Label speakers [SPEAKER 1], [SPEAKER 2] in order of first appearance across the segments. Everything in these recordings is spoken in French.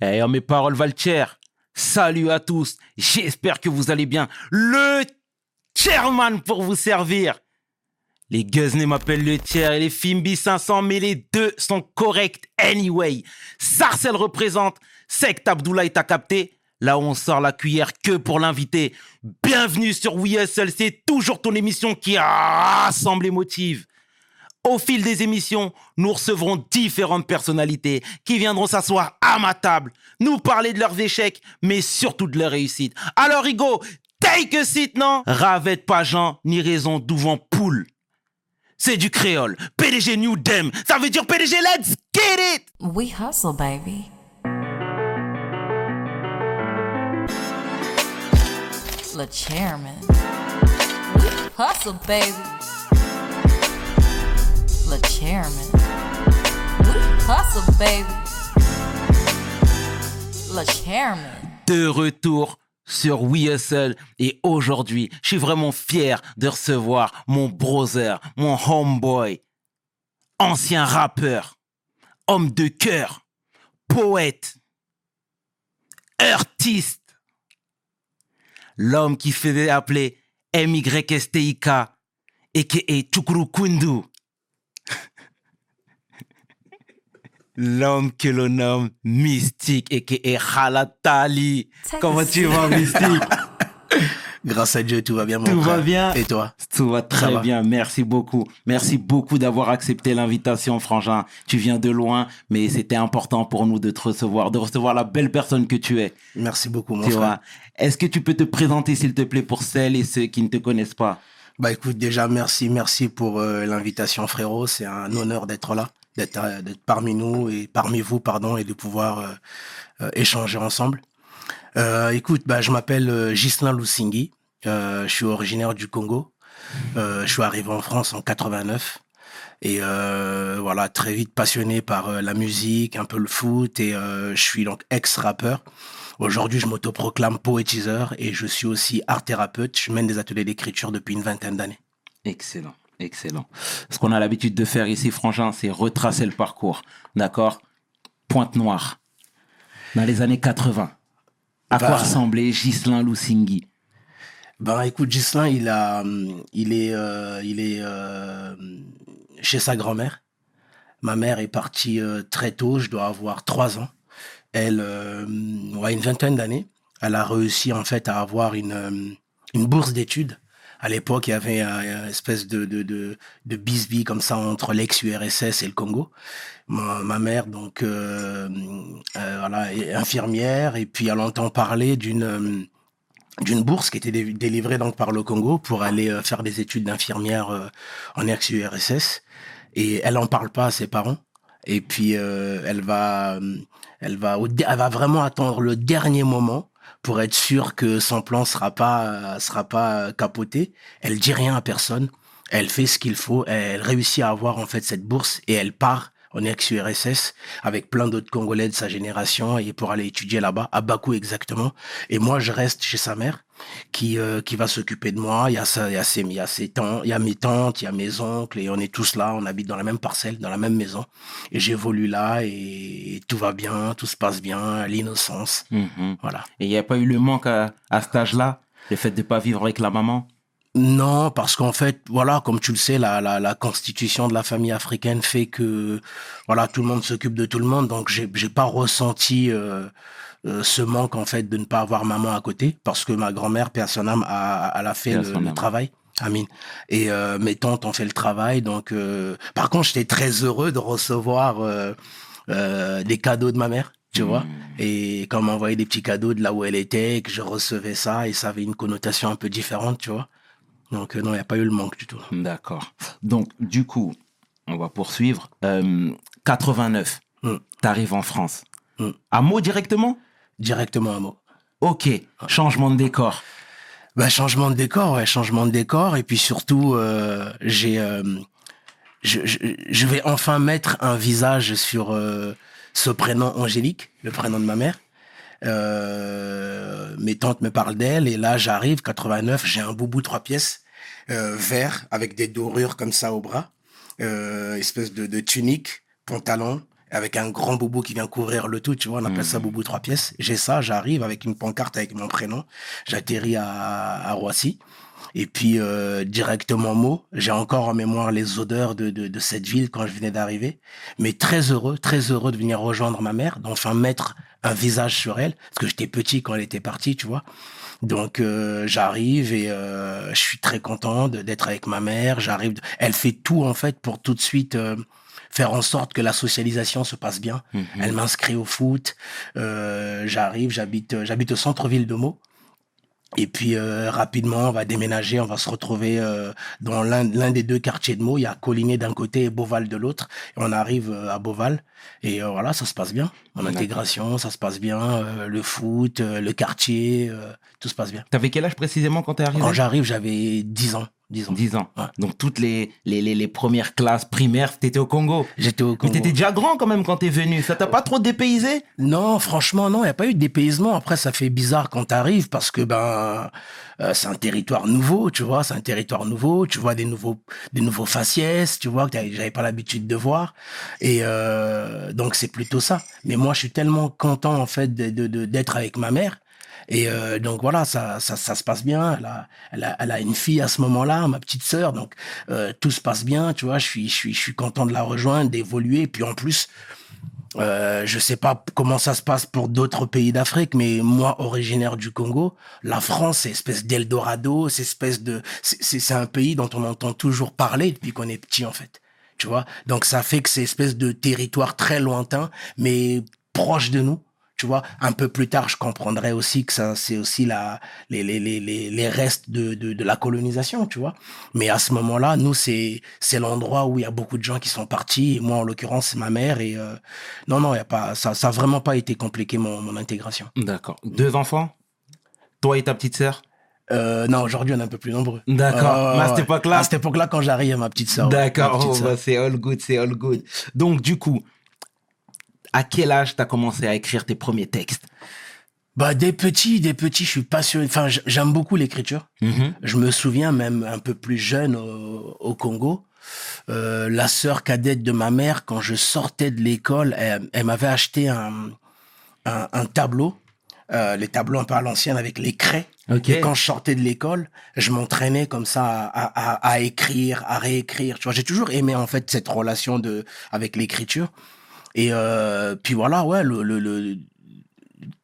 [SPEAKER 1] Eh, mes paroles Valtier. Salut à tous. J'espère que vous allez bien. Le chairman pour vous servir. Les Guzney m'appellent le tiers et les Fimbi 500, mais les deux sont corrects anyway. Sarcel représente. Sect Abdoulaye t'a capté? Là où on sort la cuillère que pour l'inviter. Bienvenue sur Hustle, c'est toujours ton émission qui rassemble les motifs. Au fil des émissions, nous recevrons différentes personnalités qui viendront s'asseoir à ma table, nous parler de leurs échecs, mais surtout de leurs réussites. Alors, Rigo, take a seat, non? Ravette pas Jean, ni raison d'ouvant poule. C'est du créole. PDG New Dem. Ça veut dire PDG Let's Get It.
[SPEAKER 2] We hustle, baby. Le chairman. We hustle, baby. Chairman. We hustle, baby. Le chairman.
[SPEAKER 1] De retour sur We Hustle et aujourd'hui, je suis vraiment fier de recevoir mon brother, mon homeboy, ancien rappeur, homme de cœur, poète, artiste, l'homme qui faisait appeler MYSTIK et qui est Chukuru L'homme que l'on nomme Mystique et qui est Halatali. Comment tu vas, Mystique?
[SPEAKER 3] Grâce à Dieu, tout va bien, mon
[SPEAKER 1] Tout va bien?
[SPEAKER 3] Et toi?
[SPEAKER 1] Tout va très
[SPEAKER 3] va.
[SPEAKER 1] bien, merci beaucoup. Merci beaucoup d'avoir accepté l'invitation, Frangin. Tu viens de loin, mais c'était important pour nous de te recevoir, de recevoir la belle personne que tu es.
[SPEAKER 3] Merci beaucoup, mon
[SPEAKER 1] Tu
[SPEAKER 3] frère.
[SPEAKER 1] vois? Est-ce que tu peux te présenter, s'il te plaît, pour celles et ceux qui ne te connaissent pas?
[SPEAKER 3] Bah écoute, déjà, merci, merci pour euh, l'invitation, frérot. C'est un honneur d'être là, d'être euh, d'être parmi nous et parmi vous, pardon, et de pouvoir euh, euh, échanger ensemble. Écoute, bah, je m'appelle Ghislain Lusingui. Je suis originaire du Congo. Je suis arrivé en France en 89. Et voilà, très vite passionné par la musique, un peu le foot, et je suis donc ex-rappeur. Aujourd'hui, je m'autoproclame poétiseur et je suis aussi art thérapeute. Je mène des ateliers d'écriture depuis une vingtaine d'années.
[SPEAKER 1] Excellent, excellent. Ce qu'on a l'habitude de faire ici, Frangin, c'est retracer le parcours. D'accord? Pointe Noire. Dans les années 80. À quoi
[SPEAKER 3] Bah.
[SPEAKER 1] ressemblait Ghislain Lusingui
[SPEAKER 3] Ben écoute, Gislain, il a, il est, euh, il est euh, chez sa grand-mère. Ma mère est partie euh, très tôt, je dois avoir trois ans. Elle, ouais, une vingtaine d'années. Elle a réussi en fait à avoir une, une bourse d'études. À l'époque, il y avait euh, une espèce de, de, de, de comme ça entre l'ex-URSS et le Congo. Ma, mère, donc, euh, euh, voilà, est infirmière et puis elle entend parler d'une euh, d'une bourse qui était dé- délivrée donc par le Congo pour aller faire des études d'infirmière en ex-URSS et elle en parle pas à ses parents et puis elle va elle va elle va vraiment attendre le dernier moment pour être sûre que son plan sera pas euh, sera pas euh, capoté. Elle dit rien à personne. Elle fait ce qu'il faut. Elle réussit à avoir en fait cette bourse et elle part en ex-URSS avec plein d'autres Congolais de sa génération et pour aller étudier là-bas à Bakou exactement. Et moi je reste chez sa mère qui euh, qui va s'occuper de moi. Il y a ça il y a ses il y a ses tantes il y a mes tantes il y a mes oncles et on est tous là on habite dans la même parcelle dans la même maison. Et j'évolue là et tout va bien tout se passe bien l'innocence.
[SPEAKER 1] Mhm.
[SPEAKER 3] voilà.
[SPEAKER 1] Et il n'y a pas eu le manque à, à cet âge-là Le fait de ne pas vivre avec la maman?
[SPEAKER 3] Non, parce qu'en fait, voilà, comme tu le sais, la, la, la constitution de la famille africaine fait que, voilà, tout le monde s'occupe de tout le monde. Donc, j'ai, pas ressenti euh, euh, ce manque en fait de ne pas avoir maman à côté, parce que ma grand-mère, personne âme, a, a, elle a fait le, travail. Amine. Et euh, mes tantes ont fait le travail. Donc, euh, par contre, j'étais très heureux de recevoir euh, euh, des cadeaux de ma mère. Tu vois et quand on m'envoyait des petits cadeaux de là où elle était, que je recevais ça, et ça avait une connotation un peu différente, tu vois. Donc euh, non, il n'y a pas eu le manque du tout.
[SPEAKER 1] D'accord. Donc, du coup, on va poursuivre. Euh, 89,
[SPEAKER 3] Mm.
[SPEAKER 1] t'arrives en France.
[SPEAKER 3] Mm.
[SPEAKER 1] À mot directement?
[SPEAKER 3] Directement un mot.
[SPEAKER 1] Ok, changement de décor.
[SPEAKER 3] Bah, changement de décor, ouais, changement de décor. Et puis surtout, euh, j'ai, euh, je, je, je vais enfin mettre un visage sur ce prénom Angélique, le prénom de ma mère. Euh, mes tantes me parlent d'elle et là j'arrive 89 j'ai un boubou trois pièces euh, vert avec des dorures comme ça au bras euh, espèce de, de tunique pantalon avec un grand boubou qui vient couvrir le tout, tu vois, on appelle ça boubou trois pièces. J'ai ça, j'arrive avec une pancarte avec mon prénom, j'atterris à, à Roissy. Et puis euh, directement mot, j'ai encore en mémoire les odeurs de, de, de cette ville quand je venais d'arriver. Mais très heureux, très heureux de venir rejoindre ma mère, d'enfin mettre un visage sur elle, parce que j'étais petit quand elle était partie, tu vois. Donc euh, j'arrive et euh, je suis très content d'être avec ma mère. J'arrive, elle fait tout en fait pour tout de suite euh, faire en sorte que la socialisation se passe bien.
[SPEAKER 1] Mhm.
[SPEAKER 3] Elle m'inscrit au foot. Euh, j'arrive, j'habite, j'habite au centre-ville de Meaux. Et puis euh, rapidement, on va déménager, on va se retrouver euh, dans l'un l'un des deux quartiers de Meaux. Il y a Coligny d'un côté et Beauval de l'autre. On arrive euh, à Beauval. Et voilà, ça se passe bien.
[SPEAKER 1] D'accord.
[SPEAKER 3] intégration, ça se passe bien. Euh, le foot, euh, le quartier, euh, tout se passe bien.
[SPEAKER 1] T'avais quel âge précisément quand t'es arrivé?
[SPEAKER 3] Quand j'arrive, j'avais 10 ans. 10 ans.
[SPEAKER 1] 10 ans.
[SPEAKER 3] Ouais.
[SPEAKER 1] Donc toutes les, les, les, les premières classes primaires, t'étais au Congo.
[SPEAKER 3] J'étais au
[SPEAKER 1] Mais
[SPEAKER 3] Congo.
[SPEAKER 1] t'étais déjà grand quand même quand t'es venu. Ça t'a pas trop dépaysé?
[SPEAKER 3] Non, franchement, non, il n'y a pas eu de dépaysement. Après, ça fait bizarre quand t'arrives parce que ben euh, c'est un territoire nouveau, tu vois, c'est un territoire nouveau. Tu vois des nouveaux, des nouveaux faciès, tu vois que j'avais pas l'habitude de voir. Et euh, donc c'est plutôt ça. Mais moi, je suis tellement content en fait de de- de- d'être avec ma mère. Et euh, donc voilà, ça, ça, ça se passe bien. Elle a, elle a, elle a une fille à ce moment-là, ma petite sœur. Donc euh, tout se passe bien, tu vois. Je suis, je suis, je suis content de la rejoindre, d'évoluer. Puis en plus, euh, je sais pas comment ça se passe pour d'autres pays d'Afrique, mais moi, originaire du Congo, la France, c'est espèce d'Eldorado, c'est espèce de, c'est- un pays dont on entend toujours parler depuis qu'on est petit, en fait. Tu vois? Donc, ça fait que c'est espèce de territoire très lointain, mais proche de nous. Tu vois, un peu plus tard, je comprendrai aussi que ça, c'est aussi la, les, les, les, les, restes de, de, de la colonisation, tu vois. Mais à ce moment-là, nous, c'est, c'est l'endroit où il y a beaucoup de gens qui sont partis. Et moi, en l'occurrence, c'est ma mère. Et euh, non, non, y a pas, ça, ça a vraiment pas été compliqué mon, mon intégration.
[SPEAKER 1] D'accord. Deux enfants? Toi et ta petite sœur?
[SPEAKER 3] Euh, non, aujourd'hui, on est un peu plus nombreux.
[SPEAKER 1] D'accord. Mais à cette époque-là
[SPEAKER 3] À cette époque-là, quand j'arrive, ma petite sœur.
[SPEAKER 1] D'accord, oh, bah, c'est all good, c'est all good. Donc, du coup, à quel âge t'as commencé à écrire tes premiers textes?
[SPEAKER 3] Bah, des petits, des petits, je suis passionné. Enfin, j'aime beaucoup l'écriture.
[SPEAKER 1] Mhm.
[SPEAKER 3] Je me souviens même un peu plus jeune au, au Congo, euh, la sœur cadette de ma mère, quand je sortais de l'école, elle, elle m'avait acheté un, un, un tableau, euh, les tableaux un peu à l'ancienne avec les craies. Et quand je sortais de l'école, je m'entraînais comme ça à- à écrire, à réécrire. Tu vois, j'ai toujours aimé en fait cette relation de avec l'écriture. Et euh, puis voilà, ouais, le, le,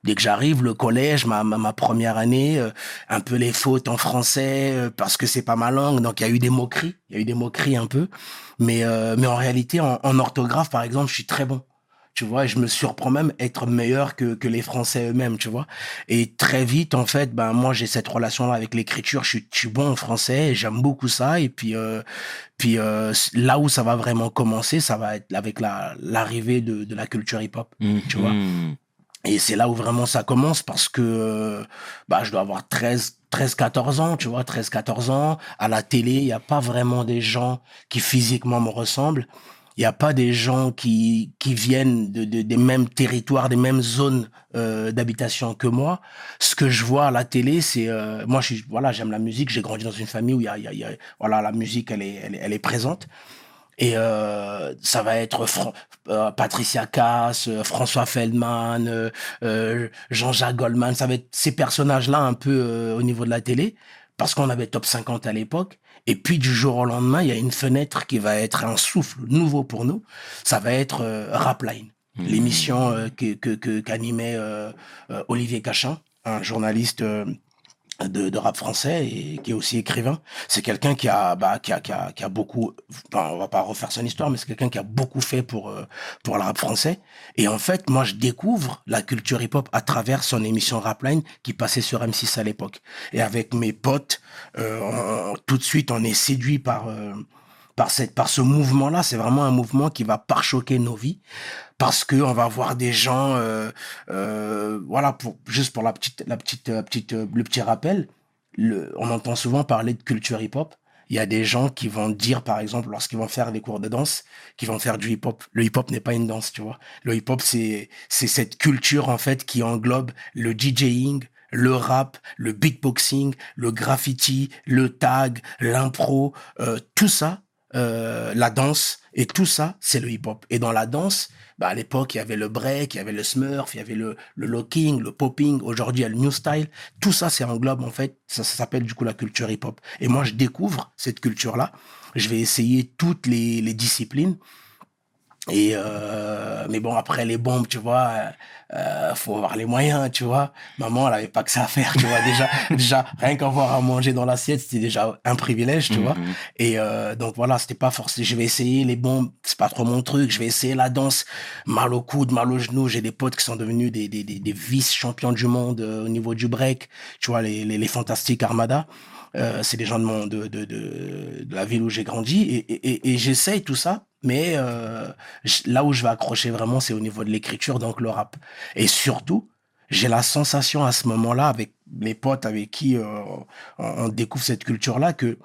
[SPEAKER 3] dès que j'arrive, le collège, ma, ma, première année, euh, un peu les fautes en français euh, parce que c'est pas ma langue, donc il y a eu des moqueries, il y a eu des moqueries un peu, mais mais en réalité, en, en orthographe, par exemple, je suis très bon. Tu vois, je me surprends même être meilleur que, que les Français eux-mêmes, tu vois. Et très vite, en fait, ben moi j'ai cette relation-là avec l'écriture. Je suis, je suis bon en français, j'aime beaucoup ça. Et puis, euh, puis euh, là où ça va vraiment commencer, ça va être avec la l'arrivée de, de la culture hip-hop. Tu vois.
[SPEAKER 1] Mhm.
[SPEAKER 3] Et c'est là où vraiment ça commence parce que euh, bah, je dois avoir 13, 13, 14 ans, tu vois, 13, 14 ans. À la télé, il n'y a pas vraiment des gens qui physiquement me ressemblent. Il n'y a pas des gens qui, qui viennent de, de- des mêmes territoires, des mêmes zones euh, d'habitation que moi. Ce que je vois à la télé, c'est... euh, moi, voilà, j'aime la musique. J'ai grandi dans une famille où il y a, y a- y a- voilà, la musique, elle est, elle elle est présente. Et euh, ça va être Fran- euh, Patricia Cass, euh, François Feldman, euh, Jean-Jacques Goldman. Ça va être ces personnages-là un peu au niveau de la télé, parce qu'on avait top 50 à l'époque. Et puis du jour au lendemain, il y a une fenêtre qui va être un souffle nouveau pour nous. Ça va être euh, Rapline, l'émission euh, que que que- qu'animait euh, euh, Olivier Cachin, un journaliste. De, de rap français et qui est aussi écrivain. C'est quelqu'un qui a, bah, qui a, qui a, qui a beaucoup, enfin, on va pas refaire son histoire, mais c'est quelqu'un qui a beaucoup fait pour, euh, pour le rap français. Et en fait, moi, je découvre la culture hip-hop à travers son émission Rapline qui passait sur M6 à l'époque. Et avec mes potes, euh, on- tout de suite, on est séduit par, euh, par cette, par ce mouvement-là. C'est vraiment un mouvement qui va parchoquer nos vies parce que on va voir des gens, euh, euh, voilà, pour juste pour la petite, la petite, la petite, le petit rappel. Le, on entend souvent parler de culture hip-hop. Il y a des gens qui vont dire, par exemple, lorsqu'ils vont faire des cours de danse, qu'ils vont faire du hip-hop. Le hip-hop n'est pas une danse, tu vois. Le hip-hop, c'est, c'est cette culture, en fait, qui englobe le DJing, le rap, le beatboxing, le graffiti, le tag, l'impro, euh, tout ça euh, la danse, et tout ça, c'est le hip-hop. Et dans la danse, bah, à l'époque, il y avait le break, il y avait le smurf, il y avait le, le locking, le popping. Aujourd'hui, il y a le new style. Tout ça, c'est englobe, en fait, ça, s'appelle du coup la culture hip-hop. Et moi, je découvre cette culture-là. Je vais essayer toutes les, les disciplines. Et euh, mais bon après les bombes tu vois euh, euh, faut avoir les moyens tu vois. Maman elle avait pas que ça à faire tu vois. Déjà déjà rien qu'avoir à manger dans l'assiette c'était déjà un privilège tu vois.
[SPEAKER 1] Mhm.
[SPEAKER 3] et euh, donc voilà c'était pas forcément je vais essayer les bombes c'est pas trop mon truc je vais essayer la danse. Mal au coude mal au genou j'ai des potes qui sont devenus des des, des, des vice champions du monde euh, au niveau du break tu vois les les, les fantastiques Armada. Euh, c'est des gens de, mon, de, de, de, de la ville où j'ai grandi. Et, et, et- et j'essaye tout ça, mais euh, là où je vais accrocher vraiment, c'est au niveau de l'écriture, donc le rap. Et surtout, j'ai la sensation à ce moment-là, avec les potes avec qui euh, on, découvre cette culture-là, que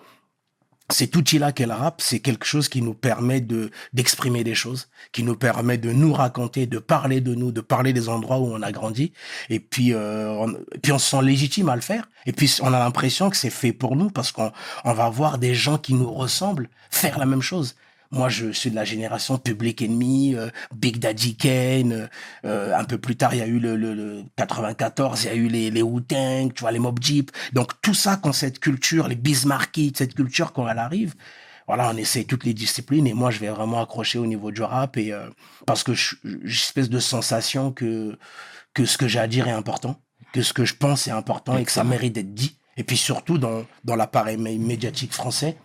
[SPEAKER 3] cet outil-là qu'est le rap, c'est quelque chose qui nous permet de d'exprimer des choses, qui nous permet de nous raconter, de parler de nous, de parler des endroits où on a grandi. Et puis, euh, on, puis on se sent légitime à le faire. Et puis on a l'impression que c'est fait pour nous parce qu'on on va voir des gens qui nous ressemblent faire la même chose. Moi, je suis de la génération Public Enemy, euh, Big Daddy Kane. euh, euh, un peu plus tard, il y a eu le, le, le 94, il y a eu les, les Wu-Tang, tu vois, les Mob Jeep. Donc tout ça, quand cette culture, les Bismarcky, cette culture, quand elle arrive, voilà, on essaie toutes les disciplines et moi, je vais vraiment accrocher au niveau du rap et euh, parce que j'ai une espèce de sensation que que ce que j'ai à dire est important, que ce que je pense est important et que ça mérite d'être dit. Et puis surtout dans dans l'appareil mé- médiatique français,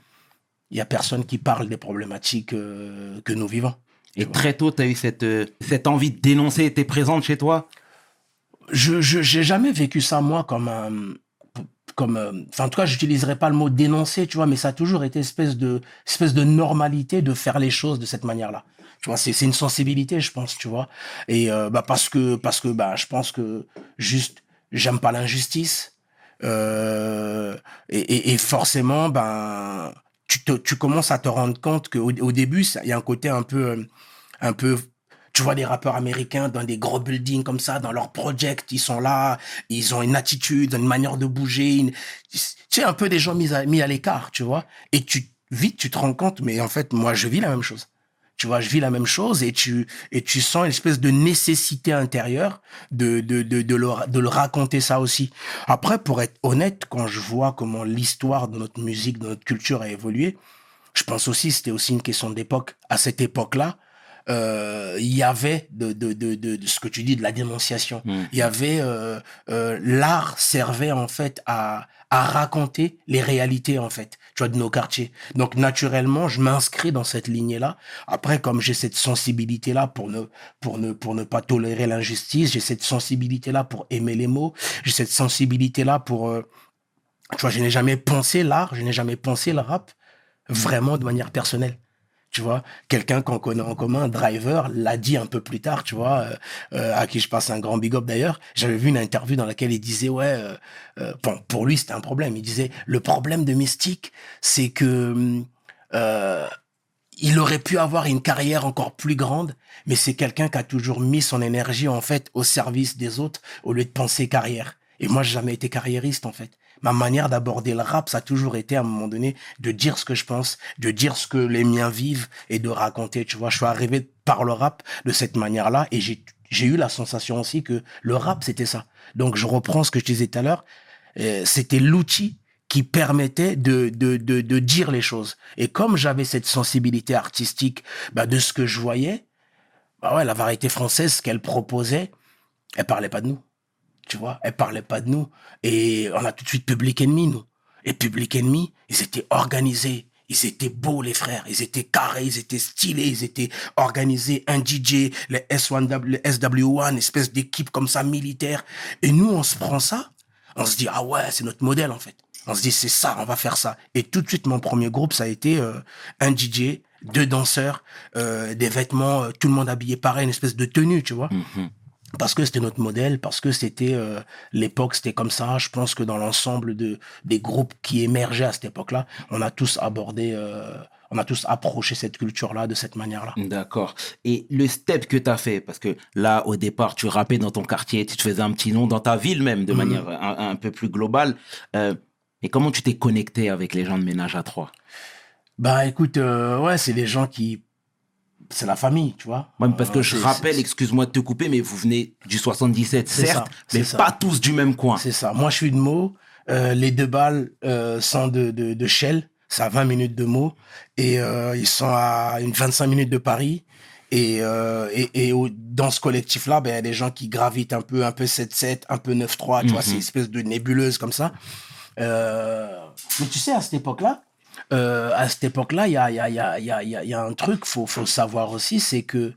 [SPEAKER 3] il y a personne qui parle des problématiques euh, que nous vivons.
[SPEAKER 1] Et très tôt, tu as eu cette, euh, cette envie de dénoncer, était présente chez toi?
[SPEAKER 3] Je je j'ai jamais vécu ça moi comme un comme euh, enfin en tout cas j'utiliserai pas le mot dénoncer tu vois mais ça a toujours été espèce de espèce de normalité de faire les choses de cette manière-là. Tu vois c'est c'est une sensibilité je pense tu vois. Et euh, bah parce que parce que bah je pense que juste j'aime pas l'injustice euh, et, et, et forcément ben tu te, tu commences à te rendre compte que au, début il y a un côté un peu euh, un peu tu vois des rappeurs américains dans des gros buildings comme ça, dans leur project, ils sont là, ils ont une attitude, une manière de bouger, une... tu sais, un peu des gens mis à, mis à l'écart, tu vois. Et tu, vite, tu te rends compte, mais en fait, moi, je vis la même chose. Tu vois, je vis la même chose et tu, et tu sens une espèce de nécessité intérieure de, de, de, de, le, de le raconter ça aussi. Après, pour être honnête, quand je vois comment l'histoire de notre musique, de notre culture a évolué, je pense aussi c'était aussi une question d'époque. À cette époque-là, euh, il y avait de, de, de, de, ce que tu dis de la dénonciation.
[SPEAKER 1] Mm.
[SPEAKER 3] Il y avait euh, euh, l'art servait en fait à à raconter les réalités en fait, tu vois de nos quartiers. Donc naturellement, je m'inscris dans cette lignée-là. Après, comme j'ai cette sensibilité-là pour ne pour ne pour ne pas tolérer l'injustice, j'ai cette sensibilité-là pour aimer les mots, j'ai cette sensibilité-là pour euh, tu vois, je n'ai jamais pensé l'art, je n'ai jamais pensé le rap vraiment de manière personnelle. Tu vois, quelqu'un qu'on connaît en commun, Driver, l'a dit un peu plus tard, tu vois, euh, euh, à qui je passe un grand big up d'ailleurs. J'avais vu une interview dans laquelle il disait, ouais, euh, euh, bon, pour lui c'était un problème. Il disait, le problème de Mystique, c'est que euh, il aurait pu avoir une carrière encore plus grande, mais c'est quelqu'un qui a toujours mis son énergie en fait au service des autres au lieu de penser carrière. Et moi, j'ai jamais été carriériste en fait. Ma manière d'aborder le rap, ça a toujours été à un moment donné de dire ce que je pense, de dire ce que les miens vivent et de raconter. Tu vois, je suis arrivé par le rap de cette manière-là et j'ai j'ai eu la sensation aussi que le rap c'était ça. Donc je reprends ce que je disais tout à l'heure. Euh, c'était l'outil qui permettait de, de, de, de dire les choses. Et comme j'avais cette sensibilité artistique bah, de ce que je voyais, bah ouais, la variété française, ce qu'elle proposait, elle parlait pas de nous. Tu vois, elle parlait pas de nous. Et on a tout de suite Public Enemy, nous. Et Public Enemy, ils étaient organisés. Ils étaient beaux, les frères. Ils étaient carrés, ils étaient stylés, ils étaient organisés. Un DJ, le S1W, le SW1, espèce d'équipe comme ça, militaire. Et nous, on se prend ça. On se dit, ah ouais, c'est notre modèle, en fait. On se dit, c'est ça, on va faire ça. Et tout de suite, mon premier groupe, ça a été euh, un DJ, deux danseurs, euh, des vêtements, euh, tout le monde habillé pareil, une espèce de tenue, tu vois
[SPEAKER 1] Mhm.
[SPEAKER 3] Parce que c'était notre modèle, parce que c'était euh, l'époque, c'était comme ça. Je pense que dans l'ensemble de des groupes qui émergeaient à cette époque-là, on a tous abordé, euh, on a tous approché cette culture-là de cette manière-là.
[SPEAKER 1] D'accord. Et le step que tu as fait, parce que là, au départ, tu rappais dans ton quartier, tu te faisais un petit nom dans ta ville même, de
[SPEAKER 3] Mhm.
[SPEAKER 1] manière un, un peu plus globale. Euh, et comment tu t'es connecté avec les gens de ménage à trois?
[SPEAKER 3] Bah écoute, ouais, c'est des gens qui. C'est la famille, tu vois.
[SPEAKER 1] Mais parce que je rappelle, excuse-moi de te couper, mais vous venez du 77,
[SPEAKER 3] C'est
[SPEAKER 1] certes,
[SPEAKER 3] ça,
[SPEAKER 1] mais
[SPEAKER 3] ça.
[SPEAKER 1] pas tous du même coin.
[SPEAKER 3] C'est ça. Moi, je suis de Meaux. Euh, les deux balles euh, sont de, de, de Shell. C'est à 20 minutes de Meaux. Et euh, ils sont à une 25 minutes de Paris. Et, et, et au- dans ce collectif-là, ben, il y a des gens qui gravitent un peu, un peu 7-7, un peu 9-3. Tu vois, c'est une espèce de nébuleuse comme ça. Mais tu sais, à cette époque-là, euh, à cette époque-là, il y a, y, y, y, y un truc, faut, faut savoir aussi, c'est que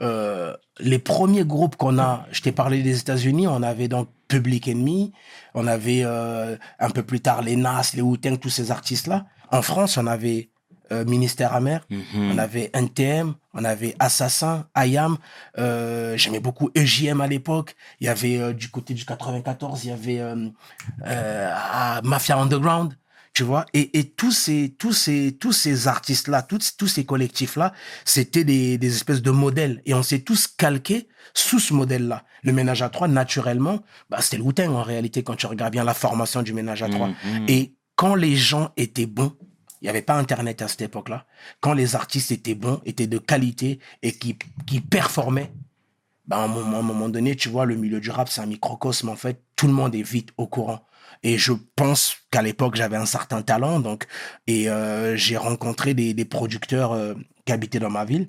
[SPEAKER 3] euh, les premiers groupes qu'on a, je t'ai parlé des États-Unis, on avait donc Public Enemy, on avait euh, un peu plus tard les Nas, les Wu-Tang, tous ces artistes-là. En France, on avait euh, Ministère Amer,
[SPEAKER 1] Mhm.
[SPEAKER 3] on avait NTM, on avait Assassin, IAM, j'aimais beaucoup EJM à l'époque, il y avait du côté du 94, il y avait ah, Mafia Underground, tu vois, et, et tous ces tous ces tous ces artistes là, tous tous ces collectifs là, c'était des, des espèces de modèles et on s'est tous calqués sous ce modèle là. Le ménage à trois naturellement, bah c'était le en réalité quand tu regardes bien la formation du ménage à trois.
[SPEAKER 1] Mhm.
[SPEAKER 3] Et quand les gens étaient bons, il n'y avait pas Internet à cette époque-là. Quand les artistes étaient bons, étaient de qualité et qui, qui performaient, à, un moment, à un moment donné, tu vois, le milieu du rap, c'est un microcosme. En fait, tout le monde est vite au courant. Et je pense qu'à l'époque, j'avais un certain talent. Donc, et euh, j'ai rencontré des, producteurs euh, qui habitaient dans ma ville.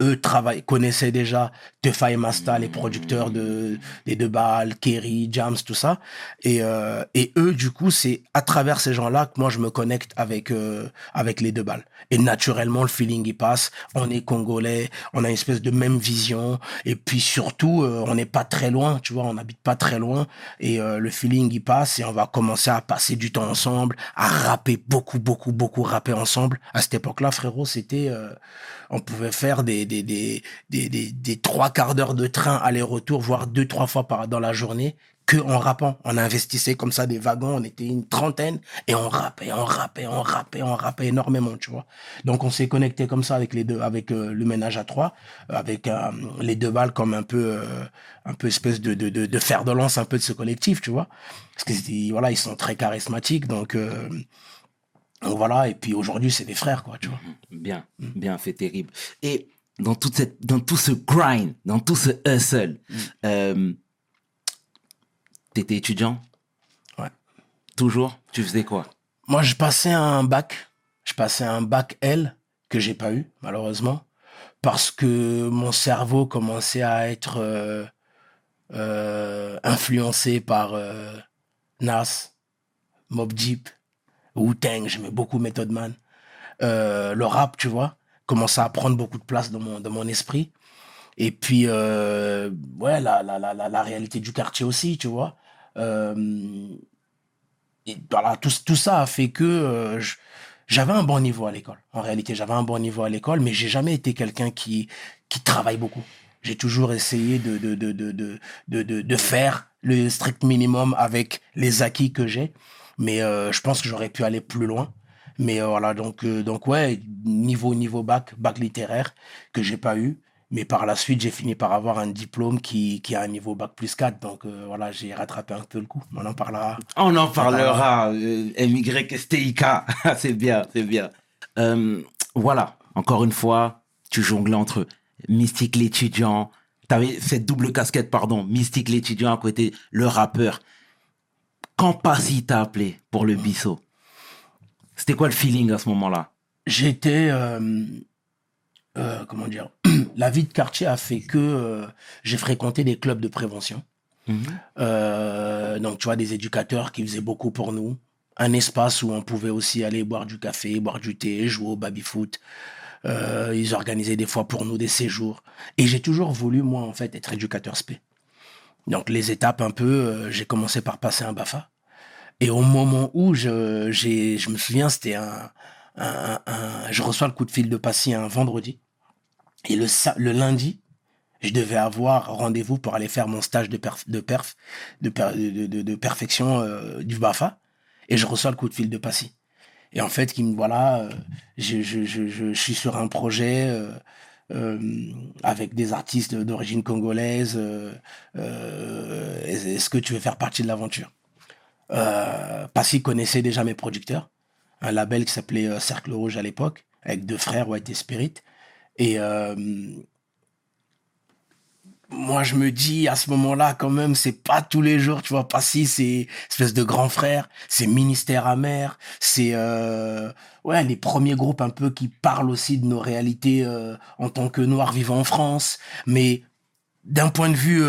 [SPEAKER 3] Eux travaillent, connaissaient déjà Tefa et Masta, les producteurs de des deux balles, Kerry, Jams, tout ça. Et, euh, et eux, du coup, c'est à travers ces gens-là que moi je me connecte avec euh, avec les deux balles. Et naturellement, le feeling il passe. On est congolais, on a une espèce de même vision. Et puis surtout, euh, on n'est pas très loin, tu vois, on n'habite pas très loin. Et euh, le feeling il passe et on va commencer à passer du temps ensemble, à rapper beaucoup, beaucoup, beaucoup rapper ensemble. À cette époque-là, frérot, c'était euh, on pouvait faire des des des des trois quarts d'heure de train aller-retour, voire deux trois fois par dans la journée que en rappant. On investissait comme ça des wagons, on était une trentaine et on rappait, on rappait, on rappait, on rappait énormément, tu vois. Donc on s'est connecté comme ça avec les deux, avec euh, le ménage à trois, euh, avec euh, les deux balles comme un peu, un peu espèce de, de, de, de fer de lance un peu de ce collectif, tu vois. Parce que voilà, ils sont très charismatiques, donc, donc voilà. Et puis aujourd'hui c'est des frères, quoi, tu vois.
[SPEAKER 1] Bien, bien fait, terrible. Et dans, toute cette, dans tout ce grind, dans tout ce hustle, euh, t'étais étudiant?
[SPEAKER 3] Ouais.
[SPEAKER 1] Toujours? Tu faisais quoi?
[SPEAKER 3] Moi, je passais un bac. Je passais un bac L que j'ai pas eu, malheureusement, parce que mon cerveau commençait à être euh, euh, influencé par euh, Nas, Mob Deep, Wu-Tang, j'aimais beaucoup Method Man. Euh, le rap, tu vois, commençait à prendre beaucoup de place dans mon, dans mon esprit. Et puis, euh, ouais, la, la, la, la, réalité du quartier aussi, tu vois. Euh, et voilà, tout, tout ça a fait que j'avais un bon niveau à l'école. En réalité, j'avais un bon niveau à l'école, mais j'ai jamais été quelqu'un qui, qui travaille beaucoup. J'ai toujours essayé de, de, de, de, de, de, de faire le strict minimum avec les acquis que j'ai. Mais euh, je pense que j'aurais pu aller plus loin. Mais euh, voilà, donc, euh, donc ouais, niveau, niveau bac, bac littéraire, que j'ai pas eu. Mais par la suite, j'ai fini par avoir un diplôme qui, qui a un niveau bac plus 4. Donc euh, voilà, j'ai rattrapé un peu le coup. On en parlera.
[SPEAKER 1] On en parlera. MYSTIK. c'est bien, c'est bien. Euh, voilà, encore une fois, tu jonglais entre Mystique l'étudiant. T'avais cette double casquette, pardon. Mystique l'étudiant à côté, le rappeur. Quand Passy t'a appelé pour le biseau, c'était quoi le feeling à ce moment-là?
[SPEAKER 3] J'étais euh, euh, comment dire la vie de quartier a fait que euh, j'ai fréquenté des clubs de prévention.
[SPEAKER 1] Mhm.
[SPEAKER 3] Donc tu vois des éducateurs qui faisaient beaucoup pour nous. Un espace où on pouvait aussi aller boire du café boire du thé jouer au baby foot Euh, ils organisaient des fois pour nous des séjours. Et j'ai toujours voulu moi en fait être éducateur spé. Donc les étapes un peu j'ai commencé par passer un bafa et au moment où je, je me souviens, c'était un, je reçois le coup de fil de Passy un vendredi. Et le, le lundi, je devais avoir rendez-vous pour aller faire mon stage de perf, de perf, de, de, perfection euh, du BAFA. Et je reçois le coup de fil de Passy. Et en fait, qui me voilà, euh, je, je, je, suis sur un projet euh, avec des artistes d'origine congolaise. Est-ce que tu veux faire partie de l'aventure? Euh, Passy connaissait déjà mes producteurs. un label qui s'appelait euh, Cercle Rouge à l'époque, avec deux frères, White et Spirit. Et euh, moi, je me dis à ce moment-là, quand même, c'est pas tous les jours, tu vois, pas si c'est espèce de grand frère, c'est ministère amer, c'est euh, ouais les premiers groupes un peu qui parlent aussi de nos réalités en tant que noirs vivant en France, mais d'un point de vue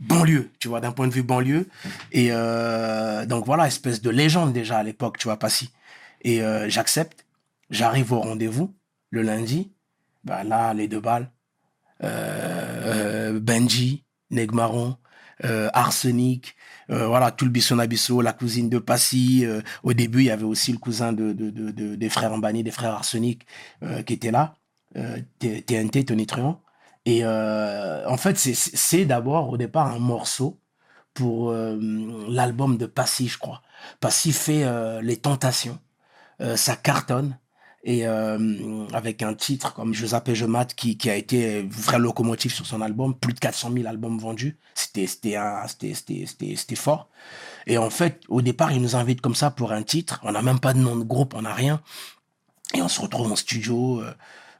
[SPEAKER 3] banlieue, tu vois, d'un point de vue banlieue. Et euh, donc voilà, espèce de légende déjà à l'époque, tu vois, pas si. Et euh, j'accepte, j'arrive au rendez-vous le lundi, bah là les deux balles euh, Benji, Negmaron, Arsenic, voilà, tout le Bissonabisso, la cousine de Passy. au début, il y avait aussi le cousin de, de, de, de- des frères Mbani, des frères Arsenic, qui était là, TNT, Tony Truant. Et euh, en fait, c'est- d'abord, au départ, un morceau pour euh, l'album de Passy, je crois. Passy fait euh, Les Tentations. Ça cartonne et avec un titre comme Je zappe et je mate qui, a été vrai locomotive sur son album, plus de 400 000 albums vendus, c'était fort. Et en fait, au départ, il nous invite comme ça pour un titre, on n'a même pas de nom de groupe, on n'a rien, et on se retrouve en studio.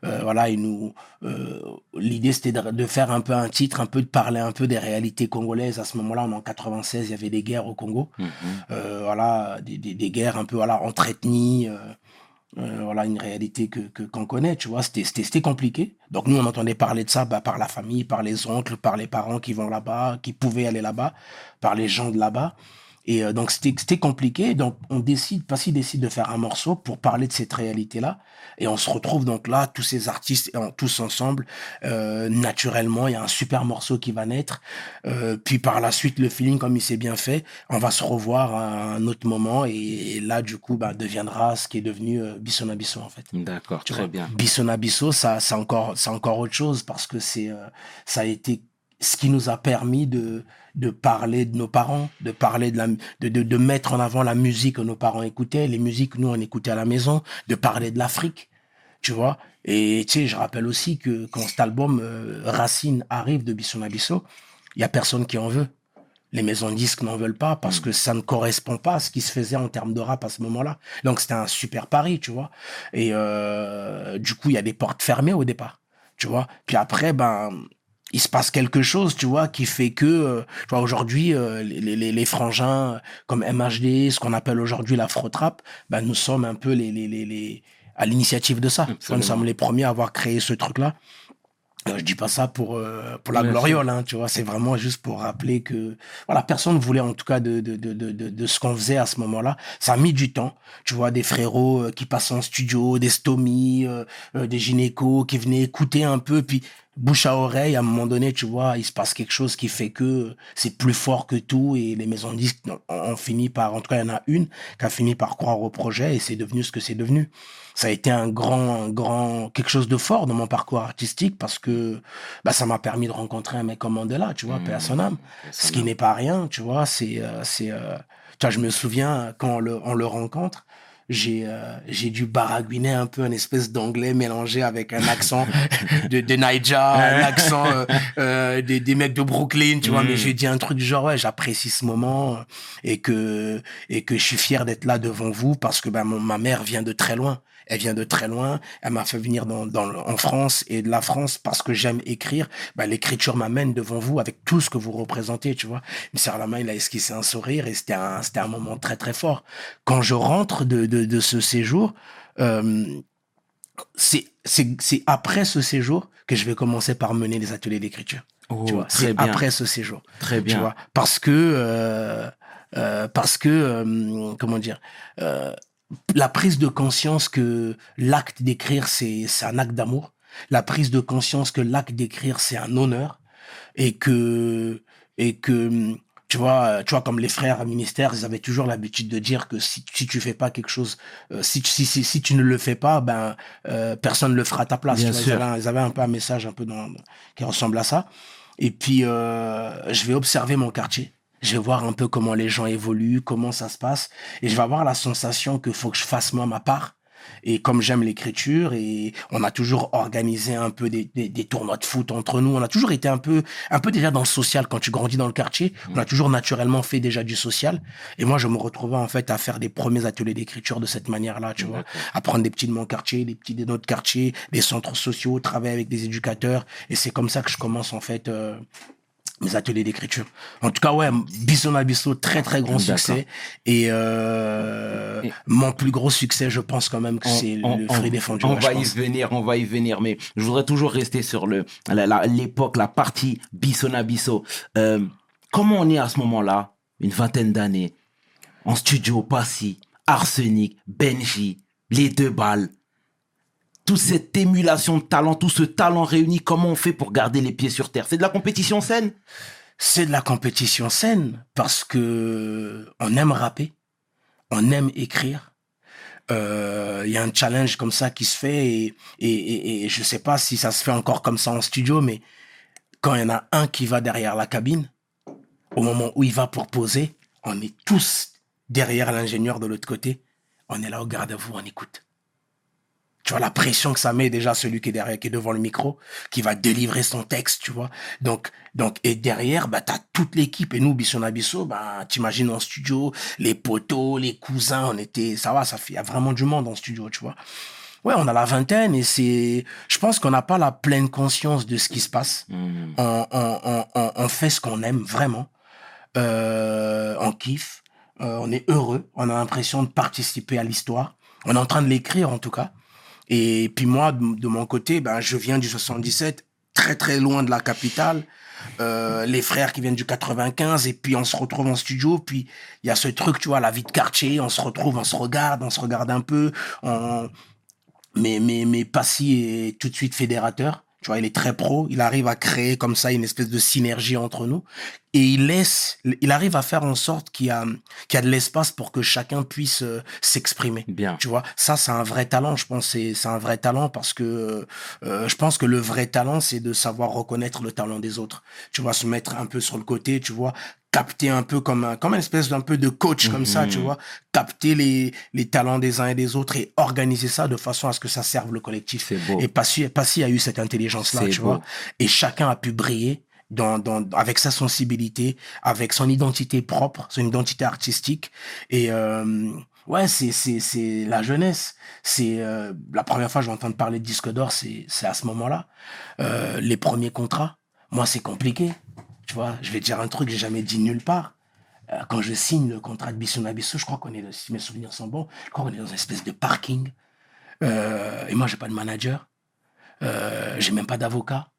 [SPEAKER 3] Euh, voilà, il nous euh, l'idée c'était de, de faire un peu un titre, un peu de parler un peu des réalités congolaises. À ce moment-là, on est en 96, il y avait des guerres au Congo
[SPEAKER 1] Mhm.
[SPEAKER 3] euh, voilà, des, des, des guerres un peu voilà, entre ethnies, euh, voilà, une réalité que qu'on connaît, tu vois, c'était c'était c'était compliqué. Donc nous, on entendait parler de ça bah, par la famille, par les oncles, par les parents qui vont là-bas, qui pouvaient aller là-bas, par les gens de là-bas. Et euh, donc c'était compliqué. Donc on décide, Passy décide de faire un morceau pour parler de cette réalité-là. Et on se retrouve donc là, tous ces artistes, en- tous ensemble, euh, naturellement, il y a un super morceau qui va naître. Euh, puis par la suite, le feeling, comme il s'est bien fait, on va se revoir à un autre moment. Et, et là, du coup, bah, deviendra ce qui est devenu euh, Bissona Bisso, en fait.
[SPEAKER 1] D'accord,
[SPEAKER 3] Tu
[SPEAKER 1] très
[SPEAKER 3] vois.
[SPEAKER 1] bien.
[SPEAKER 3] Bissona Bisso, ça, c'est encore, c'est encore autre chose parce que c'est, euh, ça a été ce qui nous a permis de, de parler de nos parents, de parler de la, de, de, de mettre en avant la musique que nos parents écoutaient, les musiques que nous on écoutait à la maison, de parler de l'Afrique, tu vois. Et tu sais, je rappelle aussi que quand cet album euh, Racine arrive de Bissona Bisso, il y a personne qui en veut. Les maisons de disques n'en veulent pas parce que ça ne correspond pas à ce qui se faisait en termes de rap à ce moment-là. Donc c'était un super pari, tu vois. Et euh, du coup, il y a des portes fermées au départ, tu vois. Puis après, ben, il se passe quelque chose, tu vois, qui fait que, euh, tu vois, aujourd'hui, euh, les, les, les frangins comme MHD, ce qu'on appelle aujourd'hui l'afro-trap, ben, nous sommes un peu les, les, les, les à l'initiative de ça.
[SPEAKER 1] Absolument.
[SPEAKER 3] Nous sommes les premiers à avoir créé ce truc-là. Euh, je dis pas ça pour euh, pour la
[SPEAKER 1] Bien
[SPEAKER 3] gloriole, hein, tu vois. C'est vraiment juste pour rappeler que voilà, personne ne voulait en tout cas de de de de, de, ce qu'on faisait à ce moment-là. Ça a mis du temps, tu vois, des frérots euh, qui passaient en studio, des stomies, des gynécos qui venaient écouter un peu, puis bouche à oreille. À un moment donné, tu vois, il se passe quelque chose qui fait que c'est plus fort que tout et les maisons de disques ont, ont fini par, en tout cas, il y en a une qui a fini par croire au projet et c'est devenu ce que c'est devenu ça a été un grand, un grand, quelque chose de fort dans mon parcours artistique parce que bah, ça m'a permis de rencontrer un mec comme Mandela, tu vois, paix à son âme. Ce qui n'est pas rien, tu vois, c'est, euh, c'est, euh, tu vois, je me souviens quand on le, on le rencontre, j'ai, euh, j'ai dû baragouiner un peu un espèce d'anglais mélangé avec un accent de, de Niger, un accent euh, euh, des, des mecs de Brooklyn, tu vois,
[SPEAKER 1] Mm.
[SPEAKER 3] mais j'ai dit un truc du genre, ouais, j'apprécie ce moment et que, et que je suis fier d'être là devant vous parce que ben, mon- ma mère vient de très loin. Elle vient de très loin. Elle m'a fait venir dans, dans, le- en France et de la France parce que j'aime écrire. Ben, l'écriture m'amène devant vous avec tout ce que vous représentez, tu vois. Il me serre la main, il a esquissé un sourire et c'était un, c'était un moment très, très fort. Quand je rentre de, de, de ce séjour, euh, c'est, c'est, c'est après ce séjour que je vais commencer par mener les ateliers d'écriture.
[SPEAKER 1] Oh,
[SPEAKER 3] tu vois, c'est
[SPEAKER 1] bien.
[SPEAKER 3] après ce séjour.
[SPEAKER 1] Très
[SPEAKER 3] Tu
[SPEAKER 1] bien.
[SPEAKER 3] vois, parce que, euh, euh, parce que, euh, comment dire, la prise de conscience que l'acte d'écrire, c'est, c'est un acte d'amour. La prise de conscience que l'acte d'écrire, c'est un honneur. Et que, et que, tu vois, tu vois, comme les frères ministères, ils avaient toujours l'habitude de dire que si, si tu fais pas quelque chose, euh, si, si, si, si tu ne le fais pas, ben, euh, personne ne le fera à ta place.
[SPEAKER 1] Bien
[SPEAKER 3] tu vois,
[SPEAKER 1] sûr.
[SPEAKER 3] Ils, avaient, un- ils avaient un peu un message un peu dans, qui ressemble à ça. Et puis, euh, je vais observer mon quartier. Je vais voir un peu comment les gens évoluent, comment ça se passe. Et je vais avoir la sensation qu'il faut que je fasse moi ma part. Et comme j'aime l'écriture, et on a toujours organisé un peu des, des, des tournois de foot entre nous. On a toujours été un peu, un peu déjà dans le social. Quand tu grandis dans le quartier, on a toujours naturellement fait déjà du social. Et moi, je me retrouvais en fait à faire des premiers ateliers d'écriture de cette manière-là, tu vois. À prendre des petits de mon quartier, des petits de notre quartier, des centres sociaux, travailler avec des éducateurs. Et c'est comme ça que je commence en fait. euh, mes ateliers d'écriture. En tout cas, ouais, Bisson à très très grand succès. Et, euh,
[SPEAKER 1] Et-
[SPEAKER 3] mon plus gros succès, je pense quand même que c'est le fruit défendu.
[SPEAKER 1] on va y venir, on va y venir, mais je voudrais toujours rester sur le la- l'époque, la, partie Bissona Bisso. Euh, comment on est à ce moment-là, une vingtaine d'années, en studio, Passy, Arsenic, Benji, les deux balles, cette émulation de talent, tout ce talent réuni, comment on fait pour garder les pieds sur terre? C'est de la compétition saine?
[SPEAKER 3] C'est de la compétition saine parce que on aime rapper, on aime écrire. Euh, Il y a un challenge comme ça qui se fait et, et, et, et je sais pas si ça se fait encore comme ça en studio, mais quand il y en a un qui va derrière la cabine, au moment où il va pour poser, on est tous derrière l'ingénieur de l'autre côté. On est là au garde à vous, on écoute. Tu vois la pression que ça met déjà celui qui est derrière, qui est devant le micro, qui va délivrer son texte, tu vois. Donc, donc, et derrière, bah, t'as toute l'équipe. Et nous, Bisson Abisso, bah, t'imagines en studio, les poteaux, les cousins, on était, ça va, ça fait, il y a vraiment du monde en studio, tu vois. Ouais, on a la vingtaine et c'est, je pense qu'on n'a pas la pleine conscience de ce qui se passe.
[SPEAKER 1] Hmm.
[SPEAKER 3] On, on, on, on, on fait ce qu'on aime vraiment. Euh, on kiffe. Euh, on est heureux. On a l'impression de participer à l'histoire. On est en train de l'écrire, en tout cas. Et puis moi, de, mon côté, ben, je viens du 77, très très loin de la capitale. Euh, les frères qui viennent du 95 et puis on se retrouve en studio puis il y a ce truc tu vois la vie de quartier on se retrouve on se regarde on se regarde un peu on... mais mais mais Passy est tout de suite fédérateur tu vois il est très pro il arrive à créer comme ça une espèce de synergie entre nous et il laisse il arrive à faire en sorte qu'il y a qu'il y a de l'espace pour que chacun puisse euh, s'exprimer
[SPEAKER 1] Bien.
[SPEAKER 3] tu vois ça c'est un vrai talent je pense c'est c'est un vrai talent parce que euh, je pense que le vrai talent c'est de savoir reconnaître le talent des autres tu vois se mettre un peu sur le côté tu vois capter un peu comme un comme une espèce d'un peu de coach comme ça tu
[SPEAKER 1] Mhm.
[SPEAKER 3] vois capter les les talents des uns et des autres et organiser ça de façon à ce que ça serve le collectif
[SPEAKER 1] C'est beau.
[SPEAKER 3] et Passy Passy a eu cette intelligence là
[SPEAKER 1] C'est
[SPEAKER 3] tu
[SPEAKER 1] beau.
[SPEAKER 3] vois et chacun a pu briller avec sa sensibilité, avec son identité propre, son identité artistique. Et euh, ouais, c'est, c'est, c'est la jeunesse. C'est euh, la première fois que je vais entendre parler de disque d'or, c'est, c'est à ce moment-là. Euh, les premiers contrats, moi, c'est compliqué. Tu vois, je vais dire un truc que j'ai jamais dit nulle part. Euh, quand je signe le contrat de Bisson Abisso, je crois qu'on est, si mes souvenirs sont bons, je crois qu'on est dans une espèce de parking. Et moi, j'ai pas de manager. J'ai même pas d'avocat.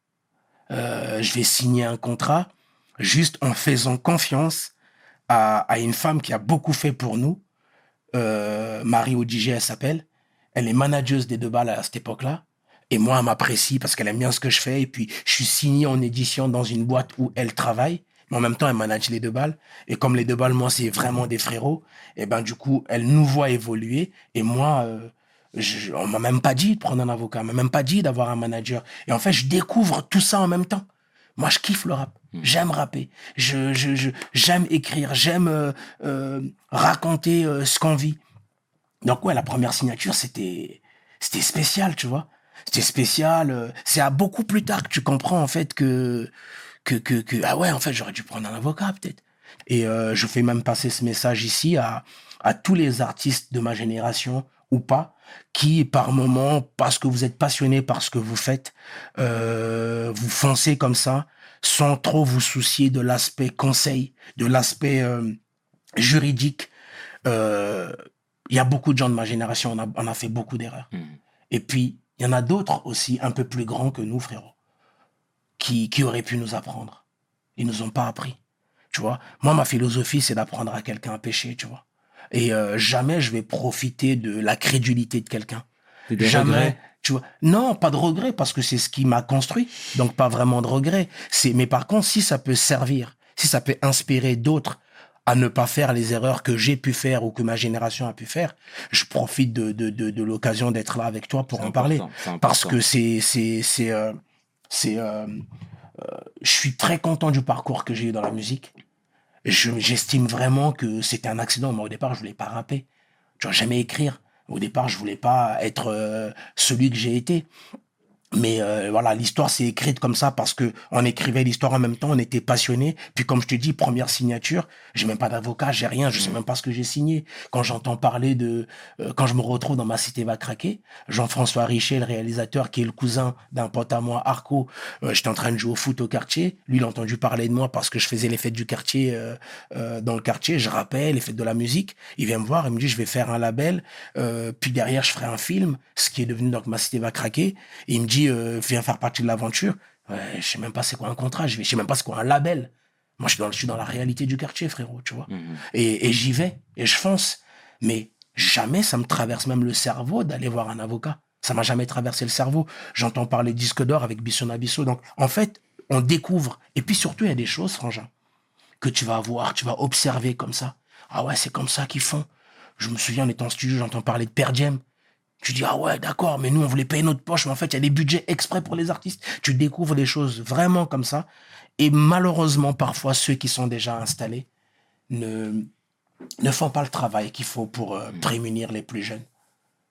[SPEAKER 3] Euh, je vais signer un contrat juste en faisant confiance à, à une femme qui a beaucoup fait pour nous. Euh, Marie Odigé, elle s'appelle. Elle est manageuse des deux balles à cette époque-là. Et moi, elle m'apprécie parce qu'elle aime bien ce que je fais. Et puis, je suis signé en édition dans une boîte où elle travaille. Mais en même temps, elle manage les deux balles. Et comme les deux balles, moi, c'est vraiment des frérots. Et ben, du coup, elle nous voit évoluer. Et moi, euh, je, on m'a même pas dit de prendre un avocat. On m'a même pas dit d'avoir un manager. Et en fait, je découvre tout ça en même temps. Moi, je kiffe le rap. J'aime rapper. Je, je, je, j'aime écrire. J'aime euh, euh, raconter euh, ce qu'on vit. Donc ouais, la première signature, c'était c'était spécial, tu vois. C'était spécial. euh, C'est à beaucoup plus tard que tu comprends en fait que que que, que ah ouais, en fait, j'aurais dû prendre un avocat peut-être. Et euh, je fais même passer ce message ici à à tous les artistes de ma génération ou pas qui par moment parce que vous êtes passionné par ce que vous faites euh, vous foncez comme ça sans trop vous soucier de l'aspect conseil de l'aspect euh, juridique euh, il y a beaucoup de gens de ma génération, on a, on a fait beaucoup d'erreurs.
[SPEAKER 1] Mhm.
[SPEAKER 3] Et puis, il y en a d'autres aussi, un peu plus grands que nous, frérot, qui, qui auraient pu nous apprendre. Ils nous ont pas appris. Tu vois, moi, ma philosophie, c'est d'apprendre à quelqu'un à pêcher, tu vois? Et euh, jamais je vais profiter de la crédulité de quelqu'un. Jamais.
[SPEAKER 1] regrets?
[SPEAKER 3] Tu vois? Non, pas de regret, parce que c'est ce qui m'a construit. Donc, pas vraiment de regret. C'est, mais par contre, si ça peut servir, si ça peut inspirer d'autres à ne pas faire les erreurs que j'ai pu faire ou que ma génération a pu faire, je profite de, de, de, de l'occasion d'être là avec toi pour en parler. Parce que c'est, c'est, c'est, euh, c'est, euh, euh, je suis très content du parcours que j'ai eu dans la musique. Je, j'estime vraiment que c'était un accident. Moi, au départ, je voulais pas rapper. Je voulais jamais écrire. Au départ, je voulais pas être euh, celui que j'ai été. Mais euh, voilà, l'histoire s'est écrite comme ça parce que on écrivait l'histoire en même temps, on était passionnés. Puis comme je te dis, première signature, j'ai même pas d'avocat, j'ai rien, je sais même pas ce que j'ai signé. Quand j'entends parler de, euh, quand je me retrouve dans ma cité va craquer, Jean-François Richet, le réalisateur qui est le cousin d'un pote à moi, Arco, euh, j'étais en train de jouer au foot au quartier. Lui, il a entendu parler de moi parce que je faisais les fêtes du quartier euh, euh, dans le quartier, je rappelle les fêtes de la musique. Il vient me voir, il me dit je vais faire un label, euh, puis derrière je ferai un film, ce qui est devenu donc ma cité va craquer. Et il me dit euh, viens faire partie de l'aventure. Ouais, je sais même pas c'est quoi un contrat, je, sais même pas c'est quoi un label. Moi je suis dans, je suis dans la réalité du quartier frérot, tu vois.
[SPEAKER 1] Mhm.
[SPEAKER 3] Et, et j'y vais et je fonce. Mais jamais ça me traverse même le cerveau d'aller voir un avocat. Ça m'a jamais traversé le cerveau. J'entends parler disque d'or avec Bisson Abisso. Donc en fait on découvre. Et puis surtout il y a des choses frangin que tu vas voir, tu vas observer comme ça. Ah ouais, c'est comme ça qu'ils font. Je me souviens, en étant en studio, j'entends parler de Per Diem. Tu dis, ah ouais, d'accord, mais nous, on voulait payer notre poche, mais en fait, il y a des budgets exprès pour les artistes. Tu découvres des choses vraiment comme ça. Et malheureusement, parfois, ceux qui sont déjà installés ne, ne font pas le travail qu'il faut pour euh, prémunir les plus jeunes.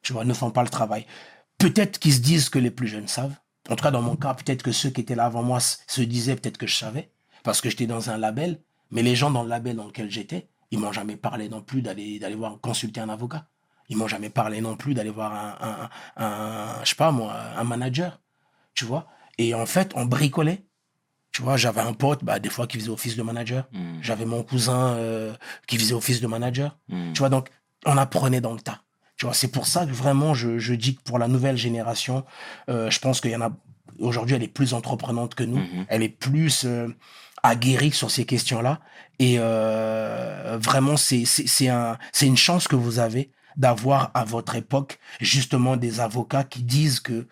[SPEAKER 3] Tu vois, ne font pas le travail. Peut-être qu'ils se disent que les plus jeunes savent. En tout cas, dans mon cas, peut-être que ceux qui étaient là avant moi se disaient peut-être que je savais, parce que j'étais dans un label. Mais les gens dans le label dans lequel j'étais, ils m'ont jamais parlé non plus d'aller d'aller voir consulter un avocat. Ils m'ont jamais parlé non plus d'aller voir un, un, un, je sais pas moi, un manager, tu vois. Et en fait, on bricolait. Tu vois, j'avais un pote, bah, des fois, qui faisait office de manager.
[SPEAKER 1] Mhm.
[SPEAKER 3] J'avais mon cousin euh, qui faisait office de manager.
[SPEAKER 1] Mhm.
[SPEAKER 3] Tu vois, donc, on apprenait dans le tas. Tu vois, c'est pour ça que vraiment, je, je dis que pour la nouvelle génération, euh, je pense qu'il y en a. Aujourd'hui, elle est plus entreprenante que nous.
[SPEAKER 1] Mhm.
[SPEAKER 3] Elle est plus euh, aguerrie sur ces questions-là. Et euh, vraiment, c'est un c'est une chance que vous avez d'avoir à votre époque justement des avocats qui disent que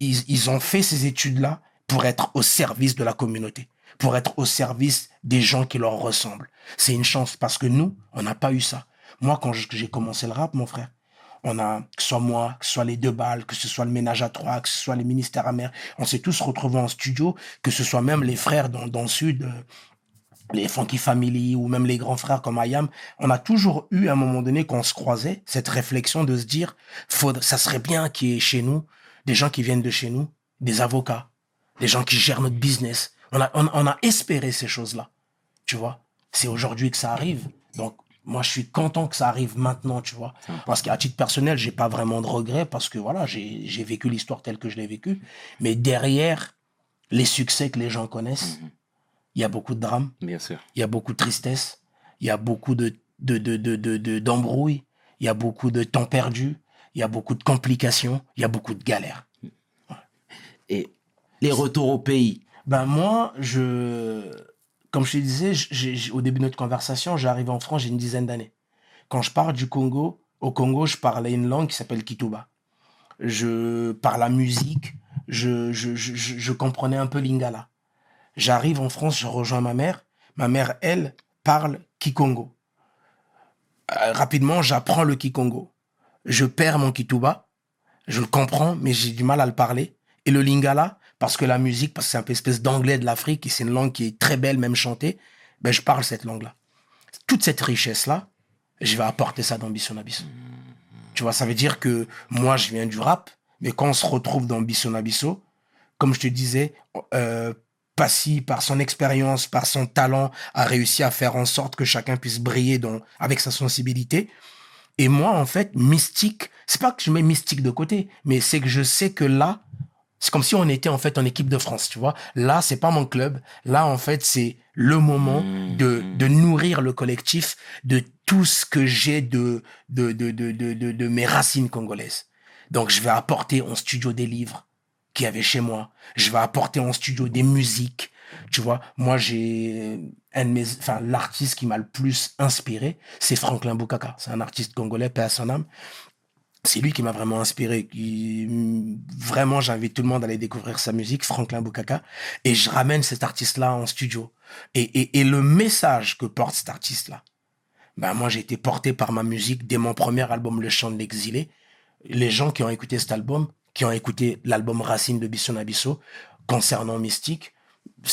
[SPEAKER 3] ils, ont fait ces études-là pour être au service de la communauté, pour être au service des gens qui leur ressemblent. C'est une chance parce que nous, on n'a pas eu ça. Moi, quand j'ai commencé le rap, mon frère, on a, que ce soit moi, que ce soit les deux balles, que ce soit le ménage à trois, que ce soit les ministères amers, on s'est tous retrouvés en studio, que ce soit même les frères dans, dans le sud, euh, les Funky Family ou même les grands frères comme Ayam, on a toujours eu à un moment donné qu'on se croisait cette réflexion de se dire, faudrait, ça serait bien qu'il y ait chez nous des gens qui viennent de chez nous, des avocats, des gens qui gèrent notre business. On a, on, on a espéré ces choses-là, tu vois. C'est aujourd'hui que ça arrive. Donc, moi, je suis content que ça arrive maintenant, tu vois. Parce qu'à titre personnel, j'ai pas vraiment de regrets parce que voilà, j'ai j'ai vécu l'histoire telle que je l'ai vécue. Mais derrière les succès que les gens connaissent, il y a beaucoup de drames
[SPEAKER 1] Bien sûr.
[SPEAKER 3] il y a beaucoup de tristesse, il y a beaucoup de de de de de- de- d'embrouilles, il y a beaucoup de temps perdu, il y a beaucoup de complications, il y a beaucoup de galères.
[SPEAKER 1] Et les retours au pays?
[SPEAKER 3] Ben moi, je comme je te disais, j'ai- au début de notre conversation, j'arrive en France, j'ai une dizaine d'années. Quand je pars du Congo, au Congo, je parlais une langue qui s'appelle Kituba. Je par la musique, je, je, je je comprenais un peu lingala. J'arrive en France, je rejoins ma mère. Ma mère, elle, parle Kikongo. Euh, rapidement, j'apprends le Kikongo. Je perds mon Kituba. Je le comprends, mais j'ai du mal à le parler. Et le Lingala, parce que la musique, parce que c'est un peu espèce d'anglais de l'Afrique, et c'est une langue qui est très belle, même chantée, ben je parle cette langue-là. Toute cette richesse-là, je vais apporter ça dans Bisson Abisso. Tu vois, ça veut dire que moi, je viens du rap, mais quand on se retrouve dans Bisson Abisso, comme je te disais, euh, Passy, par son expérience, par son talent, a réussi à faire en sorte que chacun puisse briller dans, avec sa sensibilité. Et moi, en fait, mystique, c'est pas que je mets mystique de côté, mais c'est que je sais que là, c'est comme si on était en fait en équipe de France, tu vois. Là, c'est pas mon club. Là, en fait, c'est le moment
[SPEAKER 1] Mmh,
[SPEAKER 3] de,
[SPEAKER 1] mmh.
[SPEAKER 3] de nourrir le collectif de tout ce que j'ai de, de, de, de, de, de, de mes racines congolaises. Donc, je vais apporter en studio des livres qu'il avait chez moi. Je vais apporter en studio des musiques. Tu vois, moi, j'ai un de mes, enfin, l'artiste qui m'a le plus inspiré, c'est Franklin Boukaka. C'est un artiste congolais, paix à son âme. C'est lui qui m'a vraiment inspiré. Qui, vraiment, j'invite tout le monde à aller découvrir sa musique, Franklin Boukaka. Et je ramène cet artiste-là en studio. Et, et, et le message que porte cet artiste-là, ben, moi, j'ai été porté par ma musique dès mon premier album, Le Chant de l'Exilé. Les gens qui ont écouté cet album, qui ont écouté l'album Racine de Bisson Abisso, concernant Mystique,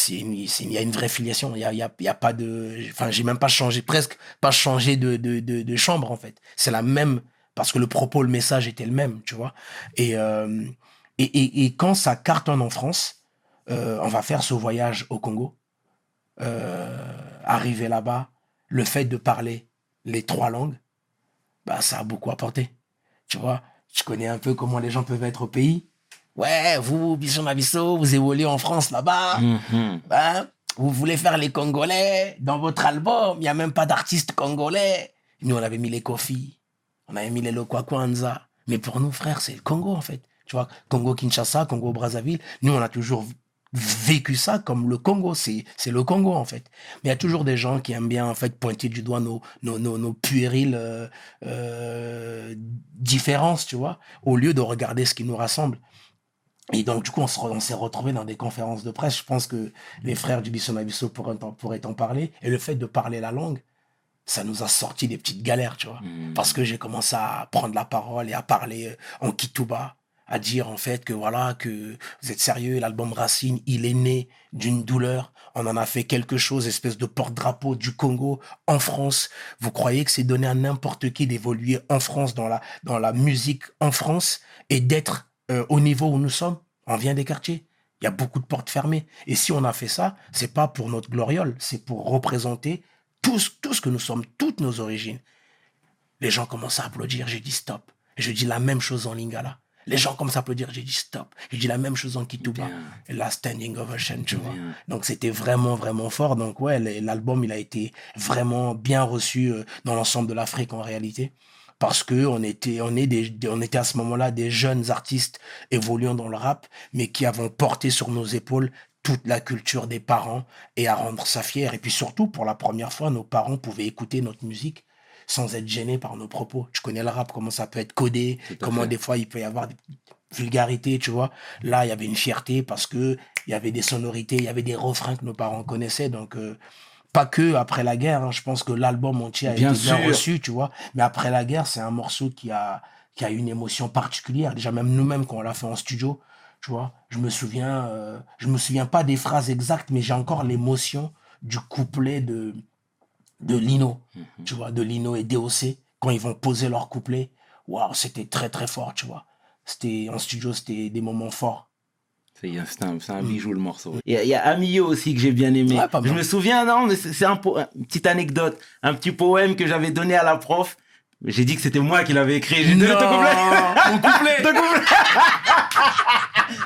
[SPEAKER 3] il y a une vraie filiation. Il y a, pas de, enfin, j'ai même pas changé, presque pas changé de, chambre, en fait. C'est la même parce que le propos, le message était le même, tu vois. Et, euh, quand ça cartonne en France, euh, on va faire ce voyage au Congo. Euh, arriver là-bas, le fait de parler les trois langues, bah, ça a beaucoup apporté. Tu vois, tu connais un peu comment les gens peuvent être au pays? Ouais, vous, Bisson Mabisso, vous évoluez en France là-bas.
[SPEAKER 1] Mhm.
[SPEAKER 3] Ben, vous voulez faire les Congolais? Dans votre album. Il n'y a même pas d'artistes congolais. Nous, on avait mis les Kofi. On avait mis les Lokwakwanza. Mais pour nous, frères, c'est le Congo, en fait. Tu vois, Congo-Kinshasa, Congo-Brazzaville. Nous, on a toujours vécu ça comme le Congo. C'est, c'est le Congo, en fait. Mais il y a toujours des gens qui aiment bien, en fait, pointer du doigt nos, nos, nos, nos puériles euh, euh, différences, tu vois, au lieu de regarder ce qui nous rassemble. Et donc, du coup, on se re- s'est retrouvés dans des conférences de presse. Je pense que les frères du Bisson Abisso pourraient, en- pourraient en parler. Et le fait de parler la langue, ça nous a sorti des petites galères, tu vois. Parce que j'ai commencé à prendre la parole et à parler euh, en Kituba, à dire en fait que voilà, que vous êtes sérieux, l'album Racine, il est né d'une douleur. On en a fait quelque chose, espèce de porte-drapeau du Congo en France. Vous croyez que c'est donné à n'importe qui d'évoluer en France, dans la, dans la musique en France et d'être euh, au niveau où nous sommes? On vient des quartiers. Il y a beaucoup de portes fermées. Et si on a fait ça, c'est pas pour notre gloriole, c'est pour représenter tout ce, tout ce que nous sommes, toutes nos origines. Les gens commencent à applaudir, j'ai dit stop. Je dis la même chose en lingala. Les gens commencent à applaudir, j'ai dit stop. Je dis la même chose en kituba. Et la standing ovation, tu vois.
[SPEAKER 1] Bien.
[SPEAKER 3] Donc c'était vraiment, vraiment fort. Donc ouais, l'album, il a été vraiment bien reçu euh, dans l'ensemble de l'Afrique en réalité. Parce que on était, on est des, on était à ce moment-là des jeunes artistes évoluant dans le rap, mais qui avons porté sur nos épaules toute la culture des parents et à rendre ça fier. Et puis surtout, pour la première fois, nos parents pouvaient écouter notre musique sans être gênés par nos propos. Tu connais le rap, comment ça peut être codé, comment
[SPEAKER 1] fait.
[SPEAKER 3] des fois il peut y avoir des vulgarités, tu vois. Là, il y avait une fierté parce que il y avait des sonorités, il y avait des refrains que nos parents connaissaient. Donc, euh, pas que après la guerre, hein. je pense que l'album entier a
[SPEAKER 1] Bien
[SPEAKER 3] été bien
[SPEAKER 1] sûr.
[SPEAKER 3] reçu, tu vois. Mais après la guerre, c'est un morceau qui a, qui a une émotion particulière. Déjà, même nous-mêmes, quand on l'a fait en studio, tu vois, je me souviens, euh, je me souviens pas des phrases exactes, mais j'ai encore l'émotion du couplet de, de Lino,
[SPEAKER 1] Mhm.
[SPEAKER 3] tu vois, de Lino et DOC, quand ils vont poser leur couplet. Waouh, c'était très, très fort, tu vois. C'était, en studio, c'était des moments forts.
[SPEAKER 1] C'est c'est un, c'est un bijou le morceau. Il y, a- il y a Amio aussi que j'ai bien aimé.
[SPEAKER 3] Ouais, pas
[SPEAKER 1] je me souviens, non, mais c'est c'est un po- une petite anecdote, un petit poème que j'avais donné à la prof. J'ai dit que c'était moi qui l'avais écrit. J'ai donné ton couplet.
[SPEAKER 3] Couplet
[SPEAKER 1] Ton couplet.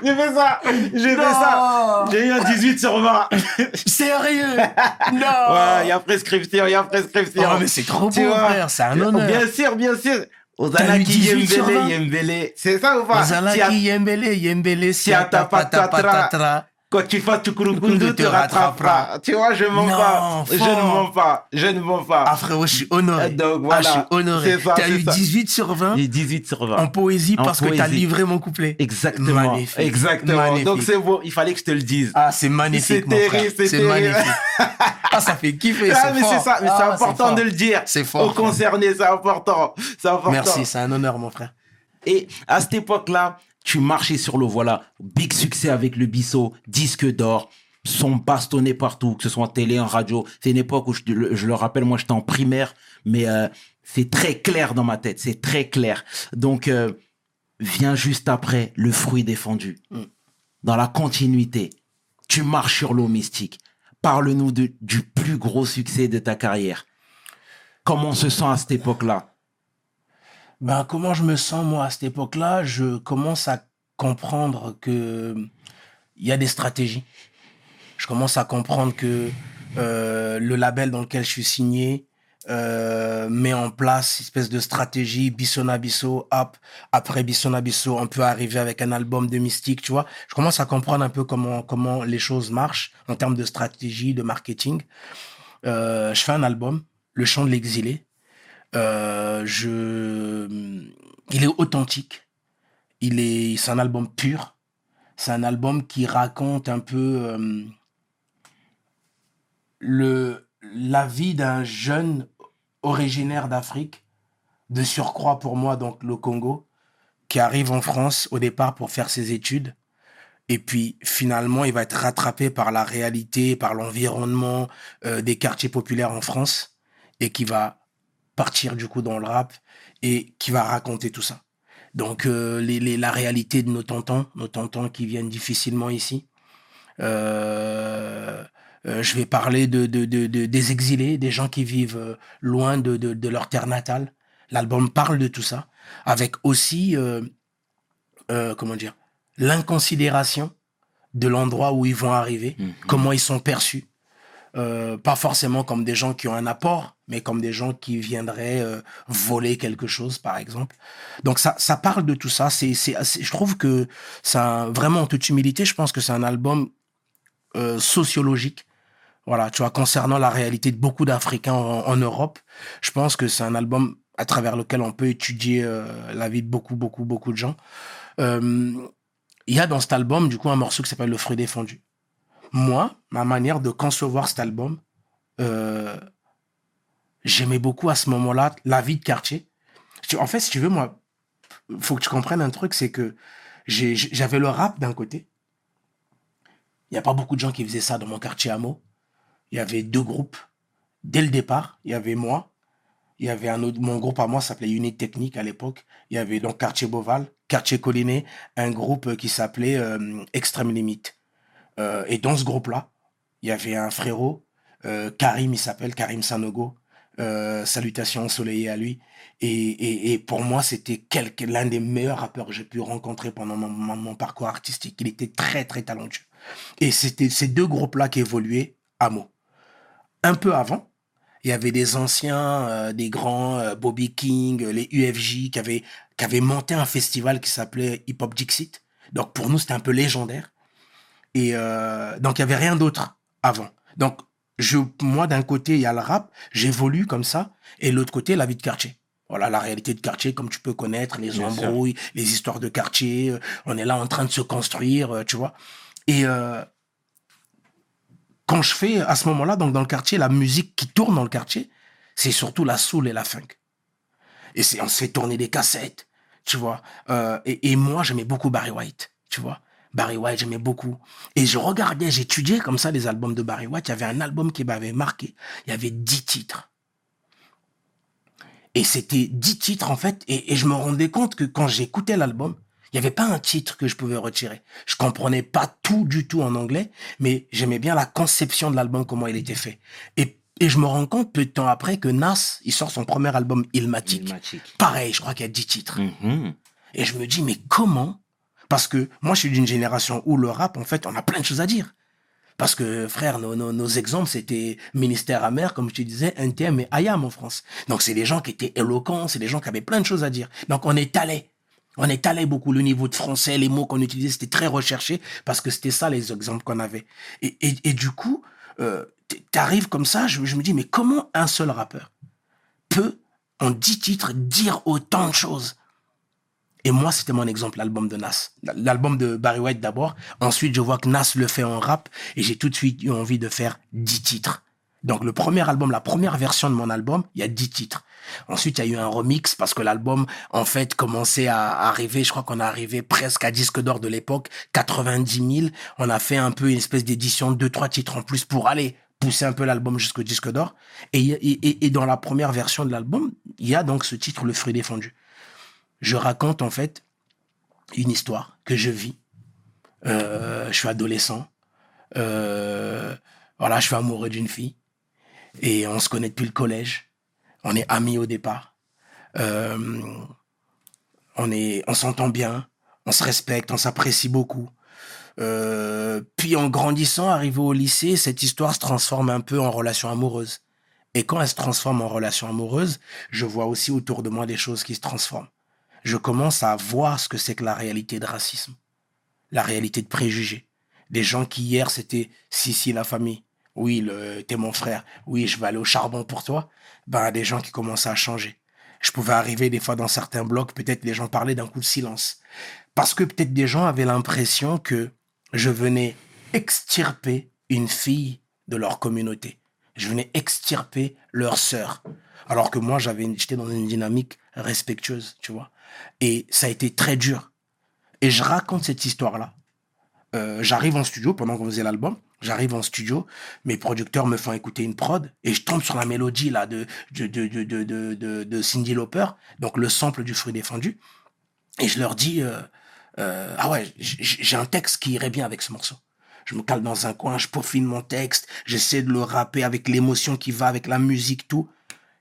[SPEAKER 1] j'ai fait ça. J'ai fait ça. J'ai eu un 18 sur 20.
[SPEAKER 3] Sérieux Non
[SPEAKER 1] Ouais, il y a prescription, il y a prescription.
[SPEAKER 3] Oh, mais c'est trop
[SPEAKER 1] Tu
[SPEAKER 3] beau,
[SPEAKER 1] vois.
[SPEAKER 3] frère, c'est un honneur.
[SPEAKER 1] Bien sûr, bien sûr. Ozanaki
[SPEAKER 3] 18 sur
[SPEAKER 1] Yembele,
[SPEAKER 3] 20?
[SPEAKER 1] Yembele. C'est ça ou pas
[SPEAKER 3] Ozalaki Yembele, Yembele,
[SPEAKER 1] Siata Patatra. Quand tu fasses Tukurukundu, te rattrapera. Tu vois, je mens
[SPEAKER 3] Non,
[SPEAKER 1] pas. Je ne mens pas. Je ne mens pas.
[SPEAKER 3] Ah frérot, je suis honoré.
[SPEAKER 1] Donc,
[SPEAKER 3] Ah,
[SPEAKER 1] voilà.
[SPEAKER 3] je suis honoré.
[SPEAKER 1] Ça,
[SPEAKER 3] T'as eu
[SPEAKER 1] ça.
[SPEAKER 3] 18 sur 20
[SPEAKER 1] J'ai 18 sur 20.
[SPEAKER 3] en poésie
[SPEAKER 1] En
[SPEAKER 3] parce que t'as
[SPEAKER 1] poésie.
[SPEAKER 3] livré mon couplet.
[SPEAKER 1] Exactement.
[SPEAKER 3] Magnifique.
[SPEAKER 1] Exactement.
[SPEAKER 3] Magnifique.
[SPEAKER 1] Donc c'est beau. Il fallait que je te le dise.
[SPEAKER 3] Ah, c'est magnifique,
[SPEAKER 1] C'est
[SPEAKER 3] mon frère.
[SPEAKER 1] terrible, c'est
[SPEAKER 3] magnifique. ah, ça fait kiffer,
[SPEAKER 1] Ah,
[SPEAKER 3] c'est
[SPEAKER 1] mais c'est ça. Mais
[SPEAKER 3] Ah,
[SPEAKER 1] c'est important
[SPEAKER 3] fort.
[SPEAKER 1] de le dire.
[SPEAKER 3] C'est fort.
[SPEAKER 1] Aux concernés, c'est important. C'est important.
[SPEAKER 3] Merci, c'est un honneur, mon frère.
[SPEAKER 1] Et à cette époque-là, tu marchais sur le voilà. Big succès avec le Bissot, disque d'or, son bastonné partout, que ce soit en télé, en radio. C'est une époque où, je, le- je le rappelle, moi j'étais en primaire, mais euh, c'est très clair dans ma tête, c'est très clair. Donc, euh, vient juste après le fruit défendu.
[SPEAKER 3] Mm.
[SPEAKER 1] Dans la continuité, tu marches sur l'eau mystique. Parle-nous du plus gros succès de ta carrière. Comment on se sent à cette époque-là?
[SPEAKER 3] Ben, comment je me sens, moi, à cette époque-là Je commence à comprendre que il y a des stratégies. Je commence à comprendre que euh, le label dans lequel je suis signé euh, met en place une espèce de stratégie Bissona Bisso, hop, après Bissona Bisso, on peut arriver avec un album de mystique, tu vois. Je commence à comprendre un peu comment, comment les choses marchent en termes de stratégie, de marketing. Euh, je fais un album, Le Chant de l'Exilé. Euh, je, il est authentique. Il est, c'est un album pur. C'est un album qui raconte un peu euh, la vie d'un jeune originaire d'Afrique, de surcroît pour moi, donc le Congo, qui arrive en France au départ pour faire ses études. Et puis finalement, il va être rattrapé par la réalité, par l'environnement euh, des quartiers populaires en France, et qui va partir du coup dans le rap et qui va raconter tout ça. Donc euh, les, les- la réalité de nos tontons, nos tontons qui viennent difficilement ici. Euh, euh, je vais parler de, de, de, de- des exilés, des gens qui vivent loin de, leur terre natale. L'album parle de tout ça, avec aussi, comment dire, l'inconsidération de l'endroit où ils vont arriver,
[SPEAKER 1] Mhm.
[SPEAKER 3] comment ils sont perçus. Euh, pas forcément comme des gens qui ont un apport, mais comme des gens qui viendraient euh, voler quelque chose, par exemple. Donc ça, ça parle de tout ça. C'est, c'est, je trouve que ça, vraiment en toute humilité, je pense que c'est un album euh, sociologique. Voilà, tu vois, concernant la réalité de beaucoup d'Africains en, en Europe, je pense que c'est un album à travers lequel on peut étudier euh, la vie de beaucoup, beaucoup, beaucoup de gens. Euh, Il y a dans cet album, du coup, un morceau qui s'appelle Le fruit défendu. Moi, ma manière de concevoir cet album, euh, j'aimais beaucoup à ce moment-là la vie de quartier. En fait, si tu veux, moi, faut que tu comprennes un truc, c'est que j'avais le rap d'un côté. Il n'y a pas beaucoup de gens qui faisaient ça dans mon quartier Hameau. Il y avait deux groupes. Dès le départ, il y avait moi. Il y avait un autre, mon groupe à moi s'appelait Unit Technique à l'époque. Il y avait donc Quartier Boval, Quartier Collinet, un groupe qui s'appelait euh, Extrême Limite. Euh, et dans ce groupe-là, il y avait un frérot, euh, Karim, il s'appelle Karim Sanogo. Euh, salutations ensoleillées à lui. Et, et, et pour moi, c'était l'un des meilleurs rappeurs que j'ai pu rencontrer pendant mon, parcours artistique. Il était très, très talentueux. Et c'était ces deux groupes-là qui évoluaient à mots. Un peu avant, il y avait des anciens, des grands, Bobby King, les UFJ, qui avaient, qui avaient monté un festival qui s'appelait Hip Hop Dixit. Donc pour nous, c'était un peu légendaire. Et euh, donc il y avait rien d'autre avant. Donc je, moi, d'un côté, il y a le rap, j'évolue comme ça, et l'autre côté, la vie de quartier. Voilà, la réalité de quartier, comme tu peux connaître, les embrouilles, les histoires de quartier. euh, On est là en train de se construire, euh, tu vois. Et euh, quand je fais, à ce moment-là, donc dans le quartier, la musique qui tourne dans le quartier, c'est surtout la soul et la funk. Et c'est, on se fait tourner des cassettes, tu vois. Euh, et, et moi, j'aimais beaucoup Barry White, tu vois. Barry White, j'aimais beaucoup. Et je regardais, j'étudiais comme ça les albums de Barry White. Il y avait un album qui m'avait marqué. Il y avait dix titres. Et c'était dix titres, en fait. Et, et je me rendais compte que quand j'écoutais l'album, il n'y avait pas un titre que je pouvais retirer. Je comprenais pas tout du tout en anglais, mais j'aimais bien la conception de l'album, comment il était fait. Et, et je me rends compte peu de temps après que Nas, il sort son premier album Ilmatic.
[SPEAKER 1] Ilmatic.
[SPEAKER 3] Pareil, je crois qu'il y a dix titres.
[SPEAKER 1] Mhm.
[SPEAKER 3] Et je me dis, mais comment Parce que moi, je suis d'une génération où le rap, en fait, on a plein de choses à dire. Parce que, frère, nos, nos, exemples, c'était Ministère amer, comme je te disais, NTM et IAM en France. Donc, c'est des gens qui étaient éloquents, c'est des gens qui avaient plein de choses à dire. Donc, on étalait. On étalait beaucoup le niveau de français, les mots qu'on utilisait, c'était très recherché, parce que c'était ça les exemples qu'on avait. Et, et, et du coup, euh, t'arrives comme ça, je, je me dis, mais comment un seul rappeur peut, en dix titres, dire autant de choses? Et moi, c'était mon exemple, l'album de Nas. L'album de Barry White d'abord. Ensuite, je vois que Nas le fait en rap et j'ai tout de suite eu envie de faire 10 titres. Donc, le premier album, la première version de mon album, il y a 10 titres. Ensuite, il y a eu un remix parce que l'album, en fait, commençait à arriver. Je crois qu'on est arrivé presque à disque d'or de l'époque, 90 000. On a fait un peu une espèce d'édition, deux, trois titres en plus pour aller pousser un peu l'album jusqu'au disque d'or. Et, et, dans la première version de l'album, il y a donc ce titre, Le fruit défendu je raconte en fait une histoire que je vis. Euh, je suis adolescent. Euh, voilà, je suis amoureux d'une fille. Et on se connaît depuis le collège. On est amis au départ. Euh, on on s'entend bien. On se respecte. On s'apprécie beaucoup. Puis en grandissant, arrivé au lycée, cette histoire se transforme un peu en relation amoureuse. Et quand elle se transforme en relation amoureuse, je vois aussi autour de moi des choses qui se transforment je commence à voir ce que c'est que la réalité de racisme, la réalité de préjugés. Des gens qui hier c'était si si la famille, oui le t'es mon frère, oui je vais aller au charbon pour toi, ben des gens qui commencent à changer. Je pouvais arriver des fois dans certains blocs, peut-être les gens parlaient d'un coup de silence, parce que peut-être des gens avaient l'impression que je venais extirper une fille de leur communauté. Je venais extirper leur sœur. Alors que moi, j'avais, j'étais dans une dynamique respectueuse, tu vois. Et ça a été très dur. Et je raconte cette histoire-là. Euh, j'arrive en studio pendant qu'on faisait l'album. J'arrive en studio, mes producteurs me font écouter une prod et je tombe sur la mélodie là de de de de de, Cindy Lauper, donc le sample du fruit défendu. Et je leur dis euh, euh, ah ouais, j'ai un texte qui irait bien avec ce morceau. Je me cale dans un coin, je peaufine mon texte, j'essaie de le rapper avec l'émotion qui va avec la musique tout.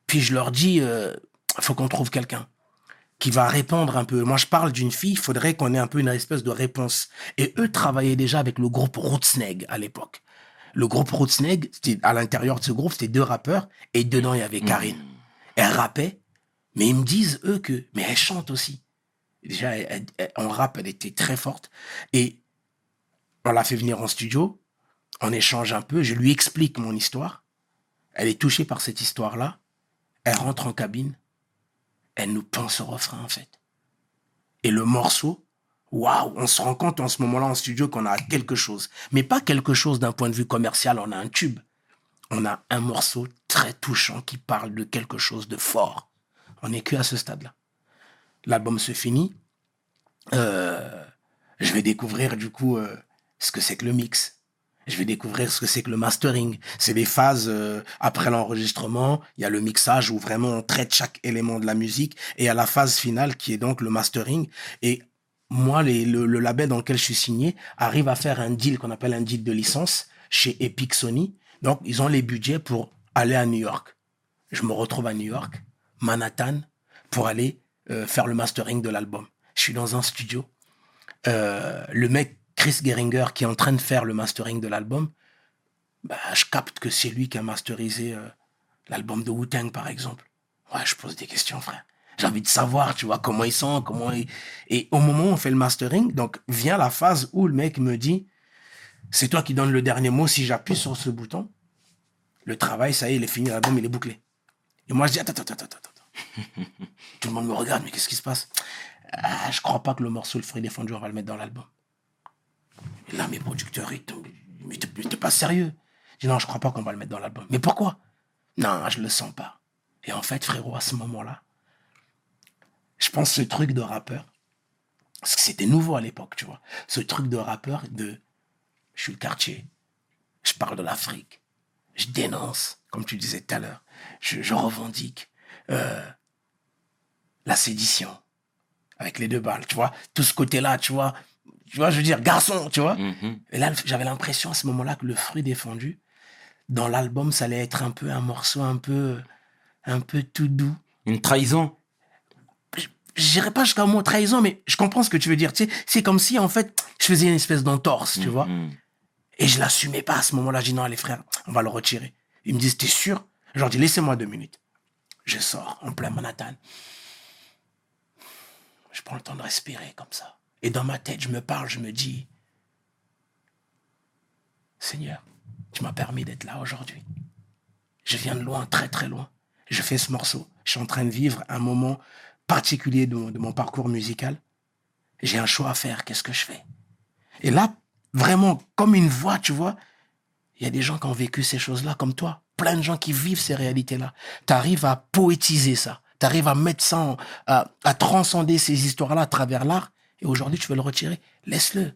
[SPEAKER 3] Puis je leur dis faut qu'on trouve quelqu'un qui va répondre un peu. Moi, je parle d'une fille, il faudrait qu'on ait un peu une espèce de réponse. Et eux travaillaient déjà avec le groupe Rootsneg à l'époque. Le groupe Rootsneg, c'était à l'intérieur de ce groupe, c'était deux rappeurs, et dedans, il y avait Karine. Elle rappait, mais ils me disent, eux, que, mais elle chante aussi. Déjà, elle- elle- elle- en rap, elle était très forte. Et on l'a fait venir en studio, on échange un peu, je lui explique mon histoire. Elle est touchée par cette histoire-là. Elle rentre en cabine, elle nous pense au refrain en fait. Et le morceau, waouh, on se rend compte en ce moment-là en studio qu'on a quelque chose. Mais pas quelque chose d'un point de vue commercial, on a un tube. On a un morceau très touchant qui parle de quelque chose de fort. On n'est que à ce stade-là. L'album se finit. Euh, je vais découvrir du coup euh, ce que c'est que le mix. Je vais découvrir ce que c'est que le mastering. C'est des phases euh, après l'enregistrement. Il y a le mixage où vraiment on traite chaque élément de la musique. Et il y a la phase finale qui est donc le mastering. Et moi, le label dans lequel je suis signé arrive à faire un deal qu'on appelle un deal de licence chez Epic Sony. Donc, ils ont les budgets pour aller à New York. Je me retrouve à New York, Manhattan, pour aller euh, faire le mastering de l'album. Je suis dans un studio. Euh, le mec Chris Geringer qui est en train de faire le mastering de l'album, bah, je capte que c'est lui qui a masterisé euh, l'album de Wu-Tang, par exemple. Ouais, je pose des questions, frère. J'ai envie de savoir, tu vois, comment ils sont, comment ils... Et au moment où on fait le mastering, donc vient la phase où le mec me dit, c'est toi qui donnes le dernier mot, si j'appuie sur ce bouton, le travail, ça y est, il est fini, l'album, il est bouclé. Et moi, je dis, attends, attends, attends, attends, attends. Tout le monde me regarde, mais qu'est-ce qui se passe? Ah, Je crois pas que le morceau Le Fruit défendu, on va le mettre dans l'album. Là, mes producteurs, ils tombent. Mais t'es pas sérieux Je dis, non, je crois pas qu'on va le mettre dans l'album. Mais pourquoi? Non, je le sens pas. Et en fait, frérot, à ce moment-là, je pense ce truc de rappeur, parce que c'était nouveau à l'époque, tu vois, ce truc de rappeur de je suis le quartier, je parle de l'Afrique, je dénonce, comme tu disais tout à l'heure, je, je revendique euh, la sédition avec les deux balles, tu vois, tout ce côté-là, tu vois, tu vois, je veux dire, garçon, tu vois.
[SPEAKER 1] Mhm.
[SPEAKER 3] Et là, j'avais l'impression à ce moment-là que le fruit défendu, dans l'album, ça allait être un peu un morceau un peu, un peu tout doux.
[SPEAKER 1] Une trahison.
[SPEAKER 3] J'irai pas jusqu'à mot trahison, mais je comprends ce que tu veux dire. Tu sais, c'est comme si, en fait, je faisais une espèce d'entorse, tu vois.
[SPEAKER 1] Mhm.
[SPEAKER 3] Et je l'assumais pas à ce moment-là. Je dis non, allez frère, on va le retirer. Ils me disent, t'es sûr? Je leur dis, laissez-moi deux minutes. Je sors en plein Manhattan. Je prends le temps de respirer comme ça. Et dans ma tête, je me parle, je me dis, Seigneur, tu m'as permis d'être là aujourd'hui. Je viens de loin, très très loin. Je fais ce morceau. Je suis en train de vivre un moment particulier de, mon parcours musical. J'ai un choix à faire. Qu'est-ce que je fais? Et là, vraiment, comme une voix, tu vois, il y a des gens qui ont vécu ces choses-là comme toi. Plein de gens qui vivent ces réalités-là. Tu arrives à poétiser ça. Tu arrives à mettre ça, en- à transcender ces histoires-là à travers l'art. Et aujourd'hui, tu veux le retirer. Laisse-le.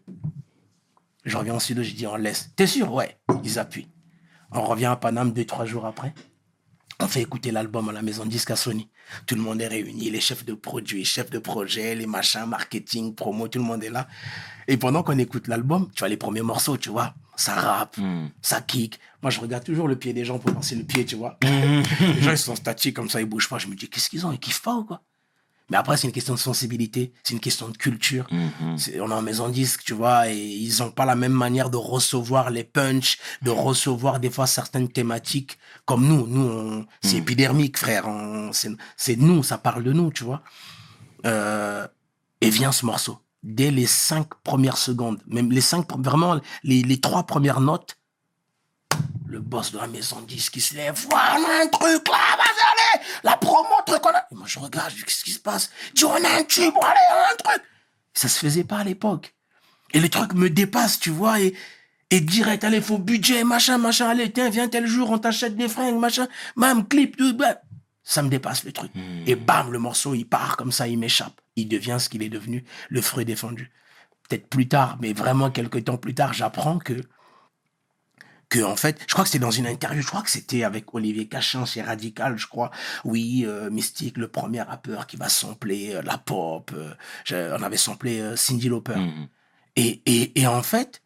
[SPEAKER 3] Je reviens en studio, je dis on laisse. T'es sûr? Ouais. Ils appuient. On revient à Paname deux, trois jours après. On fait écouter l'album à la maison de disque à Sony. Tout le monde est réuni, les chefs de produits, chefs de projet, les machins, marketing, promo, tout le monde est là. Et pendant qu'on écoute l'album, tu vois les premiers morceaux, tu vois, ça rappe,
[SPEAKER 1] Mhm.
[SPEAKER 3] ça kick. Moi, je regarde toujours le pied des gens pour si le pied, tu vois. les gens, ils sont statiques comme ça, ils bougent pas. Je me dis, qu'est-ce qu'ils ont? Ils kiffent pas ou quoi? Mais après, c'est une question de sensibilité, c'est une question de culture.
[SPEAKER 1] Mhm.
[SPEAKER 3] On est en maison disque, tu vois, et ils ont pas la même manière de recevoir les punchs, de recevoir des fois certaines thématiques comme nous. Nous, c'est épidermique, frère. C'est nous, ça parle de nous, tu vois. Euh, et vient ce morceau. Dès les cinq premières secondes, même les cinq, vraiment, les, les trois premières notes, le boss de la maison de disque qui se lève, voilà on a un truc là, vas-y, allez, la promo, truc, on a. Et moi, je regarde, je qu'est-ce qui se passe? Dit, on a un tube, allez, on a un truc. Ça se faisait pas à l'époque. Et le truc me dépasse, tu vois, et, et direct, allez, faut budget, machin, machin, allez, tiens, viens tel jour, on t'achète des fringues, machin, même clip, tout, bah. Ça me dépasse le truc. Et bam, le morceau, il part comme ça, il m'échappe. Il devient ce qu'il est devenu, le fruit défendu. Peut-être plus tard, mais vraiment quelques temps plus tard, j'apprends que que en fait, je crois que c'était dans une interview, je crois que c'était avec Olivier Cachin chez Radical, je crois. Oui, euh, Mystique, le premier rappeur qui va sampler euh, la pop. euh, je- on avait samplé Cindy Lauper.
[SPEAKER 1] Mhm.
[SPEAKER 3] Et, et, et en fait,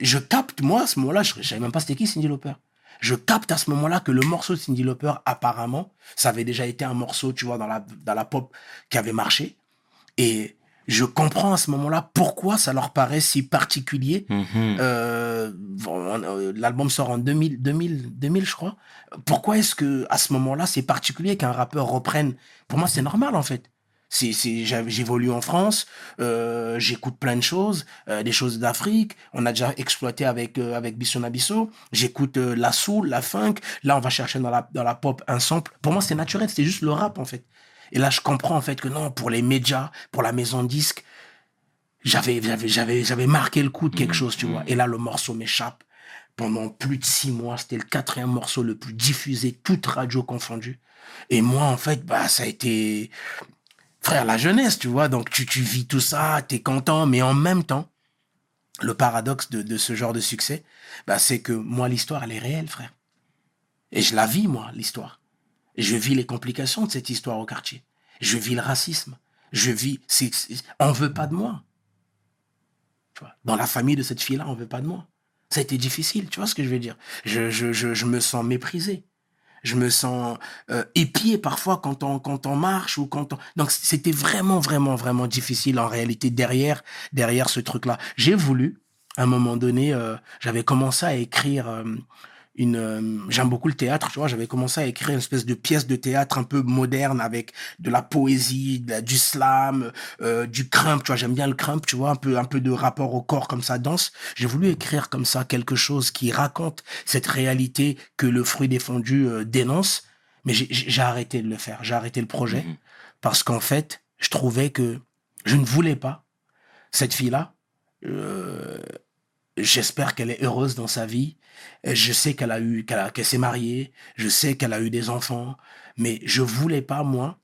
[SPEAKER 3] je capte, moi, à ce moment-là, je ne savais même pas c'était qui Cindy Lauper. Je capte à ce moment-là que le morceau de Cindy Lauper, apparemment, ça avait déjà été un morceau, tu vois, dans la, dans la pop qui avait marché. Et je comprends à ce moment-là pourquoi ça leur paraît si particulier.
[SPEAKER 1] Mhm.
[SPEAKER 3] Euh, euh, L'album sort en 2000, 2000, 2000 je crois. Pourquoi est-ce que à ce moment-là, c'est particulier qu'un rappeur reprenne? Pour moi, c'est normal, en fait. C'est, c'est, j'évolue en France, euh, j'écoute plein de choses, euh, des choses d'Afrique. On a déjà exploité avec euh, avec Bisson Abisso. J'écoute la soul, la funk. Là, on va chercher dans la dans la pop un sample. Pour moi, c'est naturel. C'était juste le rap en fait. Et là, je comprends en fait que non, pour les médias, pour la maison de disque, j'avais j'avais j'avais j'avais marqué le coup de quelque chose, tu vois. Et là, le morceau m'échappe. Pendant plus de six mois, c'était le quatrième morceau le plus diffusé, toute radio confondue. Et moi, en fait, bah, ça a été frère, la jeunesse, tu vois. Donc, tu, tu vis tout ça, t'es content, mais en même temps, le paradoxe de, de ce genre de succès, bah, c'est que moi, l'histoire, elle est réelle, frère. Et je la vis, moi, l'histoire. Je vis les complications de cette histoire au quartier. Je vis le racisme. Je vis. on veut pas de moi. Dans la famille de cette fille-là, on veut pas de moi. Ça a été difficile, tu vois ce que je veux dire. Je, je, je, je me sens méprisé. Je me sens euh, épié parfois quand on, quand on marche ou quand on... Donc c'était vraiment, vraiment, vraiment difficile en réalité derrière, derrière ce truc-là. J'ai voulu, à un moment donné, euh, j'avais commencé à écrire euh, une... euh, J'aime beaucoup le théâtre, tu vois, j'avais commencé à écrire une espèce de pièce de théâtre un peu moderne avec de la poésie, de la- du slam, euh, du crump, tu vois, j'aime bien le crump, tu vois, un peu, un peu de rapport au corps comme ça, danse. J'ai voulu écrire comme ça quelque chose qui raconte cette réalité que le fruit défendu euh, dénonce, mais j'ai- arrêté de le faire, j'ai arrêté le projet,
[SPEAKER 1] Mhm.
[SPEAKER 3] parce qu'en fait, je trouvais que je ne voulais pas cette fille-là. euh, J'espère qu'elle est heureuse dans sa vie. Je sais qu'elle a eu, qu'elle qu'elle s'est mariée. Je sais qu'elle a eu des enfants. Mais je voulais pas, moi,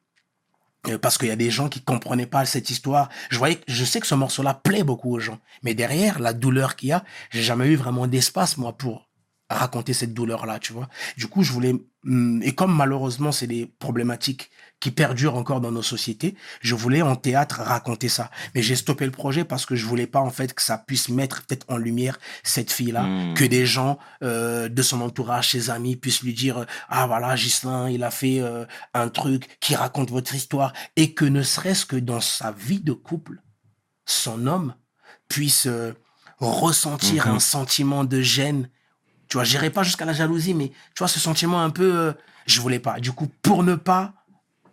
[SPEAKER 3] euh, parce qu'il y a des gens qui comprenaient pas cette histoire. Je voyais, je sais que ce morceau-là plaît beaucoup aux gens. Mais derrière, la douleur qu'il y a, j'ai jamais eu vraiment d'espace, moi, pour raconter cette douleur-là, tu vois. Du coup, je voulais, hum, et comme malheureusement, c'est des problématiques qui perdurent encore dans nos sociétés, je voulais en théâtre raconter ça. Mais j'ai stoppé le projet parce que je voulais pas, en fait, que ça puisse mettre peut-être en lumière cette fille-là,
[SPEAKER 1] Mm.
[SPEAKER 3] que des gens euh, de son entourage, ses amis, puissent lui dire, euh, ah voilà, Gislain, il a fait euh, un truc qui raconte votre histoire, et que ne serait-ce que dans sa vie de couple, son homme puisse euh, ressentir
[SPEAKER 1] Mhm.
[SPEAKER 3] un sentiment de gêne. Tu vois, j'irai pas jusqu'à la jalousie, mais tu vois, ce sentiment un peu, euh, je voulais pas. Du coup, pour ne pas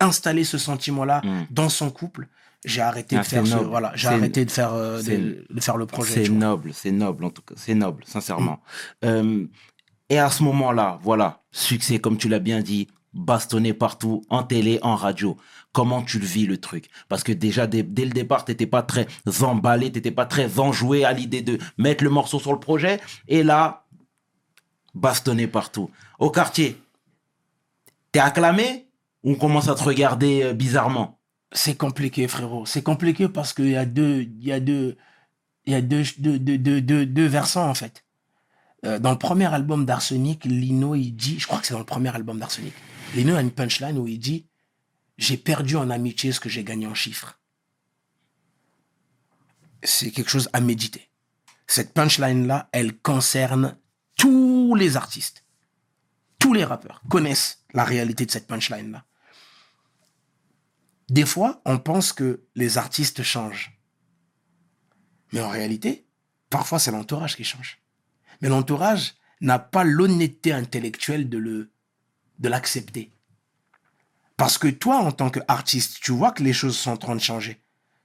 [SPEAKER 3] installer ce sentiment-là
[SPEAKER 1] Mhm.
[SPEAKER 3] dans son couple, j'ai arrêté
[SPEAKER 1] Ah,
[SPEAKER 3] de faire ce, voilà, j'ai arrêté de faire, euh, de, faire le projet.
[SPEAKER 1] C'est noble, c'est noble en tout cas, c'est noble, sincèrement. Euh, et à ce moment-là, voilà, succès comme tu l'as bien dit, bastonné partout, en télé, en radio. Comment tu le vis le truc? Parce que déjà dès, dès le départ, t'étais pas très emballé, t'étais pas très enjoué à l'idée de mettre le morceau sur le projet. Et là, bastonné partout. Au quartier, t'es acclamé on commence à te regarder euh, bizarrement
[SPEAKER 3] C'est compliqué, frérot. C'est compliqué parce qu'il y a deux, il y a deux, il y a deux, deux, deux, deux, versants, en fait. Euh, dans le premier album d'Arsenic, Lino, il dit, je crois que c'est dans le premier album d'Arsenic, Lino a une punchline où il dit, j'ai perdu en amitié ce que j'ai gagné en chiffres. C'est quelque chose à méditer. Cette punchline-là, elle concerne tous les artistes. Tous les rappeurs connaissent la réalité de cette punchline-là. Des fois, on pense que les artistes changent. Mais en réalité, parfois, c'est l'entourage qui change. Mais l'entourage n'a pas l'honnêteté intellectuelle de le, de l'accepter. Parce que toi, en tant qu'artiste, tu vois que les choses sont en train de changer.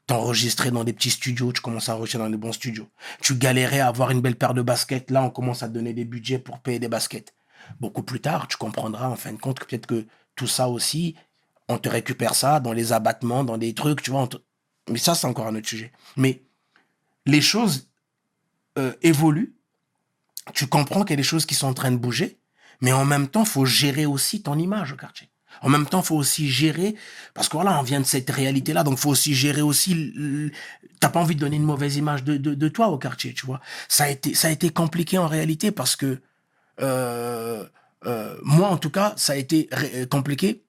[SPEAKER 3] T'enregistrais dans des petits studios, tu commences à enregistrer dans des bons studios. Tu galérais à avoir une belle paire de baskets, là, on commence à donner des budgets pour payer des baskets. Beaucoup plus tard, tu comprendras en fin de compte que peut-être que tout ça aussi, on te récupère ça dans les abattements, dans des trucs, tu vois. Mais ça, c'est encore un autre sujet. Mais les choses euh, évoluent. Tu comprends qu'il y a des choses qui sont en train de bouger, mais en même temps, faut gérer aussi ton image au quartier. En même temps, faut aussi gérer, parce que voilà, on vient de cette réalité-là, donc faut aussi gérer aussi. T'as pas envie de donner une mauvaise image de, de, toi au quartier, tu vois. Ça a été, ça a été compliqué en réalité parce que euh, euh, moi, en tout cas, ça a été compliqué,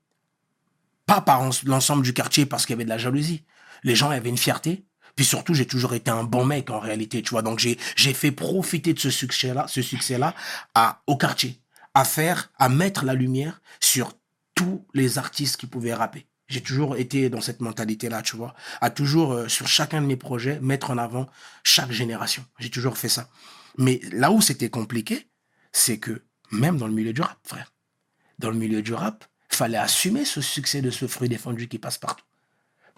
[SPEAKER 3] pas par en- l'ensemble du quartier parce qu'il y avait de la jalousie. Les gens avaient une fierté. Puis surtout, j'ai toujours été un bon mec en réalité, tu vois. Donc j'ai fait profiter de ce succès-là, ce succès-là, au quartier, à faire, à mettre la lumière sur tous les artistes qui pouvaient rapper. J'ai toujours été dans cette mentalité-là, tu vois, à toujours euh, sur chacun de mes projets mettre en avant chaque génération. J'ai toujours fait ça. Mais là où c'était compliqué, c'est que même dans le milieu du rap, frère, dans le milieu du rap, fallait assumer ce succès de ce fruit défendu qui passe partout.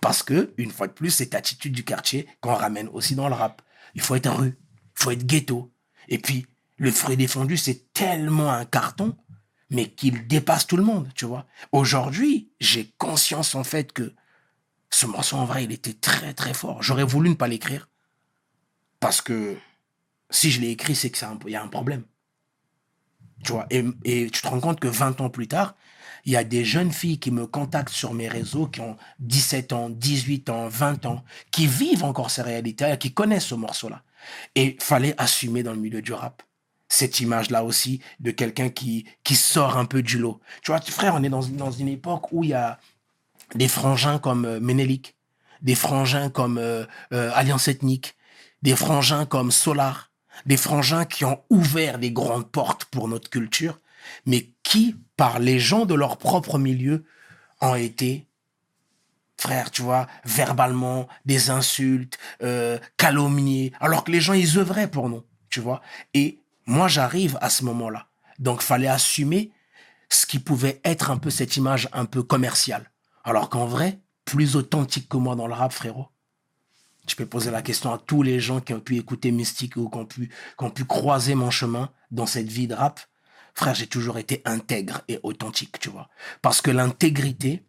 [SPEAKER 3] Parce que, une fois de plus, cette attitude du quartier qu'on ramène aussi dans le rap. Il faut être rue, il faut être ghetto. Et puis, le fruit défendu, c'est tellement un carton, mais qu'il dépasse tout le monde, tu vois. Aujourd'hui, j'ai conscience en fait que ce morceau, en vrai, il était très très fort. J'aurais voulu ne pas l'écrire. Parce que si je l'ai écrit, c'est qu'il y a un problème. Tu vois, et tu te rends compte que 20 ans plus tard, il y a des jeunes filles qui me contactent sur mes réseaux qui ont 17 ans, 18 ans, 20 ans, qui vivent encore ces réalités, qui connaissent ce morceau-là. Et fallait assumer dans le milieu du rap cette image-là aussi de quelqu'un qui, sort un peu du lot. Tu vois, frère, on est dans, dans une époque où il y a des frangins comme euh, Ménélique, des frangins comme euh, euh, Alliance Ethnique, des frangins comme Solar, des frangins qui ont ouvert des grandes portes pour notre culture, mais qui, par les gens de leur propre milieu, ont été, frère, tu vois, verbalement, des insultes, euh, calomniés, alors que les gens, ils œuvraient pour nous, tu vois? Et moi, j'arrive à ce moment-là. Donc, fallait assumer ce qui pouvait être un peu cette image un peu commerciale. Alors qu'en vrai, plus authentique que moi dans le rap, frérot. Je peux poser la question à tous les gens qui ont pu écouter Mystique ou qui ont pu croiser mon chemin dans cette vie de rap. Frère, j'ai toujours été intègre et authentique, tu vois. Parce que l'intégrité,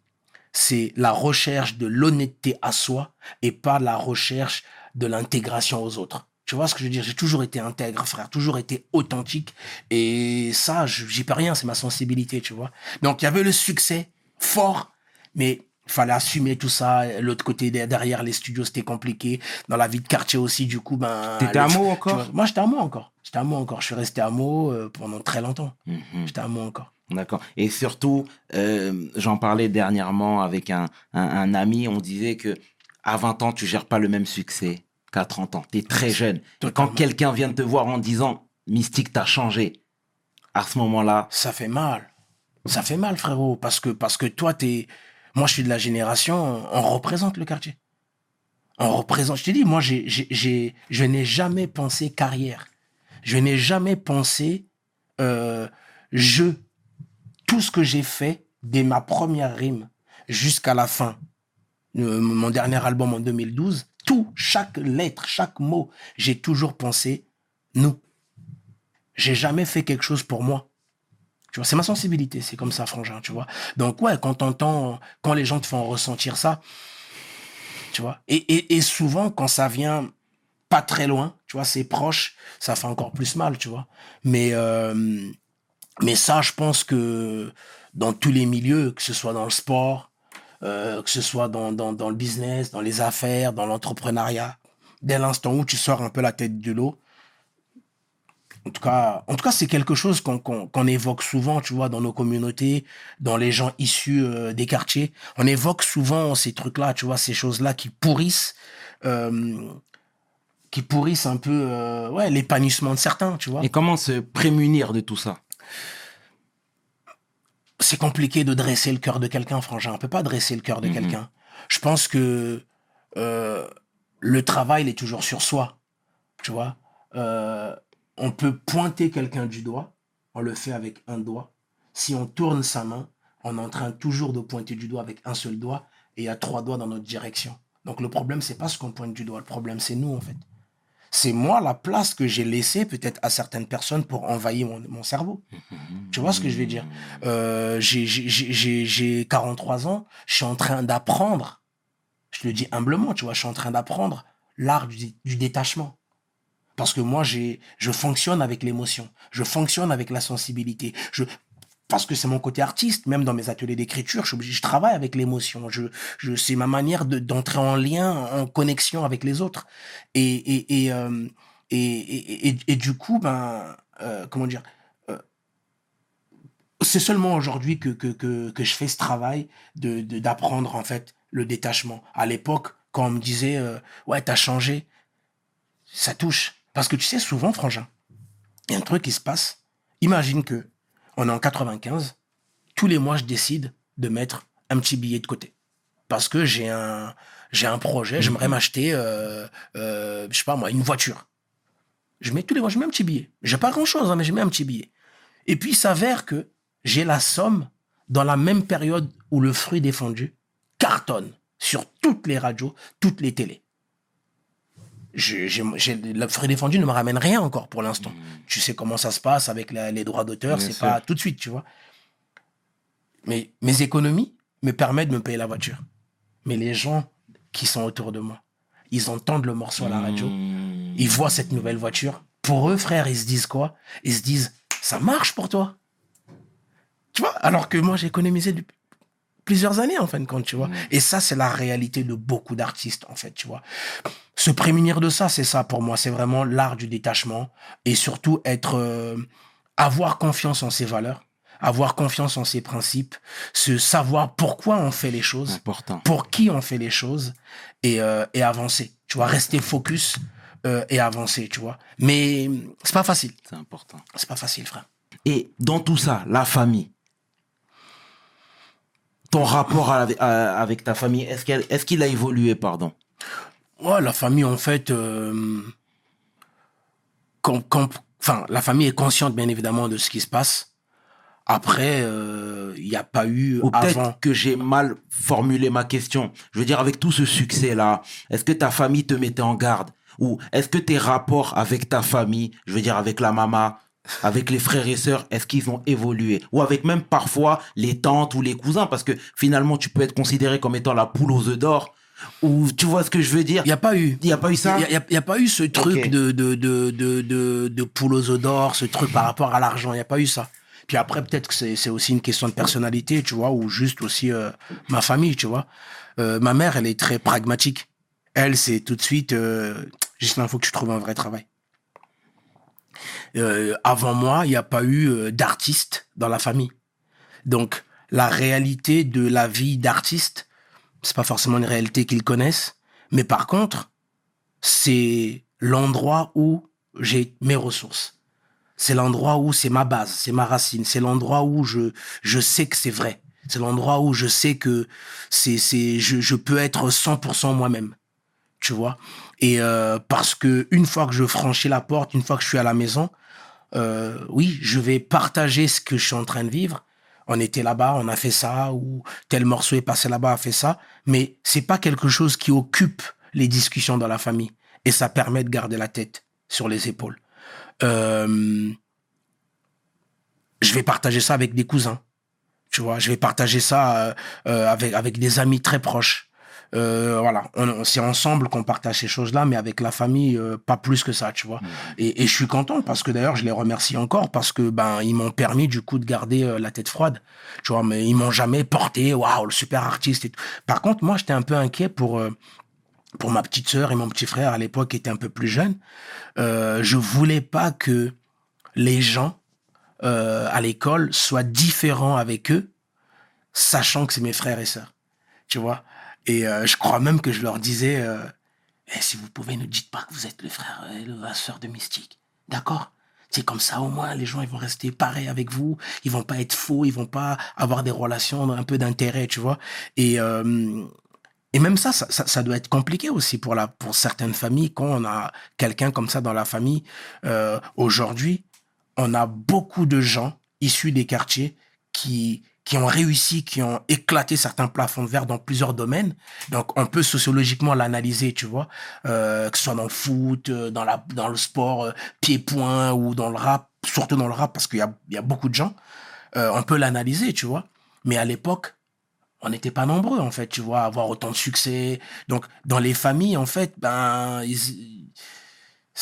[SPEAKER 3] c'est la recherche de l'honnêteté à soi et pas la recherche de l'intégration aux autres. Tu vois ce que je veux dire? J'ai toujours été intègre, frère, toujours été authentique. Et ça, j'y peux rien, c'est ma sensibilité, tu vois. Donc, il y avait le succès fort, mais fallait assumer tout ça. L'autre côté, de- derrière les studios, c'était compliqué. Dans la vie de quartier aussi, du coup, ben...
[SPEAKER 1] T'étais à Meaux encore
[SPEAKER 3] vois, Moi, j'étais à Meaux encore. J'étais à Meaux encore. Je suis resté à Meaux euh, pendant très longtemps.
[SPEAKER 1] Mhm.
[SPEAKER 3] J'étais à Meaux encore.
[SPEAKER 1] D'accord. Et surtout, euh, j'en parlais dernièrement avec un, un, un ami, on disait que à 20 ans, tu gères pas le même succès qu'à 30 ans. Tu es très jeune. Et quand quelqu'un vient te voir en disant Mystique, t'as changé, à ce moment-là,
[SPEAKER 3] Ça fait mal. Ça fait mal, frérot, parce que, parce que toi, t'es. Moi, je suis de la génération, on représente le quartier. On représente. Je te dis, moi, je n'ai jamais pensé carrière. Je n'ai jamais pensé euh, je. Tout ce que j'ai fait, dès ma première rime jusqu'à la fin, euh, mon dernier album en 2012, tout, chaque lettre, chaque mot, j'ai toujours pensé nous. J'ai jamais fait quelque chose pour moi. C'est ma sensibilité, c'est comme ça, frangin, tu vois. Donc, ouais, quand quand les gens te font ressentir ça, tu vois. Et, et, souvent, quand ça vient pas très loin, tu vois, c'est proche, ça fait encore plus mal, tu vois. Mais, euh, mais ça, je pense que dans tous les milieux, que ce soit dans le sport, euh, que ce soit dans, dans, dans le business, dans les affaires, dans l'entrepreneuriat, dès l'instant où tu sors un peu la tête de l'eau, en tout cas, en tout cas, c'est quelque chose qu'on qu'on qu'on évoque souvent, tu vois, dans nos communautés, dans les gens issus euh, des quartiers. On évoque souvent ces trucs-là, tu vois, ces choses-là qui pourrissent, euh, qui pourrissent un peu, euh, ouais, l'épanouissement de certains, tu vois.
[SPEAKER 1] et comment se prémunir de tout ça?
[SPEAKER 3] C'est compliqué de dresser le cœur de quelqu'un, frangin. On peut pas dresser le cœur de
[SPEAKER 1] Mhm.
[SPEAKER 3] quelqu'un. Je pense que le travail, il est toujours sur soi. Tu vois Euh, On peut pointer quelqu'un du doigt. On le fait avec un doigt. Si on tourne sa main, on est en train toujours de pointer du doigt avec un seul doigt et il y a trois doigts dans notre direction. Donc le problème, c'est pas ce qu'on pointe du doigt. Le problème, c'est nous, en fait. C'est moi la place que j'ai laissée peut-être à certaines personnes pour envahir mon, cerveau. Tu vois ce que je veux dire? Euh, j'ai- j'ai- j'ai j'ai- j'ai 43 ans, je suis en train d'apprendre, je le dis humblement, tu vois, je suis en train d'apprendre l'art du détachement. Parce que moi, j'ai, je fonctionne avec l'émotion, je fonctionne avec la sensibilité. Je, parce que c'est mon côté artiste, même dans mes ateliers d'écriture, je je travaille avec l'émotion. Je, je, c'est ma manière de, d'entrer en lien, en connexion avec les autres. Et, et, et, euh, et, et, et, du coup, ben, euh, comment dire, euh, c'est seulement aujourd'hui que, que, que, que je fais ce travail de, d'apprendre, en fait, le détachement. À l'époque, quand on me disait, ouais, t'as changé, ça touche. Parce que tu sais, souvent, frangin, il y a un truc qui se passe. Imagine que on est en 95, tous les mois, je décide de mettre un petit billet de côté. Parce que j'ai un, j'ai un projet, j'aimerais m'acheter, euh, euh, je sais pas moi, une voiture. Je mets tous les mois, je mets un petit billet. J'ai pas grand chose, mais je mets un petit billet. Et puis, il s'avère que j'ai la somme dans la même période où le fruit défendu cartonne sur toutes les radios, toutes les télés. Je, j'ai, j'ai- défendu ne me ramène rien encore pour l'instant. Tu sais comment ça se passe avec la- les droits d'auteur, c'est
[SPEAKER 1] sûr.
[SPEAKER 3] pas tout de suite, tu vois. Mais mes économies me permettent de me payer la voiture. Mais les gens qui sont autour de moi, ils entendent le morceau à la radio,
[SPEAKER 1] Mmh.
[SPEAKER 3] ils voient cette nouvelle voiture. Pour eux, frère, ils se disent quoi? Ils se disent, ça marche pour toi. Tu vois? Alors que moi, j'ai économisé depuis plusieurs années, en fin de compte, tu vois.
[SPEAKER 1] Mm.
[SPEAKER 3] Et ça, c'est la réalité de beaucoup d'artistes, en fait, tu vois. Se prémunir de ça, c'est ça pour moi. C'est vraiment l'art du détachement. Et surtout, être... euh, avoir confiance en ses valeurs, avoir confiance en ses principes, se savoir pourquoi on fait les choses
[SPEAKER 1] Important.
[SPEAKER 3] pour qui on fait les choses et, euh, et avancer. Tu vois, rester focus euh, et avancer, tu vois. Mais c'est pas facile.
[SPEAKER 1] C'est important.
[SPEAKER 3] C'est pas facile, frère.
[SPEAKER 1] Et dans tout ça, la famille. Ton rapport à- à- avec ta famille, est-ce qu'elle- est-ce qu'il a évolué, pardon?
[SPEAKER 3] Ouais, la famille, en fait, euh, com- com- enfin, la famille est consciente, bien évidemment, de ce qui se passe. Après, euh, il n'y a pas eu
[SPEAKER 1] Ou
[SPEAKER 3] avant.
[SPEAKER 1] que j'ai mal formulé ma question. Je veux dire, avec tout ce succès-là, est-ce que ta famille te mettait en garde? Ou est-ce que tes rapports avec ta famille, je veux dire avec la maman, avec les frères et sœurs, est-ce qu'ils ont évolué? Ou avec même parfois les tantes ou les cousins Parce que finalement, tu peux être considéré comme étant la poule aux œufs d'or. Ou tu vois ce que je veux dire?
[SPEAKER 3] Il n'y a pas eu.
[SPEAKER 1] Il n'y a pas eu ça?
[SPEAKER 3] Il n'y a, il y a pas eu ce truc de, de, de, de, de, poule aux œufs d'or, ce truc par rapport à l'argent. Il n'y a pas eu ça. Puis après, peut-être que c'est aussi une question de personnalité, tu vois, ou juste aussi euh, ma famille, tu vois. Euh, ma mère, elle est très pragmatique. Elle, c'est tout de suite, euh, juste il faut que tu trouves un vrai travail. Euh, avant moi, il n'y a pas eu euh, d'artiste dans la famille. Donc, la réalité de la vie d'artiste, c'est pas forcément une réalité qu'ils connaissent. Mais par contre, c'est l'endroit où j'ai mes ressources. C'est l'endroit où c'est ma base, c'est ma racine, c'est l'endroit où je, je sais que c'est vrai. C'est l'endroit où je sais que c'est, c'est, je, je peux être 100% moi-même. Tu vois? Et euh, parce que une fois que je franchis la porte, une fois que je suis à la maison, euh, oui, je vais partager ce que je suis en train de vivre. On était là-bas, on a fait ça, ou tel morceau est passé là-bas, a fait ça. Mais c'est pas quelque chose qui occupe les discussions dans la famille. Et ça permet de garder la tête sur les épaules. Euh, je vais partager ça avec des cousins. Tu vois, je vais partager ça euh, euh, avec, avec des amis très proches. Euh, voilà, c'est ensemble qu'on partage ces choses-là, mais avec la famille, euh, pas plus que ça, tu vois. Et, et je suis content parce que d'ailleurs, je les remercie encore parce que ben ils m'ont permis du coup de garder euh, la tête froide, tu vois. Mais ils m'ont jamais porté, waouh, le super artiste. Et tout. Par contre, moi, j'étais un peu inquiet pour euh, pour ma petite sœur et mon petit frère à l'époque qui étaient un peu plus jeunes. Euh, je voulais pas que les gens euh, à l'école soient différents avec eux, sachant que c'est mes frères et sœurs, tu vois? Et euh, je crois même que je leur disais, euh, Eh, si vous pouvez, ne dites pas que vous êtes le frère et la sœur de Mystique, d'accord? C'est comme ça, au moins, les gens, ils vont rester pareils avec vous. Ils vont pas être faux. Ils vont pas avoir des relations un peu d'intérêt, tu vois. Et, euh, et même ça, ça, doit être compliqué aussi pour, la, pour certaines familles quand on a quelqu'un comme ça dans la famille. Euh, Aujourd'hui, on a beaucoup de gens issus des quartiers qui, qui ont réussi, qui ont éclaté certains plafonds de verre dans plusieurs domaines. Donc, on peut sociologiquement l'analyser, tu vois, euh, que ce soit dans le foot, euh, dans, la, dans le sport, euh, pied-point ou dans le rap, surtout dans le rap parce qu'il y a, y a beaucoup de gens. Euh, on peut l'analyser, tu vois. Mais à l'époque, on n'était pas nombreux, en fait, tu vois, à avoir autant de succès. Donc, dans les familles, en fait, ben,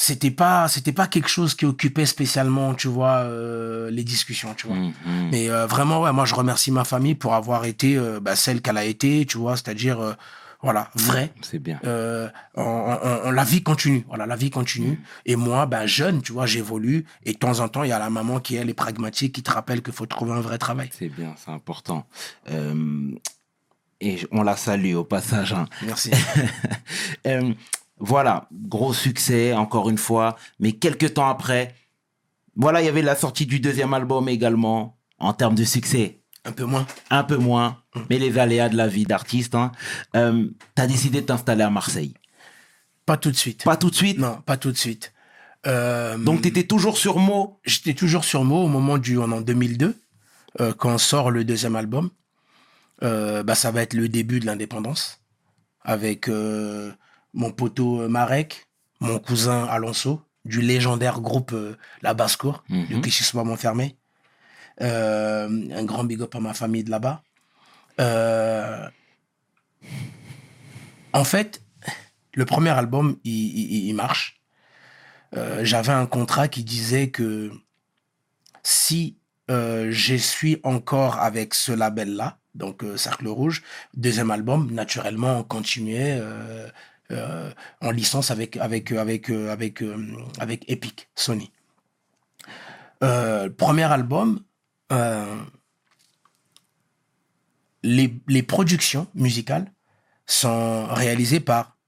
[SPEAKER 3] c'était pas c'était pas quelque chose qui occupait spécialement tu vois euh, les discussions tu vois
[SPEAKER 1] Mhm.
[SPEAKER 3] mais euh, vraiment ouais moi je remercie ma famille pour avoir été euh, bah, celle qu'elle a été tu vois c'est-à-dire voilà vraie
[SPEAKER 1] C'est bien.
[SPEAKER 3] on, on- on- la vie continue voilà la vie continue et moi ben jeune tu vois j'évolue et de temps en temps il y a la maman qui elle est pragmatique qui te rappelle qu'il faut trouver un vrai travail
[SPEAKER 1] C'est bien, c'est important. Et on la salue au passage. hein.
[SPEAKER 3] merci
[SPEAKER 1] voilà, gros succès, encore une fois. Mais quelques temps après, voilà, il y avait la sortie du deuxième album également, en termes de succès.
[SPEAKER 3] un peu moins
[SPEAKER 1] Un peu moins, mais les aléas de la vie d'artiste. Hein. Euh, T'as décidé de t'installer à Marseille.
[SPEAKER 3] pas tout de suite
[SPEAKER 1] Pas tout de suite?
[SPEAKER 3] non pas tout de suite Euh,
[SPEAKER 1] Donc, t'étais toujours sur Mo?
[SPEAKER 3] j'étais toujours sur Mo au moment du en 2002 euh, quand sort le deuxième album bah ça va être le début de l'indépendance avec mon poteau euh, Marek mon cousin Alonso du légendaire groupe euh, La Basse-Cour
[SPEAKER 1] Mhm.
[SPEAKER 3] de Clichy-sous-Bois-Montfermé Euh, un grand big up à ma famille de là-bas. En fait le premier album il, il- il marche. Euh, j'avais un contrat qui disait que si euh, je suis encore avec ce label-là, donc euh, Cercle Rouge, deuxième album, naturellement, on continuait euh, en licence avec avec avec euh, avec euh, avec Epic, Sony. Premier album, les, les productions musicales sont réalisées par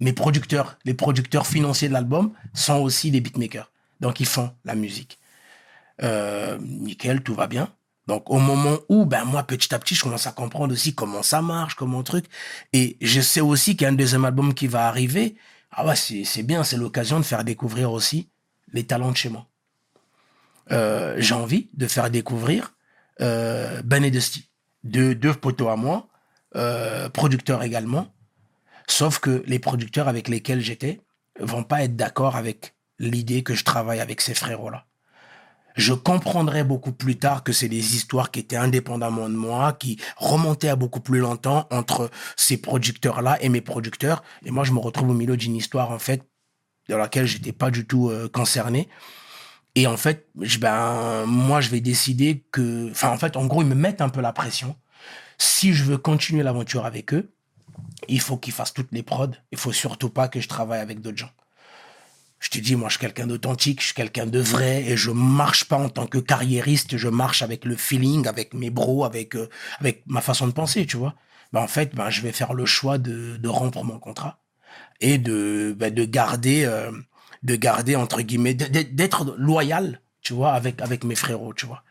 [SPEAKER 3] mes producteurs, les producteurs financiers de l'album sont aussi des beatmakers. Donc ils font la musique. Nickel, tout va bien. Donc au moment où, ben moi petit à petit, je commence à comprendre aussi comment ça marche, comment truc. Et je sais aussi qu'il y a un deuxième album qui va arriver. Ah ouais, c'est bien, c'est l'occasion de faire découvrir aussi les talents de chez moi. Euh, J'ai envie de faire découvrir euh, Ben et Dusty, deux, deux poteaux à moi, euh, producteurs également. Sauf que les producteurs avec lesquels j'étais vont pas être d'accord avec l'idée que je travaille avec ces frérots-là. Je comprendrai beaucoup plus tard que c'est des histoires qui étaient indépendamment de moi, qui remontaient à beaucoup plus longtemps entre ces producteurs-là et mes producteurs. Et moi, je me retrouve au milieu d'une histoire, en fait, dans laquelle j'étais pas du tout euh, concerné. Et en fait, je- ben, moi, je vais décider que, enfin, en fait, en gros, ils me mettent un peu la pression. Si je veux continuer l'aventure avec eux, il faut qu'ils fassent toutes les prods. Il faut surtout pas que je travaille avec d'autres gens. Je te dis, moi, je suis quelqu'un d'authentique, je suis quelqu'un de vrai et je marche pas en tant que carriériste, je marche avec le feeling, avec mes bros, avec, euh, avec ma façon de penser, tu vois. Ben, en fait, ben, je vais faire le choix de, de rompre mon contrat et de, ben, de garder, euh, de garder, entre guillemets, d'être loyal, tu vois, avec, avec mes frérots, tu vois.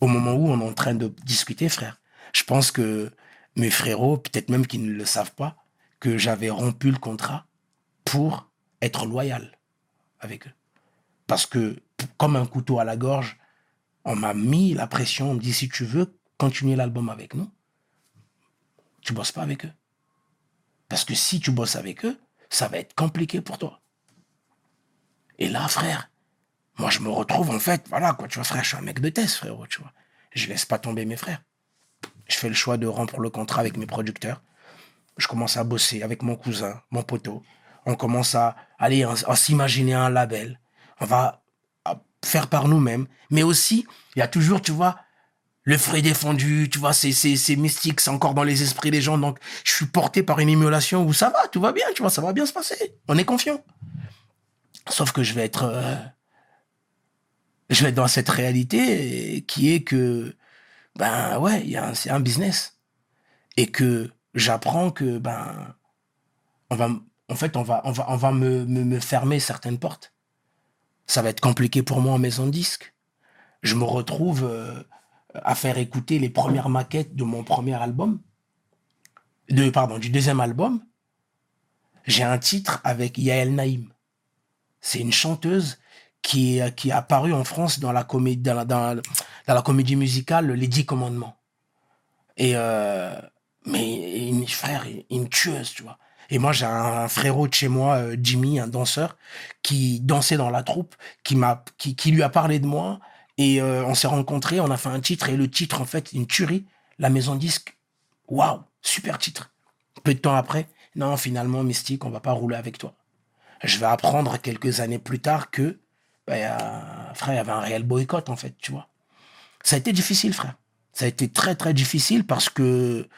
[SPEAKER 3] Au moment où on est en train de discuter, frère, je pense que mes frérots, peut-être même qu'ils ne le savent pas, que j'avais rompu le contrat pour être loyal avec eux. Parce que, comme un couteau à la gorge, on m'a mis la pression, on me dit, si tu veux continuer l'album avec nous, tu bosses pas avec eux. Parce que si tu bosses avec eux, ça va être compliqué pour toi. Et là, frère, moi, je me retrouve, en fait, voilà, quoi, tu vois, frère, je suis un mec de test, frérot, tu vois. Je laisse pas tomber mes frères. Je fais le choix de rompre le contrat avec mes producteurs. Je commence à bosser avec mon cousin, mon poteau. On commence à aller, à, s'imaginer un label. On va faire par nous-mêmes. Mais aussi, il y a toujours, tu vois, le frais défendu, tu vois, c'est, mystique, c'est encore dans les esprits des gens. Donc, je suis porté par une émulation où ça va, tout va bien, tu vois, ça va bien se passer. On est confiant. Sauf que je vais être, euh, je vais être dans cette réalité qui est que, ben ouais, y a un- c'est un business. Et que j'apprends que, ben, on va, en fait, on va, me, me, me fermer certaines portes. Ça va être compliqué pour moi en maison de disque. Je me retrouve euh, à faire écouter les premières maquettes de mon premier album, pardon, du deuxième album. J'ai un titre avec Yael Naïm. C'est une chanteuse qui est, qui est apparue en France dans la comédie musicale Les Dix Commandements. Et, euh, mais une frère, une tueuse, tu vois. Et moi, j'ai un frérot de chez moi, euh, Jimmy, un danseur, qui dansait dans la troupe, qui lui a parlé de moi. Et euh, on s'est rencontrés, on a fait un titre. Et le titre, en fait, une tuerie. La maison disque, waouh, super titre. Peu de temps après, non, finalement, Mystique, on va pas rouler avec toi. Je vais apprendre quelques années plus tard que, bah, frère, il y avait un réel boycott, en fait, tu vois. Ça a été difficile, frère. Ça a été très, très difficile parce que,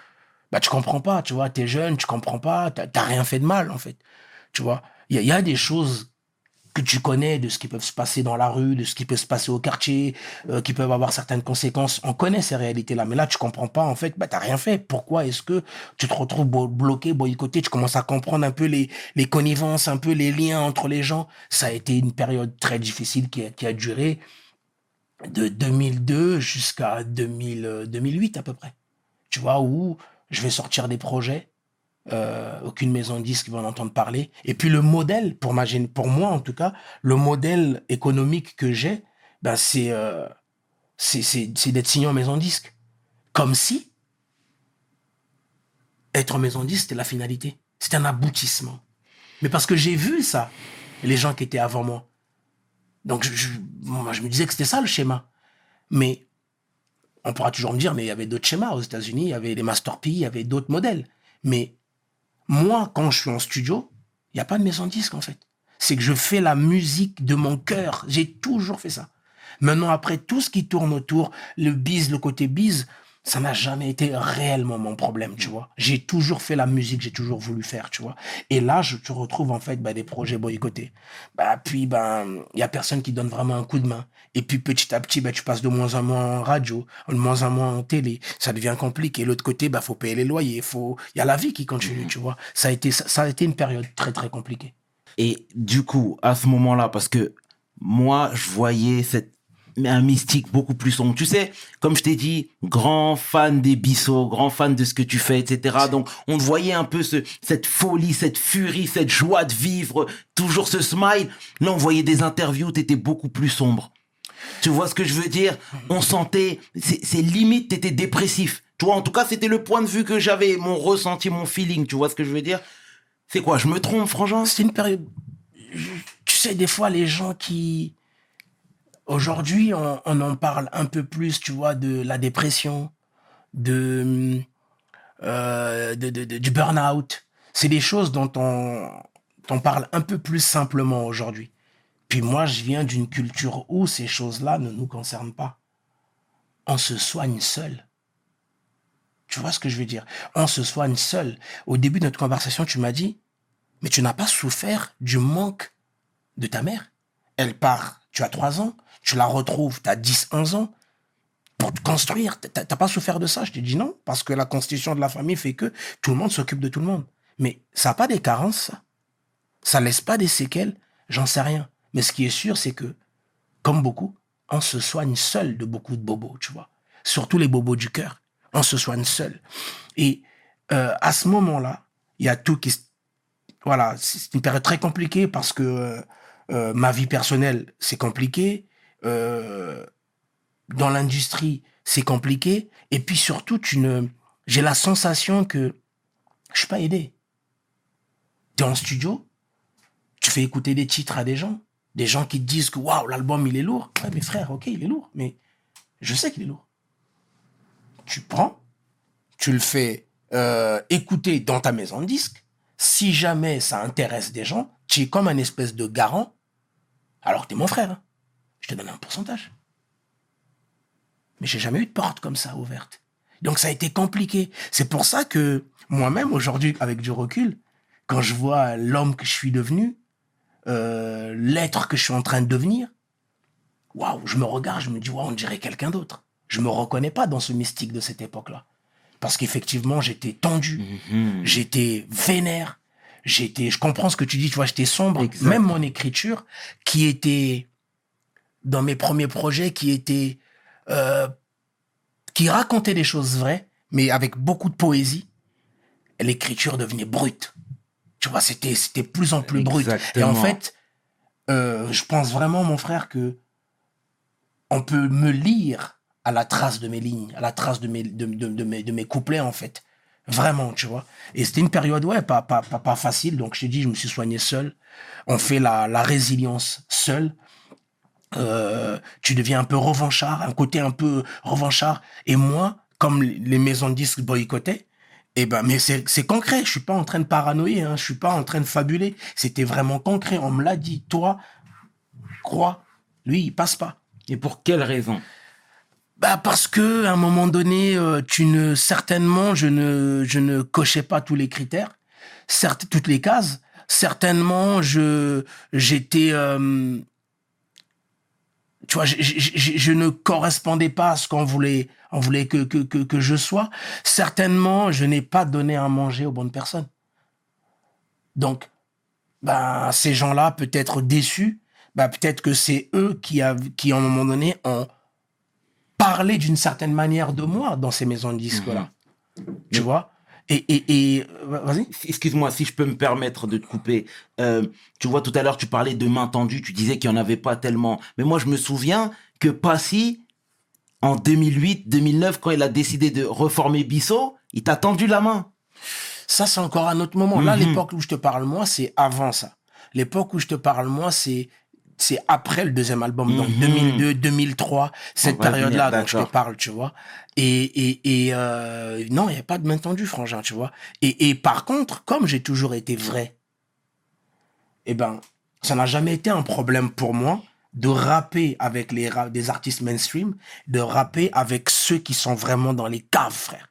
[SPEAKER 3] bah, tu comprends pas, tu vois. T'es jeune, tu comprends pas, t'as rien fait de mal, en fait. Tu vois. Il y, a- des choses que tu connais de ce qui peut se passer dans la rue, de ce qui peut se passer au quartier, euh, qui peuvent avoir certaines conséquences. On connaît ces réalités-là, mais là, tu comprends pas, en fait, bah, t'as rien fait. Pourquoi est-ce que tu te retrouves bloqué, boycotté, tu commences à comprendre un peu les, les connivences, un peu les liens entre les gens. Ça a été une période très difficile qui a, qui a duré de 2002 jusqu'à 2000, euh, 2008 à peu près. Tu vois, où je vais sortir des projets, euh, aucune maison de disques va en entendre parler. Et puis le modèle, pour, ma, pour moi en tout cas, le modèle économique que j'ai, ben c'est euh, d'être signé en maison disque. Comme si être en maison disque, c'était la finalité. C'était un aboutissement. Mais parce que j'ai vu ça, les gens qui étaient avant moi. Donc je, je, moi, je me disais que c'était ça le schéma. Mais on pourra toujours me dire, mais il y avait d'autres schémas aux États-Unis, il y avait les Master il y avait d'autres modèles. Mais moi, quand je suis en studio, il n'y a pas de maison disque en fait. C'est que je fais la musique de mon cœur. J'ai toujours fait ça. Maintenant, après tout ce qui tourne autour, le bise, le côté bise, ça n'a jamais été réellement mon problème, tu vois. J'ai toujours fait la musique, j'ai toujours voulu faire, tu vois. Et là, je te retrouve en fait bah, des projets boycottés. Bah, puis, ben, il y a personne qui donne vraiment un coup de main. Et puis, petit à petit, bah, tu passes de moins en moins en radio, de moins en moins en télé. Ça devient compliqué. L'autre côté, bah, faut payer les loyers. Faut, il y a la vie qui continue, tu vois. Ça a été, ça a été une période très, très compliquée.
[SPEAKER 1] Et du coup, à ce moment-là, parce que moi, je voyais cette un mystique beaucoup plus sombre. Tu sais, comme je t'ai dit, grand fan des bissos, grand fan de ce que tu fais, etc. Donc, on voyait un peu ce, cette folie, cette furie, cette joie de vivre, toujours ce smile. Là, on voyait des interviews, t'étais beaucoup plus sombre. Tu vois ce que je veux dire? On sentait, c'est limite, t'étais dépressif. Tu vois, en tout cas, c'était le point de vue que j'avais, mon ressenti, mon feeling. Tu vois ce que je veux dire? C'est quoi? Je me trompe, Frangin?
[SPEAKER 3] C'est une période. Tu sais, des fois, les gens qui. Aujourd'hui, on, en parle un peu plus, tu vois, de la dépression, de, euh, du burn-out. C'est des choses dont on, parle un peu plus simplement aujourd'hui. Puis moi, je viens d'une culture où ces choses-là ne nous concernent pas. On se soigne seul. Tu vois ce que je veux dire? On se soigne seul. Au début de notre conversation, tu m'as dit, mais tu n'as pas souffert du manque de ta mère. Elle part, tu as 3 ans, tu la retrouves, tu as 10, 11 ans. Pour te construire, t'as pas souffert de ça? Je t'ai dit non, parce que la constitution de la famille fait que tout le monde s'occupe de tout le monde. Mais ça n'a pas des carences, ça. Ça laisse pas des séquelles, j'en sais rien. Mais ce qui est sûr, c'est que, comme beaucoup, on se soigne seul de beaucoup de bobos, tu vois. Surtout les bobos du cœur. On se soigne seul. Et euh, à ce moment-là, il y a tout qui... Voilà, c'est une période très compliquée parce que euh, euh, ma vie personnelle, c'est compliqué. Euh, dans l'industrie, c'est compliqué. Et puis surtout, j'ai la sensation que je suis pas aidé. Tu es en studio, tu fais écouter des titres à des gens, des gens qui te disent que l'album il est lourd. Ouais, mais frère, ok, il est lourd, mais je sais qu'il est lourd. Tu prends, tu le fais euh, écouter dans ta maison de disque. Si jamais ça intéresse des gens, tu es comme un espèce de garant, alors que tu es mon frère. hein. Je te donne un pourcentage. Mais j'ai jamais eu de porte comme ça ouverte. Donc ça a été compliqué. C'est pour ça que moi-même, aujourd'hui, avec du recul, quand je vois l'homme que je suis devenu, euh, l'être que je suis en train de devenir, waouh, je me regarde, je me dis, waouh, on dirait quelqu'un d'autre. Je me reconnais pas dans ce mystique de cette époque-là. Parce qu'effectivement, j'étais tendu,
[SPEAKER 1] Mhm.
[SPEAKER 3] j'étais vénère, j'étais, je comprends ce que tu dis, tu vois, j'étais sombre. Même mon écriture, qui était, dans mes premiers projets, qui était, euh, qui racontait des choses vraies, mais avec beaucoup de poésie, l'écriture devenait brute. Tu vois, c'était, c'était plus en plus brut. Et en fait, euh, je pense vraiment, mon frère, que on peut me lire à la trace de mes lignes, à la trace de mes, de, de- de mes, de mes couplets, en fait. Vraiment, tu vois. Et c'était une période, ouais, pas, pas, pas, pas facile. Donc, je t'ai dit, je me suis soigné seul. On fait la, la résilience seul. Euh, tu deviens un peu revanchard, un côté un peu revanchard. Et moi, comme les maisons de disques boycottaient, Eh ben, mais c'est concret. Je suis pas en train de paranoïer. Hein. Je suis pas en train de fabuler. C'était vraiment concret. On me l'a dit. Toi, crois. Lui, il passe pas.
[SPEAKER 1] Et pour quelle raison?
[SPEAKER 3] Bah parce que à un moment donné, euh, tu ne certainement, je ne je ne cochais pas tous les critères, certes toutes les cases. Certainement, je j'étais, euh, tu vois, je, je- je- je ne correspondais pas à ce qu'on voulait, on voulait que que que que je sois. Certainement, je n'ai pas donné à manger aux bonnes personnes. Donc, ben ces gens-là peut-être déçus, ben peut-être que c'est eux qui a, qui à un moment donné ont parlé d'une certaine manière de moi dans ces maisons de disques là. Tu vois? Et et et euh, vas-y.
[SPEAKER 1] Excuse-moi si je peux me permettre de te couper. Euh, tu vois, tout à l'heure, tu parlais de main tendue, tu disais qu'il n'y en avait pas tellement. Mais moi, je me souviens que Passy, en 2008, 2009, quand il a décidé de reformer Bissot, il t'a tendu la main.
[SPEAKER 3] Ça, c'est encore un autre moment. Là,
[SPEAKER 1] Mhm.
[SPEAKER 3] l'époque où je te parle, moi, c'est avant ça. L'époque où je te parle, moi, c'est c'est après le deuxième album, donc
[SPEAKER 1] Mhm.
[SPEAKER 3] 2002, 2003, cette période-là dont je te parle, tu vois. Et, et, et euh, non, il n'y a pas de main tendue, frangin, tu vois. Et, et par contre, comme j'ai toujours été vrai, eh ben, ça n'a jamais été un problème pour moi de rapper avec les des artistes mainstream, de rapper avec ceux qui sont vraiment dans les caves, frère.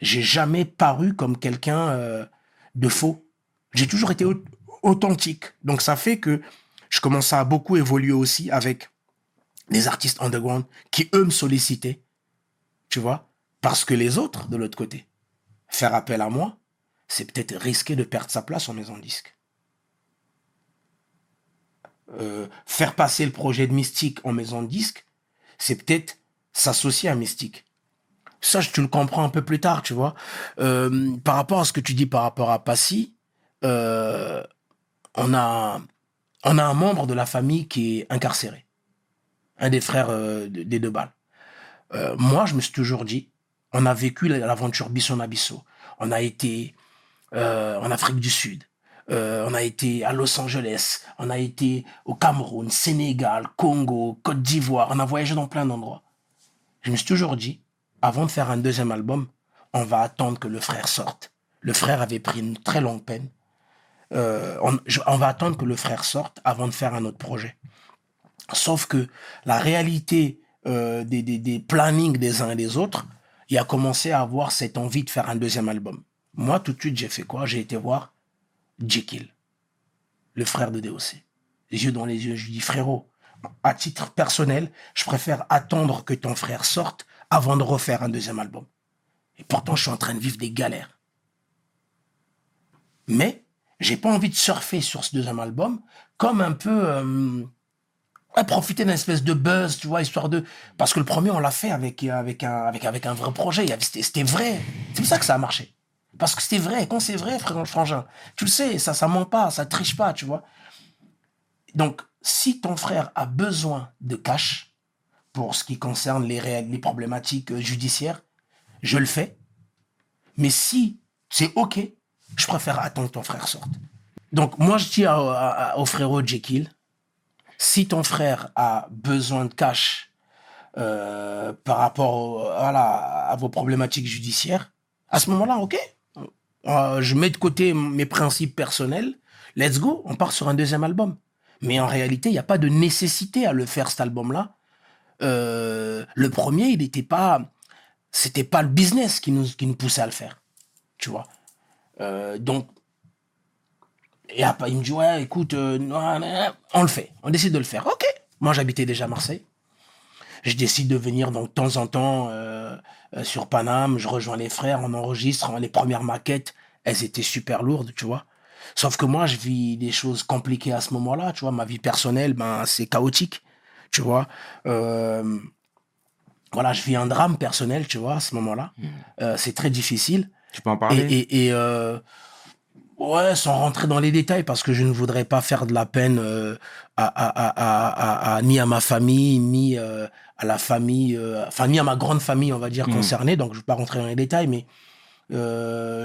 [SPEAKER 3] J'ai jamais paru comme quelqu'un euh, de faux. J'ai toujours été au- authentique. Donc ça fait que je commençais à beaucoup évoluer aussi avec des artistes underground qui, eux, me sollicitaient. Tu vois Parce que les autres, de l'autre côté, faire appel à moi, c'est peut-être risquer de perdre sa place en maison de disque. Euh, faire passer le projet de Mystique en maison de disque, c'est peut-être s'associer à Mystique. Ça, tu le comprends un peu plus tard, tu vois. Euh, par rapport à ce que tu dis par rapport à Passy, euh, on, a, on a un membre de la famille qui est incarcéré. Un des frères euh, de- des deux balles. Euh, moi, je me suis toujours dit, on a vécu l'aventure Bisson à Bissau. On a été euh, en Afrique du Sud. On a été à Los Angeles. On a été au Cameroun, Sénégal, Congo, Côte d'Ivoire. On a voyagé dans plein d'endroits. Je me suis toujours dit, avant de faire un deuxième album, on va attendre que le frère sorte. Le frère avait pris une très longue peine. Euh, on, va attendre que le frère sorte avant de faire un autre projet. Sauf que la réalité euh, des, des, des plannings des uns et des autres, il a commencé à avoir cette envie de faire un deuxième album. Moi, tout de suite, j'ai fait quoi? J'ai été voir Jekyll, le frère de DOC. Les yeux dans les yeux, je lui dis frérot, à titre personnel, je préfère attendre que ton frère sorte avant de refaire un deuxième album. Et pourtant, je suis en train de vivre des galères. Mais j'ai pas envie de surfer sur ce deuxième album comme un peu euh, ouais, profiter d'une espèce de buzz, tu vois, histoire de parce que le premier on l'a fait avec avec un avec avec un vrai projet, c'était vrai. C'est pour ça que ça a marché. Parce que c'était vrai, quand c'est vrai, frère frangin, tu le sais, ça ça ment pas, ça triche pas, tu vois. Donc si ton frère a besoin de cash pour ce qui concerne les les problématiques euh, judiciaires, je le fais. Mais si c'est OK, je préfère attendre que ton frère sorte. Donc, moi, je dis à- au frérot Jekyll, si ton frère a besoin de cash euh, par rapport à vos problématiques judiciaires, à ce moment-là, OK. Euh, je mets de côté mes principes personnels. Let's go, on part sur un deuxième album. Mais en réalité, il n'y a pas de nécessité à le faire, cet album-là. Euh, le premier, il n'était pas... C'était pas le business qui nous, qui nous poussait à le faire. Tu vois? Euh, donc, et après, il me dit, ouais, écoute, euh, on le fait. On décide de le faire. OK. Moi, j'habitais déjà à Marseille. Je décide de venir donc de temps en temps euh, sur Paname. Je rejoins les frères, on enregistre. Les premières maquettes, elles étaient super lourdes, tu vois. Sauf que moi, je vis des choses compliquées à ce moment-là, tu vois. Ma vie personnelle, ben, c'est chaotique, tu vois. Euh, voilà, je vis un drame personnel, tu vois, à ce moment-là. Euh, c'est très difficile.
[SPEAKER 1] Tu peux en parler?
[SPEAKER 3] et, et, euh, ouais, sans rentrer dans les détails, parce que je ne voudrais pas faire de la peine euh, à, à, à, à, à- à- ni à ma famille, ni euh, à la famille, enfin ni à ma grande famille, on va dire,
[SPEAKER 1] Mhm.
[SPEAKER 3] concernée. Donc je ne vais pas rentrer dans les détails, mais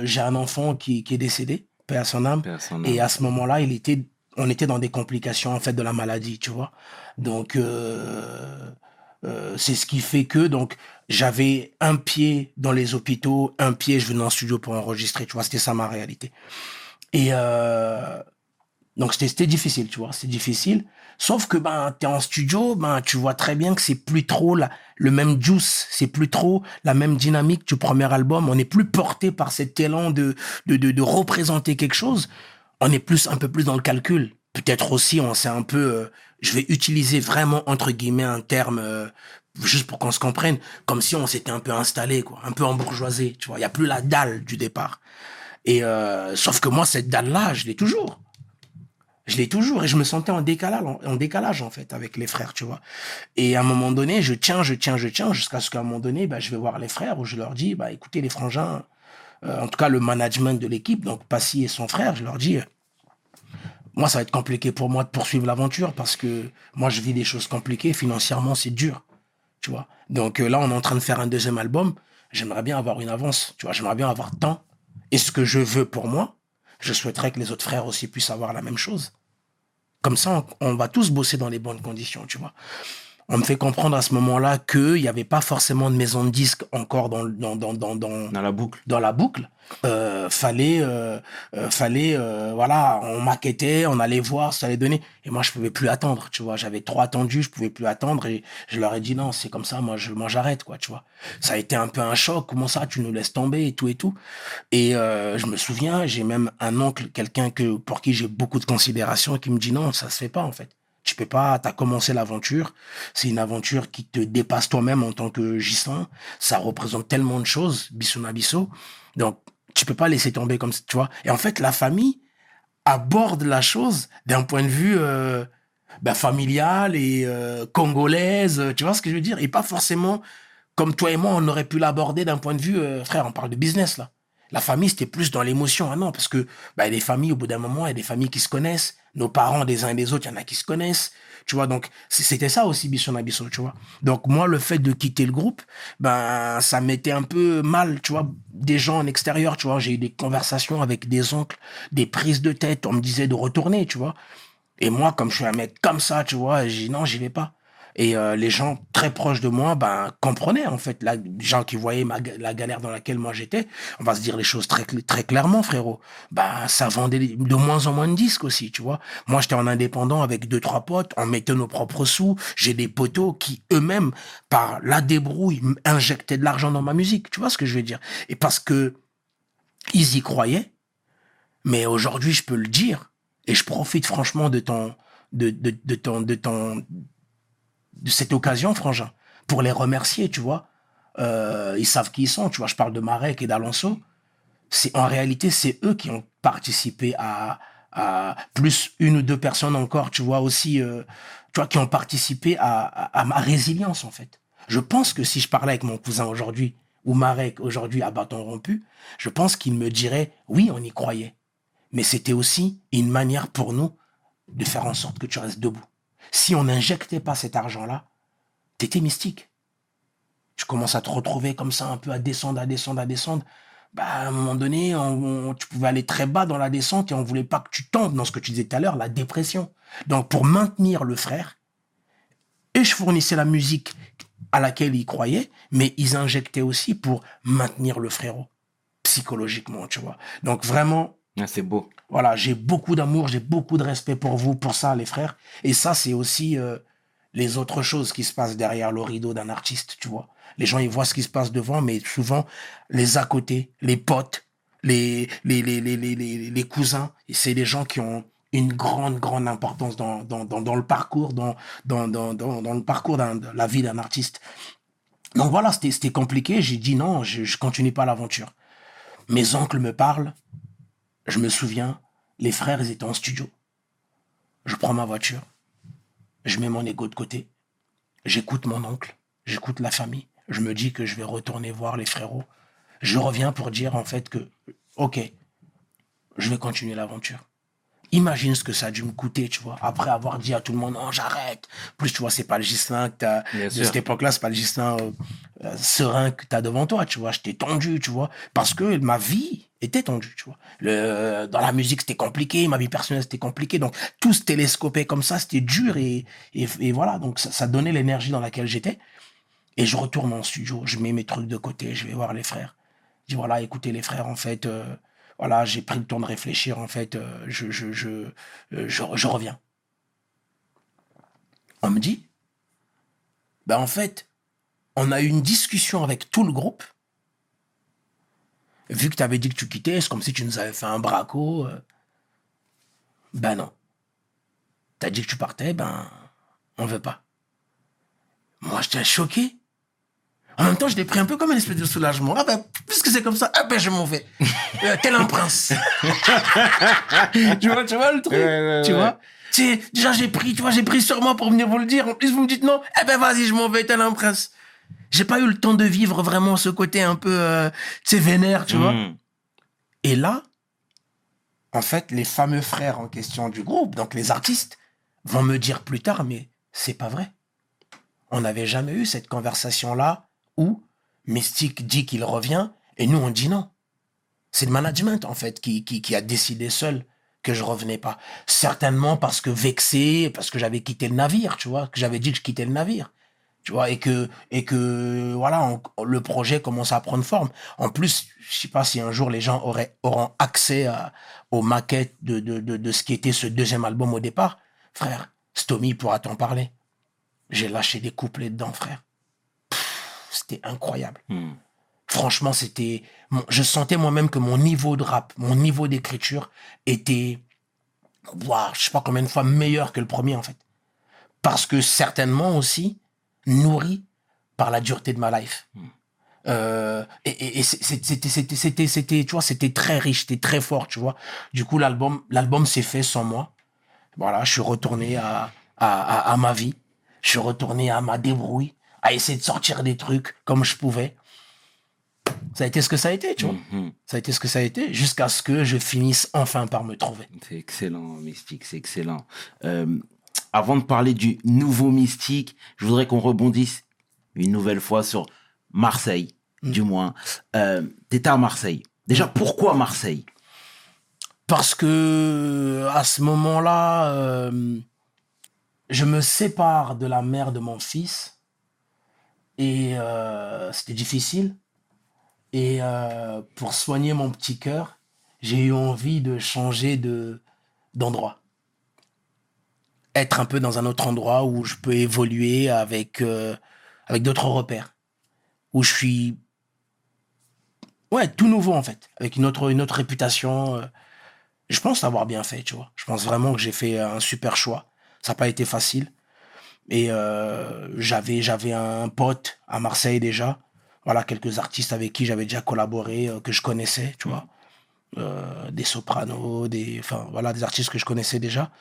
[SPEAKER 3] j'ai un enfant qui, qui est décédé, paix à son âme.
[SPEAKER 1] Personne.
[SPEAKER 3] Et à ce moment-là, il était, on était dans des complications en fait de la maladie, tu vois. Donc euh, c'est ce qui fait que donc j'avais un pied dans les hôpitaux, un pied je venais en studio pour enregistrer, tu vois, c'était ça ma réalité. Et euh, donc c'était difficile, tu vois, c'est difficile. Sauf que ben t'es en studio, ben tu vois très bien que c'est plus trop le même juice, c'est plus trop la même dynamique du premier album. On n'est plus porté par cet élan de de, de de représenter quelque chose. On est plus un peu plus dans le calcul. Peut-être aussi on s'est un peu, euh, je vais utiliser vraiment entre guillemets un terme euh, juste pour qu'on se comprenne, comme si on s'était un peu installé, quoi, un peu embourgeoisé. Tu vois, il y a plus la dalle du départ. Et euh, sauf que moi cette dalle là, je l'ai toujours. Je l'ai toujours et je me sentais en décalage, en décalage en fait avec les frères, tu vois. Et à un moment donné, je tiens, je tiens, je tiens, jusqu'à ce qu'à un moment donné, bah, je vais voir les frères où je leur dis, bah écoutez les frangins, euh, en tout cas le management de l'équipe, donc Passy et son frère, je leur dis, moi ça va être compliqué pour moi de poursuivre l'aventure parce que moi je vis des choses compliquées, financièrement c'est dur, tu vois. Donc euh, là on est en train de faire un deuxième album, j'aimerais bien avoir une avance, tu vois, j'aimerais bien avoir tant. Et ce que je veux pour moi, je souhaiterais que les autres frères aussi puissent avoir la même chose. Comme ça, on, on va tous bosser dans les bonnes conditions, tu vois. On me fait comprendre à ce moment-là qu'il n'y avait pas forcément de maison de disques encore dans, dans, dans, dans, dans,
[SPEAKER 1] Dans la boucle.
[SPEAKER 3] dans la boucle. Euh, fallait, euh, euh, fallait, euh, voilà, on maquettait, on allait voir, ça allait donner. Et moi, je pouvais plus attendre, tu vois. J'avais trop attendu, je pouvais plus attendre et je leur ai dit non, c'est comme ça, moi, je, moi, j'arrête, quoi, tu vois. Ça a été un peu un choc. Comment ça, tu nous laisses tomber et tout et tout. Et euh, je me souviens, j'ai même un oncle, quelqu'un que pour qui j'ai beaucoup de considération, qui me dit non, ça se fait pas en fait. Tu peux pas, t'as commencé l'aventure. C'est une aventure qui te dépasse toi-même en tant que Gislain. Ça représente tellement de choses, Bissouna Bisso. Donc, tu peux pas laisser tomber comme ça, tu vois. Et en fait, la famille aborde la chose d'un point de vue euh, ben, familial et euh, congolaise, tu vois ce que je veux dire? Et pas forcément comme toi et moi, on aurait pu l'aborder d'un point de vue, euh, frère, on parle de business là. La famille, c'était plus dans l'émotion. Non, parce que bah, des familles, au bout d'un moment, il y a des familles qui se connaissent. Nos parents, des uns et des autres, il y en a qui se connaissent. Tu vois, donc c'était ça aussi, Bisson Abisso, tu vois. Donc moi, le fait de quitter le groupe, ben ça m'était un peu mal, tu vois. Des gens en extérieur, tu vois. J'ai eu des conversations avec des oncles, des prises de tête. On me disait de retourner, tu vois. Et moi, comme je suis un mec comme ça, tu vois, j'ai non, j'y vais pas. Et euh, les gens très proches de moi, ben, comprenaient en fait, la, les gens qui voyaient la galère dans laquelle moi j'étais. On va se dire les choses très, très clairement, frérot. Ben, ça vendait de moins en moins de disques aussi, tu vois. Moi, j'étais en indépendant avec deux, trois potes, on mettait nos propres sous. J'ai des poteaux qui eux-mêmes, par la débrouille, injectaient de l'argent dans ma musique. Tu vois ce que je veux dire? Et parce que ils y croyaient, mais aujourd'hui, je peux le dire, et je profite franchement de ton, de, de, de ton, de ton, de cette occasion, frangin, pour les remercier, tu vois. Euh, ils savent qui ils sont, tu vois. Je parle de Marek et d'Alonso. C'est en réalité, c'est eux qui ont participé à, à plus une ou deux personnes encore, tu vois aussi, euh, tu vois, qui ont participé à, à, à ma résilience en fait. Je pense que si je parlais avec mon cousin aujourd'hui ou Marek aujourd'hui à bâton rompu, je pense qu'il me dirait oui, on y croyait, mais c'était aussi une manière pour nous de faire en sorte que tu restes debout. Si on n'injectait pas cet argent-là, t'étais mystique. Tu commences à te retrouver comme ça, un peu à descendre, à descendre, à descendre. Bah, à un moment donné, on- on- tu pouvais aller très bas dans la descente et on voulait pas que tu tombes dans ce que tu disais tout à l'heure, la dépression. Donc, pour maintenir le frère, et je fournissais la musique à laquelle ils croyaient, mais ils injectaient aussi pour maintenir le frérot, psychologiquement, tu vois. Donc, vraiment,
[SPEAKER 1] Ah, c'est beau.
[SPEAKER 3] voilà, j'ai beaucoup d'amour, j'ai beaucoup de respect pour vous, pour ça, les frères. Et ça, c'est aussi euh, les autres choses qui se passent derrière le rideau d'un artiste, tu vois. Les gens, ils voient ce qui se passe devant, mais souvent, les à côté, les potes, les, les, les, les, les, les, les cousins, c'est des gens qui ont une grande, grande importance dans, dans, dans, dans le parcours, dans, dans, dans, dans, le parcours de la vie d'un artiste. Donc voilà, c'était compliqué. J'ai dit non, je, je continue pas l'aventure. Mes oncles me parlent. Je me souviens, les frères, étaient en studio. Je prends ma voiture. Je mets mon ego de côté. J'écoute mon oncle. J'écoute la famille. Je me dis que je vais retourner voir les frérots. Je reviens pour dire en fait que, ok, je vais continuer l'aventure. Imagine ce que ça a dû me coûter, tu vois, après avoir dit à tout le monde, non, j'arrête. Plus, tu vois, c'est pas le Gislin que t'as, de
[SPEAKER 1] sûr.
[SPEAKER 3] cette époque-là, c'est pas le Gislin euh, euh, serein que t'as devant toi, tu vois. J'étais tendu, tu vois, parce que ma vie était tendue, tu vois. Le, dans la musique, c'était compliqué, ma vie personnelle, c'était compliqué. Donc, tout se télescopait comme ça, c'était dur et, et, et voilà. Donc, ça, ça donnait l'énergie dans laquelle j'étais. Et je retourne en studio, je mets mes trucs de côté, je vais voir les frères. Je dis voilà, écoutez les frères, en fait, euh, voilà, j'ai pris le temps de réfléchir, en fait, euh, je, je, euh, je, je reviens. On me dit, ben en fait, on a eu une discussion avec tout le groupe. Vu que tu avais dit que tu quittais, c'est comme si tu nous avais fait un braco. Ben non. T'as dit que tu partais, ben, on veut pas. Moi, j'étais choqué. En même temps, je l'ai pris un peu comme une espèce de soulagement. Ah ben, puisque c'est comme ça, ah ben, je m'en vais. Euh, tel un prince. tu vois, tu vois le truc
[SPEAKER 1] Ouais, ouais,
[SPEAKER 3] Tu
[SPEAKER 1] ouais.
[SPEAKER 3] vois Tu sais, déjà, j'ai pris, tu vois, j'ai pris sur moi pour venir vous le dire. En plus, vous me dites non. Eh ben, vas-y, je m'en vais, tel un prince. J'ai pas eu le temps de vivre vraiment ce côté un peu, euh, tu sais, vénère, tu vois.
[SPEAKER 1] Mm.
[SPEAKER 3] Et là, en fait, les fameux frères en question du groupe, donc les artistes, vont me dire plus tard, mais c'est pas vrai. On n'avait jamais eu cette conversation-là où Mystique dit qu'il revient et nous on dit non. C'est le management en fait qui, a décidé seul que je revenais pas. Certainement parce que vexé, parce que j'avais quitté le navire, tu vois, que j'avais dit que je quittais le navire. Tu vois, et que, voilà, le projet commence à prendre forme. En plus, je sais pas si un jour les gens auraient, auront accès aux maquettes de ce qui était ce deuxième album au départ. Frère, Stomy pourra t'en parler. J'ai lâché des couplets dedans, frère. C'était incroyable.
[SPEAKER 1] Mm.
[SPEAKER 3] Franchement, c'était. Je sentais moi-même que mon niveau de rap, mon niveau d'écriture était. Waouh, je sais pas combien de fois meilleur que le premier, en fait. Parce que certainement aussi nourri par la dureté de ma life. Euh, et c'était, c'était, c'était, c'était, tu vois, c'était très riche, c'était très fort, tu vois. Du coup, l'album, l'album s'est fait sans moi. Voilà, je suis retourné à, à, à, à ma vie. Je suis retourné à ma débrouille, à essayer de sortir des trucs comme je pouvais. Ça a été ce que ça a été, tu vois.
[SPEAKER 1] Mhm.
[SPEAKER 3] Ça a été ce que ça a été, jusqu'à ce que je finisse enfin par me trouver.
[SPEAKER 1] C'est excellent, Mystique, c'est excellent. Euh, avant de parler du nouveau Mystique, je voudrais qu'on rebondisse une nouvelle fois sur Marseille, du moins. Euh, T'étais à Marseille. Déjà, pourquoi Marseille?
[SPEAKER 3] Parce que à ce moment-là, euh, je me sépare de la mère de mon fils et euh, c'était difficile. Et euh, pour soigner mon petit cœur, j'ai eu envie de changer de d'endroit, être un peu dans un autre endroit où je peux évoluer avec euh, avec d'autres repères, où je suis ouais tout nouveau en fait, avec une autre une autre réputation. je pense l'avoir bien fait, tu vois. Je pense vraiment que j'ai fait un super choix. Ça n'a pas été facile. Et euh, j'avais j'avais un pote à Marseille déjà. Voilà, quelques artistes avec qui j'avais déjà collaboré, euh, que je connaissais, tu vois. Euh, des sopranos, des, voilà, des artistes que je connaissais déjà.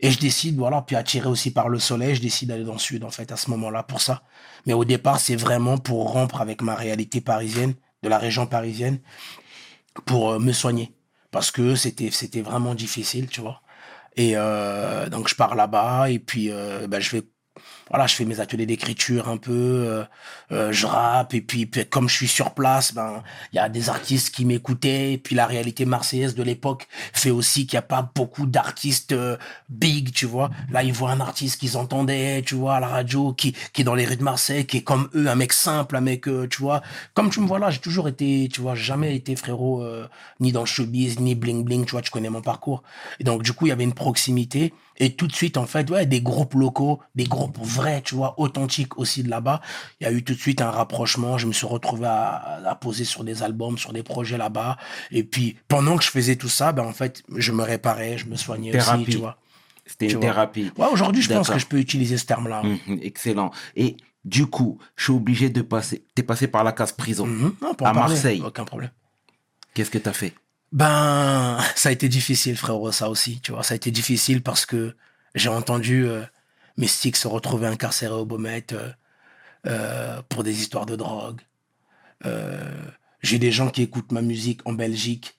[SPEAKER 3] Et je décide, voilà, puis attiré aussi par le soleil, je décide d'aller dans le sud, en fait, à ce moment-là, pour ça. Mais au départ, c'est vraiment pour rompre avec ma réalité parisienne, de la région parisienne, pour me soigner. Parce que c'était, vraiment difficile, tu vois. Et donc, je pars là-bas, et puis, ben, je vais voilà, je fais mes ateliers d'écriture un peu, euh, euh, je rappe, et puis, puis comme je suis sur place, ben il y a des artistes qui m'écoutaient, et puis la réalité marseillaise de l'époque fait aussi qu'il n'y a pas beaucoup d'artistes euh, big, tu vois. Là, ils voient un artiste qu'ils entendaient, tu vois, à la radio, qui, qui est dans les rues de Marseille, qui est comme eux, un mec simple, un mec, euh, tu vois. Comme tu me vois là, j'ai toujours été, tu vois, jamais été frérot, euh, ni dans le showbiz, ni bling bling, tu vois, tu connais mon parcours. Et donc, du coup, il y avait une proximité. Et tout de suite, en fait, ouais, des groupes locaux, des groupes vrais, tu vois, authentiques aussi de là-bas. Il y a eu tout de suite un rapprochement. Je me suis retrouvé à, à poser sur des albums, sur des projets là-bas. Et puis, pendant que je faisais tout ça, ben, en fait, je me réparais, je me soignais
[SPEAKER 1] Thérapie.
[SPEAKER 3] aussi, tu vois.
[SPEAKER 1] C'était une thérapie.
[SPEAKER 3] Ouais, aujourd'hui, je pense que je peux utiliser ce terme-là.
[SPEAKER 1] Mhm, excellent. Et du coup, je suis obligé de passer. T'es passé par la case prison.
[SPEAKER 3] Mhm. Non,
[SPEAKER 1] À
[SPEAKER 3] parler,
[SPEAKER 1] Marseille.
[SPEAKER 3] Aucun problème.
[SPEAKER 1] Qu'est-ce que t'as fait?
[SPEAKER 3] Ben, ça a été difficile, frérot, ça aussi, tu vois. Ça a été difficile parce que j'ai entendu euh, Mystique se retrouver incarcéré au Beaumet euh, euh, pour des histoires de drogue. Euh, j'ai des gens qui écoutent ma musique en Belgique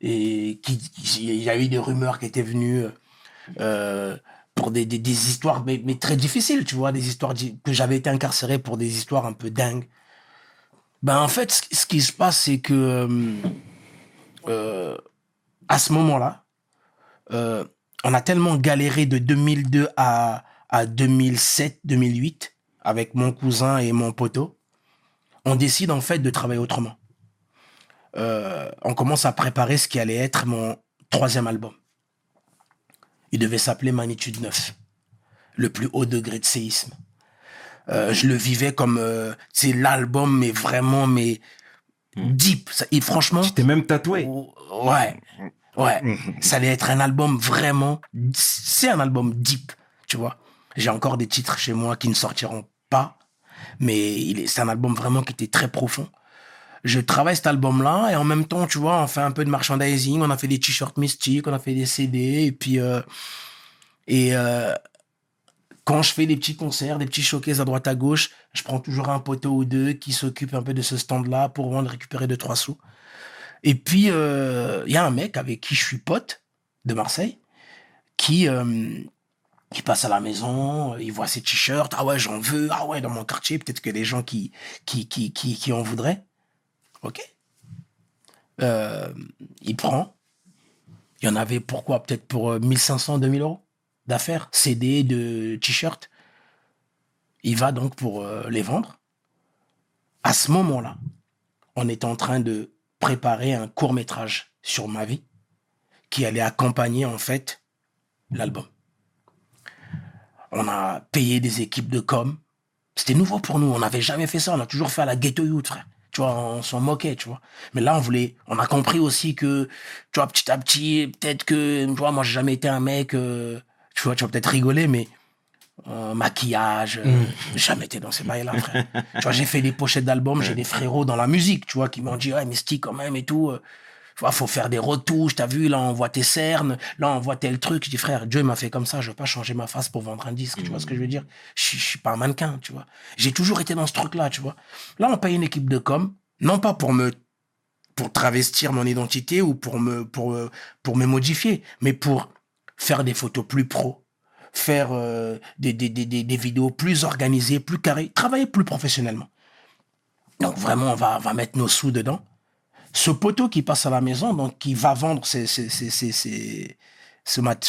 [SPEAKER 3] et qui, il y a eu des rumeurs qui étaient venues euh, pour des, des, histoires, mais, mais très difficiles, tu vois, des histoires que j'avais été incarcéré pour des histoires un peu dingues. Ben, en fait, ce qui se passe, c'est que euh, à ce moment-là, euh, on a tellement galéré de 2002 à, à 2007, 2008 avec mon cousin et mon poteau. On décide en fait de travailler autrement. Euh, on commence à préparer ce qui allait être mon troisième album. Il devait s'appeler Magnitude 9, le plus haut degré de séisme. Je le vivais comme c'est l'album, mais vraiment, mais deep. Ça- et franchement,
[SPEAKER 1] Tu t'es même tatoué.
[SPEAKER 3] Ouais, ouais. Ça allait être un album vraiment. C'est un album deep, tu vois. J'ai encore des titres chez moi qui ne sortiront pas, mais c'est un album vraiment qui était très profond. Je travaille cet album-là et en même temps, tu vois, on fait un peu de merchandising, on a fait des t-shirts mystiques, on a fait des CD et puis euh, et euh, quand je fais des petits concerts, des petits showcases à droite à gauche, je prends toujours un poteau ou deux qui s'occupe un peu de ce stand-là pour vendre, récupérer deux trois sous. Et puis, euh, il y a un mec avec qui je suis pote de Marseille qui, euh, passe à la maison, il voit ses t-shirts, ah ouais, j'en veux, ah ouais, dans mon quartier, peut-être que les gens qui, qui, qui, qui, qui en voudraient. Ok. Euh, il prend. Il y en avait pourquoi Peut-être pour euh, 1500, 2000 euros d'affaires, CD, de t-shirts. Il va donc pour euh, les vendre. À ce moment-là, on est en train de préparer un court métrage sur ma vie qui allait accompagner en fait l'album. On a payé des équipes de com. C'était nouveau pour nous. On n'avait jamais fait ça. On a toujours fait à la ghetto youth, frère. Tu vois, on s'en moquait, tu vois. Mais là, on voulait, on a compris aussi que, tu vois, petit à petit, peut-être que, tu vois, moi, jamais été un mec, euh, tu vois, tu vas peut-être rigoler, mais euh, maquillage, euh, j'ai jamais été dans ces bails-là, frère. tu vois, j'ai fait des pochettes d'albums, j'ai des frérots dans la musique, tu vois, qui m'ont dit, ouais, mais Stick, quand même, et tout. euh, tu vois, faut faire des retouches, t'as vu, là, on voit tes cernes, là, on voit tel truc. Je dis, frère, Dieu m'a fait comme ça, je veux pas changer ma face pour vendre un disque, tu vois ce que je veux dire? Je suis- je suis pas un mannequin, tu vois. J'ai toujours été dans ce truc-là, tu vois. Là, on paye une équipe de com, non pas pour me pour travestir mon identité ou pour me pour pour me modifier, mais pour faire des photos plus pro, faire euh, des, des, des, des, vidéos plus organisées, plus carrées, travailler plus professionnellement. Donc vraiment, on va, va mettre nos sous dedans. Ce poteau qui passe à la maison, donc qui va vendre ce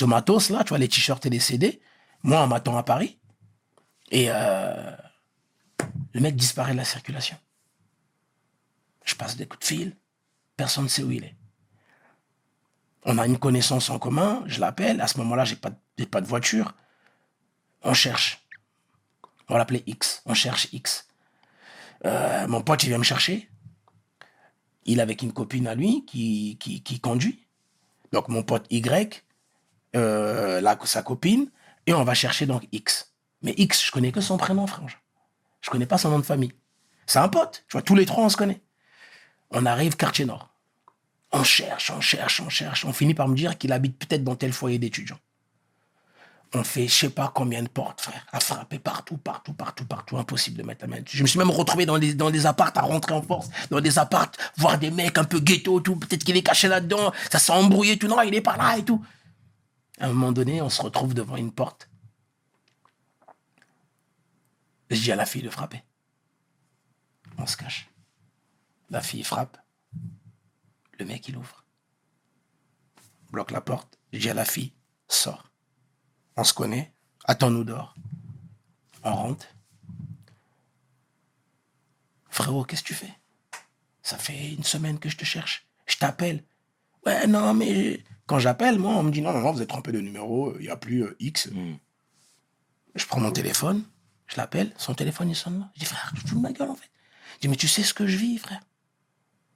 [SPEAKER 3] matos-là, tu vois, les t-shirts et les CD, moi, on m'attend à Paris. Et euh, le mec disparaît de la circulation. Je passe des coups de fil, personne ne sait où il est. On a une connaissance en commun, je l'appelle, à ce moment-là, j'ai pas, pas de voiture. On cherche. On l'appelait X, on cherche X. Euh, mon pote, il vient me chercher. Il est avec une copine à lui qui, qui, qui conduit. Donc mon pote Y, euh, sa copine, et on va chercher donc X. Mais X, je connais que son prénom, frange. Je connais pas son nom de famille. C'est un pote, tous les trois, on se connaît. On arrive quartier nord. On cherche, on cherche, on cherche. On finit par me dire qu'il habite peut-être dans tel foyer d'étudiants. On fait je sais pas combien de portes, frère, à frapper partout, partout, partout, partout. Impossible de mettre la main dessus. Je me suis même retrouvé dans des, dans appartes à rentrer en force, dans des appartes, voir des mecs un peu ghetto, tout. Peut-être qu'il est caché là-dedans, ça s'est embrouillé, tout. Non, il est pas là et tout. À un moment donné, on se retrouve devant une porte. Je dis à la fille de frapper. On se cache. La fille frappe. Le mec, il ouvre. Bloque la porte. Je dis à la fille, sors. On se connaît. Attends-nous dehors. On rentre. Frérot, qu'est-ce que tu fais? Ça fait une semaine que je te cherche. Je t'appelle. Ouais, non, mais quand j'appelle, moi, on me dit non, non, non, vous êtes trompé de numéro, il n'y a plus euh, X. Je prends mon téléphone, je l'appelle, son téléphone, il sonne. Je dis, frère, tu fous de ma gueule, en fait. Je dis, mais tu sais ce que je vis, frère.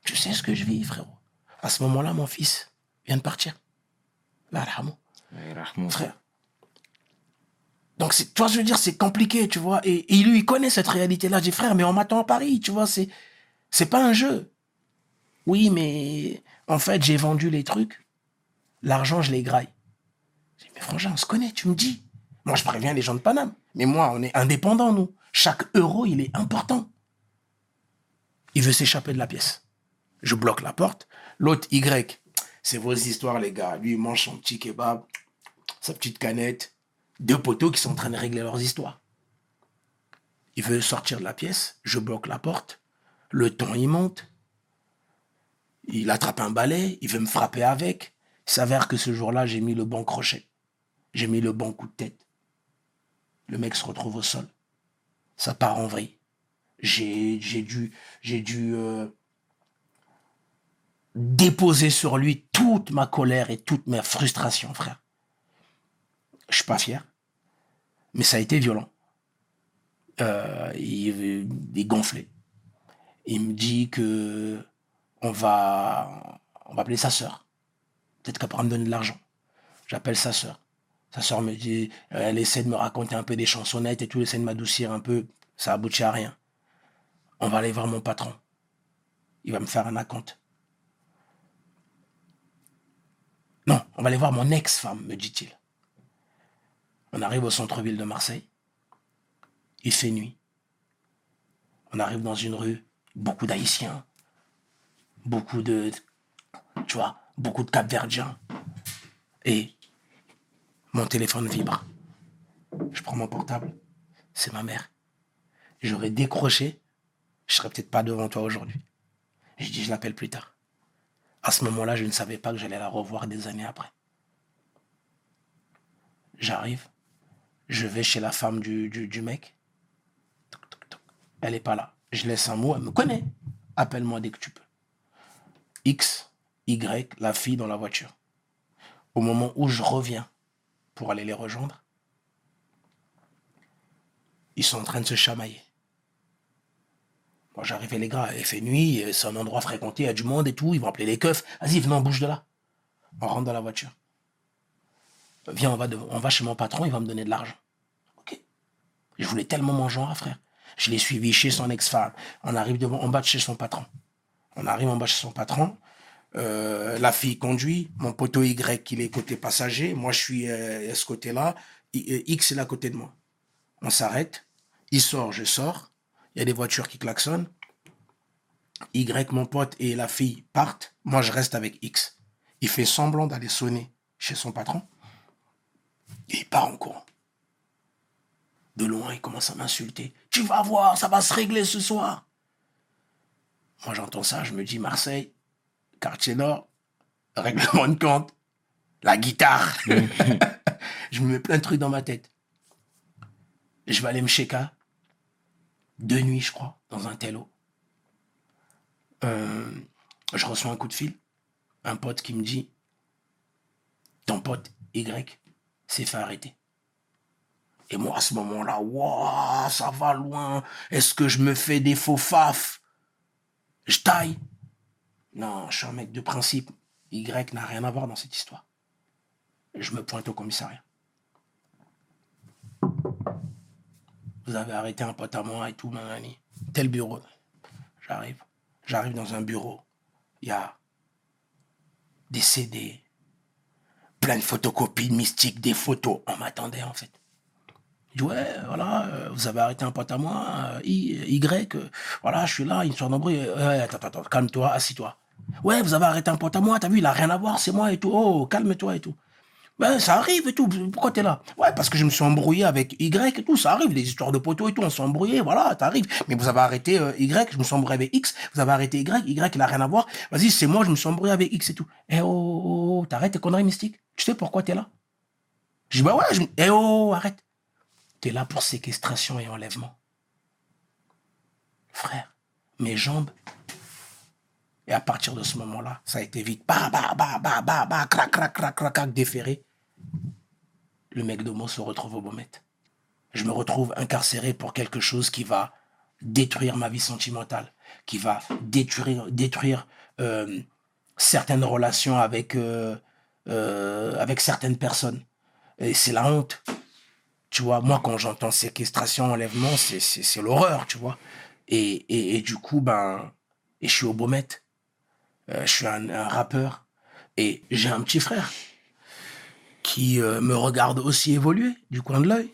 [SPEAKER 3] Tu sais ce que je vis, frérot. À ce moment-là, mon fils vient de partir. Là, frère. Donc, tu vois, je veux dire, c'est compliqué, tu vois. Et, et lui, il connaît cette réalité-là. Je dis, frère, mais on m'attend à Paris, tu vois, c'est, c'est pas un jeu. Oui, mais en fait, j'ai vendu les trucs. L'argent, je les graille. Je dis, mais frangin, on se connaît, tu me dis. Moi, je préviens les gens de Paname. Mais moi, on est indépendants, nous. Chaque euro, il est important. Il veut s'échapper de la pièce. Je bloque la porte. L'autre, Y, C'est vos histoires, les gars. Lui, il mange son petit kebab, sa petite canette. Deux poteaux qui sont en train de régler leurs histoires. Il veut sortir de la pièce. Je bloque la porte. Le temps, il monte. Il attrape un balai. Il veut me frapper avec. Il s'avère que ce jour-là, j'ai mis le bon crochet. J'ai mis le bon coup de tête. Le mec se retrouve au sol. Ça part en vrille. J'ai, dû, j'ai dû euh, déposer sur lui toute ma colère et toute ma frustration, frère. Je suis pas fier, mais ça a été violent. Euh, il, est gonflé. Il me dit que on va, on va appeler sa sœur. Peut-être qu'elle pourra me donner de l'argent. J'appelle sa sœur. Sa sœur me dit, elle essaie de me raconter un peu des chansonnettes et tout, elle essaie de m'adoucir un peu. Ça aboutit à rien. On va aller voir mon patron. Il va me faire un acompte. Non, on va aller voir mon ex-femme, me dit-il. On arrive au centre-ville de Marseille. Il fait nuit. On arrive dans une rue, beaucoup d'Haïtiens, beaucoup de, tu vois, beaucoup de Capverdiens. Et mon téléphone vibre. Je prends mon portable. C'est ma mère. J'aurais décroché. Je serais peut-être pas devant toi aujourd'hui. Je dis, je l'appelle plus tard. À ce moment-là, je ne savais pas que j'allais la revoir des années après. J'arrive, je vais chez la femme du, du, mec. Elle n'est pas là. Je laisse un mot, elle me connaît. Appelle-moi dès que tu peux. X, Y, la fille dans la voiture. Au moment où je reviens pour aller les rejoindre, ils sont en train de se chamailler. Quand j'arrivais, les gars, il fait nuit, c'est un endroit fréquenté, il y a du monde et tout, ils vont appeler les keufs. Vas-y, venez, on bouge de là. On rentre dans la voiture. Viens, on va, on chez mon patron, il va me donner de l'argent. Ok. Je voulais tellement manger, frère. Je l'ai suivi chez son ex-femme. On arrive devant, en bas de chez son patron. On arrive en bas chez son patron. Euh, la fille conduit. Mon poteau Y, il est côté passager. Moi, je suis euh, à ce côté-là. Euh, X est à côté de moi. On s'arrête. Il sort, je sors il y a des voitures qui klaxonnent. Y, mon pote et la fille partent. Moi, je reste avec X. Il fait semblant d'aller sonner chez son patron. Et il part en courant. De loin, il commence à m'insulter. Tu vas voir, ça va se régler ce soir. Moi, j'entends ça, je me dis Marseille, quartier nord, règlement de compte, la guitare. je me mets plein de trucs dans ma tête. Je vais aller me checker deux nuits, je crois, dans un télo. Euh, je reçois un coup de fil, un pote qui me dit Ton pote Y s'est fait arrêter. Et moi, à ce moment-là, ça va loin. Est-ce que je me fais des faux faf? Je taille. Non, je suis un mec de principe. Y n'a rien à voir dans cette histoire. Je me pointe au commissariat. Vous avez arrêté un pote à moi et tout, nanani. Tel bureau. J'arrive. J'arrive dans un bureau. Il y a des CD, plein de photocopies mystiques, des photos. On m'attendait en fait. Je dis ouais, voilà, euh, vous avez arrêté un pote à moi, euh, y, voilà, je suis là, une histoire d'embrouille. Ouais, attends, attends, calme-toi, assis-toi. Ouais, vous avez arrêté un pote à moi, t'as vu, il a rien à voir, c'est moi et tout. Oh, calme-toi et tout. Ben, ça arrive et tout. Pourquoi t'es là? Ouais, parce que je me suis embrouillé avec Y et tout. Ça arrive, les histoires de poteaux et tout. On s'est embrouillé, voilà, t'arrives. Mais vous avez arrêté euh, Y, je me suis embrouillé avec X. Vous avez arrêté Y, Y, il a rien à voir. Vas-y, c'est moi, je me suis embrouillé avec X et tout. Eh oh, oh, oh, oh t'arrêtes tes conneries mystiques. Tu sais pourquoi t'es là? Je dis, bah ouais, je... eh oh, arrête. T'es là pour séquestration et enlèvement. Frère, mes jambes. Et à partir de ce moment-là, ça a été vite. Bah, bah, bah, bah, bah, bah, crac, crac, crac, crac, crac, déféré le mec de se retrouve au Beaumet. Je me retrouve incarcéré pour quelque chose qui va détruire ma vie sentimentale, qui va détruire, détruire euh, certaines relations avec, euh, euh, avec certaines personnes. Et c'est la honte. Tu vois, moi, quand j'entends séquestration, enlèvement, c'est l'horreur, tu vois. Et, et, du coup, ben, je suis au Beaumet. je suis un rappeur. Et j'ai un petit frère qui euh, me regarde aussi évoluer du coin de l'œil.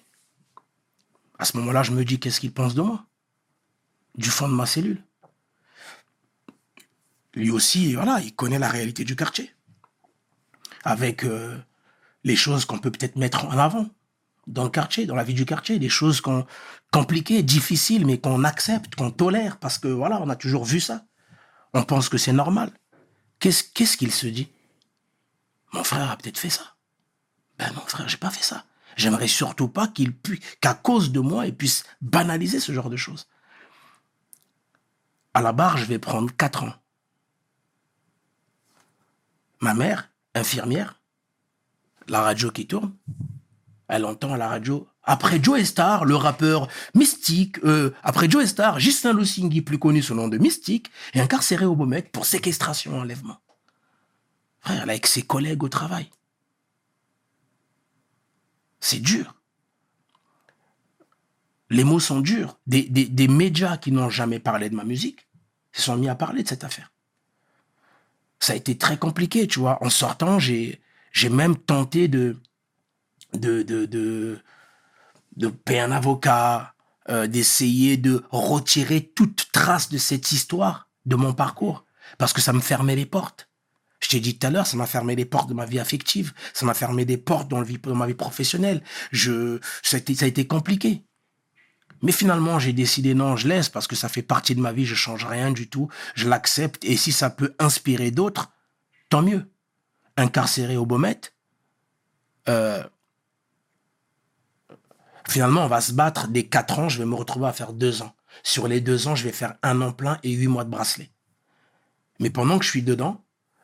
[SPEAKER 3] À ce moment-là, je me dis qu'est-ce qu'il pense de moi? Du fond de ma cellule. Lui aussi, voilà, il connaît la réalité du quartier. avec euh, les choses qu'on peut peut-être mettre en avant dans le quartier, dans la vie du quartier, des choses qu'on compliquées, difficiles, mais qu'on accepte, qu'on tolère, parce que voilà, on a toujours vu ça. On pense que c'est normal. Qu'est-ce qu'est-ce qu'il se dit? Mon frère a peut-être fait ça. Ben non, frère, j'ai pas fait ça. J'aimerais surtout pas qu'il puisse, qu'à cause de moi, il puisse banaliser ce genre de choses. À la barre, je vais prendre 4 ans. Ma mère, infirmière, la radio qui tourne, elle entend à la radio. Après Joe Star, le rappeur Mystique, euh, après Joe Star, Justin Lusinghi, plus connu sous le nom de Mystique, est incarcéré au Beaumet pour séquestration, enlèvement. Frère, elle avec ses collègues au travail. C'est dur. Les mots sont durs. Des, médias qui n'ont jamais parlé de ma musique se sont mis à parler de cette affaire. Ça a été très compliqué, tu vois. En sortant, j'ai, même tenté de, de, de, de, de payer un avocat, euh, d'essayer de retirer toute trace de cette histoire de mon parcours, parce que ça me fermait les portes. Je t'ai dit tout à l'heure, ça m'a fermé les portes de ma vie affective, ça m'a fermé des portes dans, le vie, dans ma vie professionnelle. Je, ça, a été, compliqué. Mais finalement, j'ai décidé non, je laisse parce que ça fait partie de ma vie, je change rien du tout, je l'accepte et si ça peut inspirer d'autres, tant mieux. Incarcéré au Beaumet, euh, finalement, on va se battre des quatre ans, je vais me retrouver à faire deux ans. Sur les deux ans, je vais faire un an plein et huit mois de bracelet. Mais pendant que je suis dedans,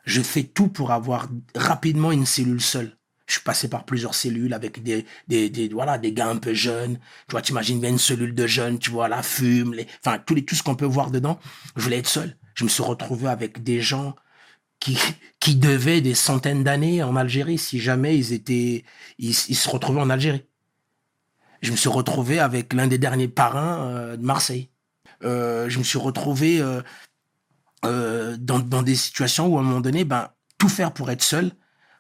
[SPEAKER 3] je fais tout pour avoir rapidement une cellule seule. Je suis passé par plusieurs cellules avec des, des, des voilà, des gars un peu jeunes. Tu vois, t'imagines bien une cellule de jeunes, tu vois, la fume, les, enfin, tout, les, tout ce qu'on peut voir dedans. Je voulais être seul. Je me suis retrouvé avec des gens qui, qui devaient des centaines d'années en Algérie si jamais ils étaient, ils, se retrouvaient en Algérie. Je me suis retrouvé avec l'un des derniers parrains euh, de Marseille. Euh, je me suis retrouvé euh, euh, dans, dans des situations où à un moment donné, ben, tout faire pour être seul,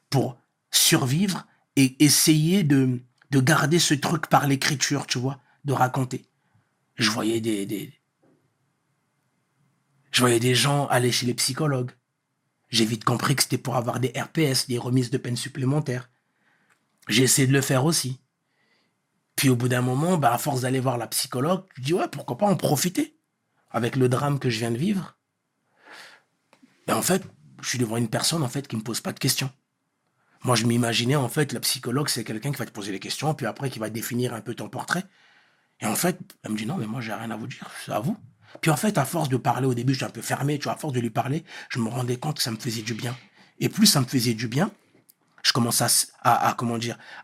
[SPEAKER 3] pour survivre et essayer de, de garder ce truc par l'écriture, tu vois, de raconter. Je voyais des, des, je voyais des gens aller chez les psychologues. J'ai vite compris que c'était pour avoir des RPS, des remises de peine supplémentaires. J'ai essayé de le faire aussi. Puis au bout d'un moment, bah, à force d'aller voir la psychologue, je dis ouais, pourquoi pas en profiter avec le drame que je viens de vivre. Ben, en fait, je suis devant une personne en fait qui me pose pas de questions. Moi, je m'imaginais en fait la psychologue, c'est quelqu'un qui va te poser des questions, puis après qui va définir un peu ton portrait. Et en fait, elle me dit non, mais moi j'ai rien à vous dire, c'est à vous. Puis en fait, à force de parler au début, j'étais un peu fermé, tu vois, à force de lui parler, je me rendais compte que ça me faisait du bien. Et plus ça me faisait du bien, je commençais à,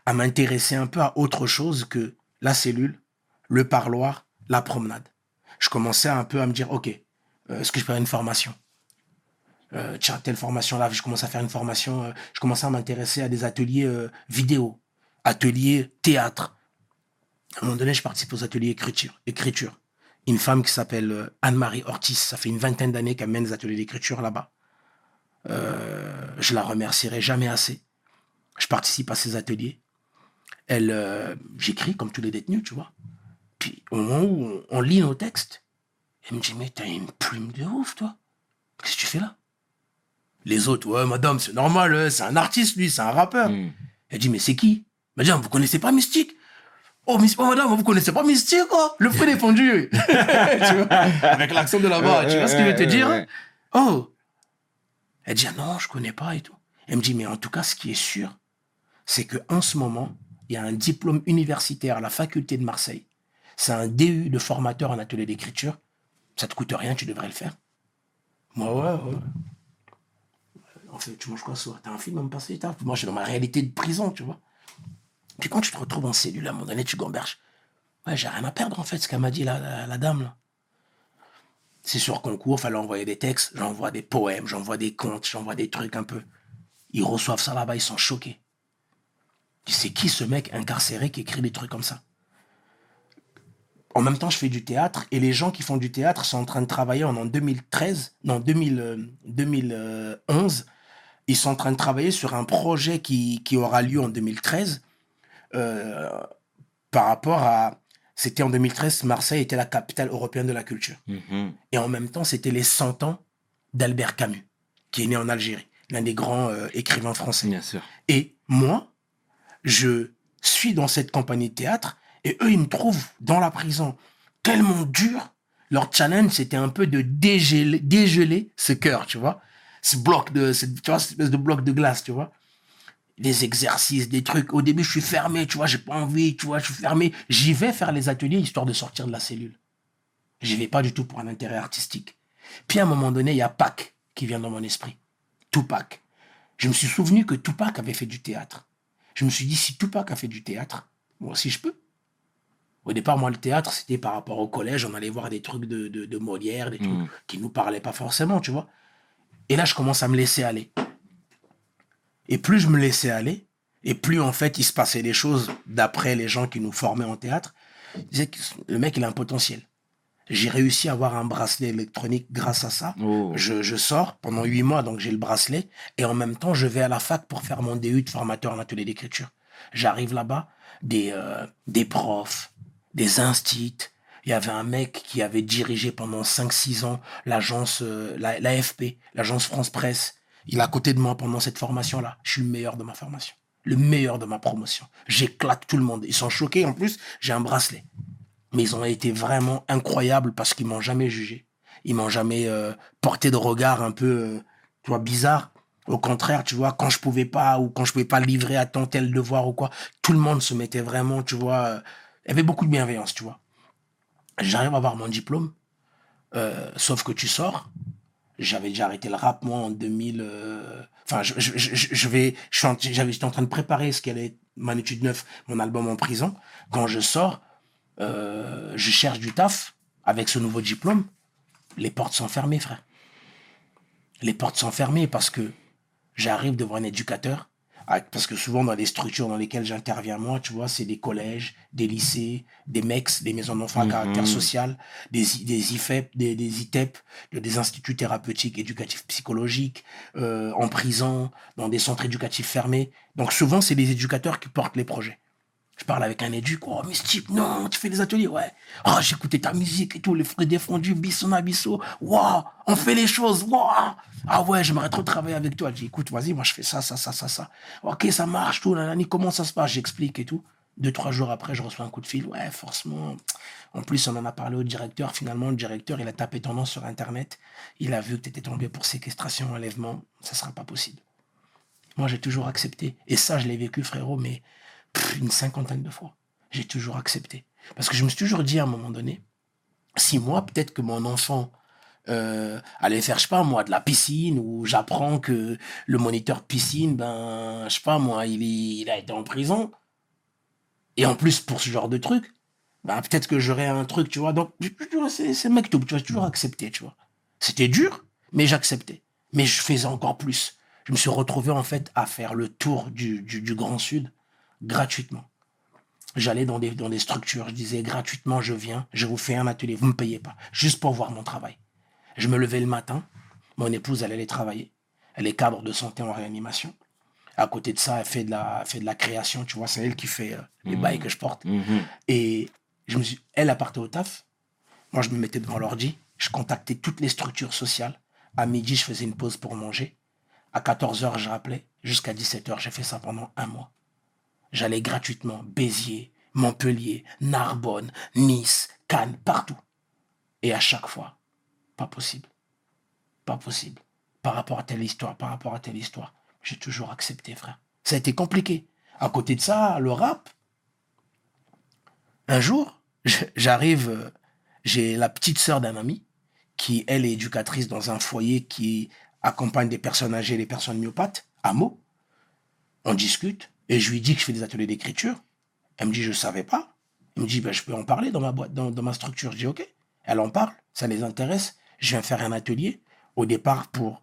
[SPEAKER 3] à, m'intéresser un peu à autre chose que la cellule, le parloir, la promenade. Je commençais un peu à me dire, ok, euh, est-ce que je peux faire une formation? Euh, Tiens, telle formation là, je commence à faire une formation, euh, je commençais à m'intéresser à des ateliers euh, vidéo, ateliers théâtre. À un moment donné, je participe aux ateliers écriture. écriture. Une femme qui s'appelle Anne-Marie Ortiz, ça fait une vingtaine d'années qu'elle mène des ateliers d'écriture là-bas. Je la remercierai jamais assez. Je participe à ces ateliers. Elle, j'écris comme tous les détenus, tu vois. Puis au moment où on lit nos textes, elle me dit mais t'as une plume de ouf, toi. Qu'est-ce que tu fais là? Les autres, ouais, madame, c'est normal, euh, c'est un artiste, lui, c'est un rappeur.
[SPEAKER 1] Hmm.
[SPEAKER 3] Elle dit, mais c'est qui? Madame, vous connaissez pas Mystique? Oh, Miss- oh, madame, vous connaissez pas Mystique, quoi Le fruit défendu. tu vois? Avec l'accent de là-bas, tu vois ce que je veux te dire hein? Oh Elle dit, ah non, je connais pas et tout. Elle me dit, mais en tout cas, ce qui est sûr, c'est que en ce moment, il y a un diplôme universitaire à la faculté de Marseille. C'est un DU de formateur en atelier d'écriture. Ça te coûte rien, tu devrais le faire. Moi, ouais, ouais. Tu manges quoi ce soir? T'as un film à me passer t'as Moi, suis dans ma réalité de prison, tu vois. Puis quand tu te retrouves en cellule, à un moment donné, tu gamberges. Ouais, j'ai rien à perdre, en fait, ce qu'elle m'a dit, la, dame. C'est sur concours, fallait envoyer des textes, j'envoie des poèmes, j'envoie des contes, j'envoie des trucs un peu. Ils reçoivent ça là-bas, ils sont choqués. Sais qui ce mec incarcéré qui écrit des trucs comme ça? En même temps, je fais du théâtre et les gens qui font du théâtre sont en train de travailler en, en 2013, non 2000, euh, 2011. Ils sont en train de travailler sur un projet qui, qui aura lieu en 2013 euh, par rapport à. C'était en 2013, Marseille était la capitale européenne de la culture.
[SPEAKER 1] Mhm.
[SPEAKER 3] Et en même temps, c'était les 100 ans d'Albert Camus, qui est né en Algérie. l'un des grands euh, écrivains français.
[SPEAKER 1] Bien sûr.
[SPEAKER 3] Et moi, je suis dans cette compagnie de théâtre et eux, ils me trouvent dans la prison tellement dur. Leur challenge, c'était un peu de dégeler, dégeler ce cœur, tu vois. Ce bloc de, tu vois, cette espèce de bloc de glace, tu vois. Des exercices, des trucs. Au début, je suis fermé, tu vois, j'ai pas envie, tu vois, je suis fermé. J'y vais faire les ateliers histoire de sortir de la cellule. J'y vais pas du tout pour un intérêt artistique. Puis à un moment donné, il y a Pac qui vient dans mon esprit. Tupac. Je me suis souvenu que Tupac avait fait du théâtre. Je me suis dit, si Tupac a fait du théâtre, moi aussi je peux. Au départ, moi, le théâtre, c'était par rapport au collège. On allait voir des trucs de, de, de Molière, des trucs
[SPEAKER 1] Mhm.
[SPEAKER 3] qui nous parlaient pas forcément, tu vois. Et là, je commence à me laisser aller. Et plus je me laissais aller, et plus en fait, il se passait des choses d'après les gens qui nous formaient en théâtre. Disaient que le mec, il a un potentiel. J'ai réussi à avoir un bracelet électronique grâce à ça.
[SPEAKER 1] Oh.
[SPEAKER 3] Je, je sors pendant huit mois, donc j'ai le bracelet. Et en même temps, je vais à la fac pour faire mon DU de formateur en atelier d'écriture. J'arrive là-bas, des, euh, des profs, des instits. Il y avait un mec qui avait dirigé pendant 5-6 ans l'agence, euh, la- l'AFP, l'agence France Presse. Il est à côté de moi pendant cette formation-là. Je suis le meilleur de ma formation. Le meilleur de ma promotion. J'éclate tout le monde. Ils sont choqués. En plus, j'ai un bracelet. Mais ils ont été vraiment incroyables parce qu'ils m'ont jamais jugé. Ils m'ont jamais euh, porté de regard un peu, euh, tu vois, bizarre. Au contraire, tu vois, quand je pouvais pas ou quand je pouvais pas livrer à temps tel devoir ou quoi, tout le monde se mettait vraiment, tu vois, il y avait beaucoup de bienveillance, tu vois. J'arrive à avoir mon diplôme, euh, sauf que tu sors. J'avais déjà arrêté le rap, moi, en 2000. euh, Enfin, je, je, je, je vais, j'étais en train de préparer ce qu'allait être mon étude 9, mon album en prison. Quand je sors, euh, je cherche du taf avec ce nouveau diplôme. Les portes sont fermées, frère. Les portes sont fermées parce que j'arrive devant un éducateur. Ah, Parce que souvent, dans les structures dans lesquelles j'interviens, moi, tu vois, c'est des collèges, des lycées, des MEX, des maisons d'enfants à caractère social, des, des IFEP, des, des ITEP, des instituts thérapeutiques, éducatifs, psychologiques, euh, en prison, dans des centres éducatifs fermés. Donc souvent, c'est les éducateurs qui portent les projets. Je parle avec un éduc, oh, mais non, tu fais des ateliers, ouais. Oh, j'écoutais ta musique et tout, les fruits défendus, bisson à bisson. Waouh, on fait les choses, waouh. Ah ouais, j'aimerais trop travailler avec toi. Je dis, écoute, vas-y, moi, je fais ça, ça, ça, ça, ça. Ok, ça marche, tout, nanani, comment ça se passe? J'explique et tout. Deux, trois jours après, je reçois un coup de fil. Ouais, forcément. En plus, on en a parlé au directeur. Finalement, le directeur, il a tapé ton nom sur Internet. Il a vu que tu étais tombé pour séquestration, enlèvement. Ça sera pas possible. Moi, j'ai toujours accepté. Et ça, je l'ai vécu, frérot, mais une cinquantaine de fois. J'ai toujours accepté. Parce que je me suis toujours dit à un moment donné, si moi, peut-être que mon enfant euh, allait faire, je sais pas moi, de la piscine, ou j'apprends que le moniteur piscine, ben, je sais pas moi, il, a été en prison. Et en plus, pour ce genre de truc, ben, peut-être que j'aurais un truc, tu vois. Donc, c'est c'est mektoub, tu vois, j'ai toujours accepté, tu vois. C'était dur, mais j'acceptais. Mais je faisais encore plus. Je me suis retrouvé, en fait, à faire le tour du Grand Sud gratuitement. J'allais dans des, dans des structures, je disais gratuitement, je viens, je vous fais un atelier, vous me payez pas, juste pour voir mon travail. Je me levais le matin, mon épouse, elle allait travailler. Elle est cadre de santé en réanimation. À côté de ça, elle fait de la, elle fait de la création, tu vois, c'est elle qui fait euh, les bails que je porte.
[SPEAKER 1] Mhm.
[SPEAKER 3] Et je me suis, elle a parté au taf. Moi, je me mettais devant l'ordi. Je contactais toutes les structures sociales. À midi, je faisais une pause pour manger. À 14h, je rappelais. Jusqu'à 17h, j'ai fait ça pendant un mois. J'allais gratuitement Béziers, Montpellier, Narbonne, Nice, Cannes, partout. Et à chaque fois, pas possible. Pas possible. Par rapport à telle histoire, par rapport à telle histoire. J'ai toujours accepté, frère. Ça a été compliqué. À côté de ça, le rap, un jour, j'arrive, euh, j'ai la petite sœur d'un ami qui, elle, est éducatrice dans un foyer qui accompagne des personnes âgées, les personnes myopathes, à Meaux. On discute et je lui dis que je fais des ateliers d'écriture. Elle me dit, je ne savais pas. Elle me dit, ben, je peux en parler dans ma boîte, dans, ma structure. Je dis, OK. Elle en parle, ça les intéresse. Je viens faire un atelier au départ pour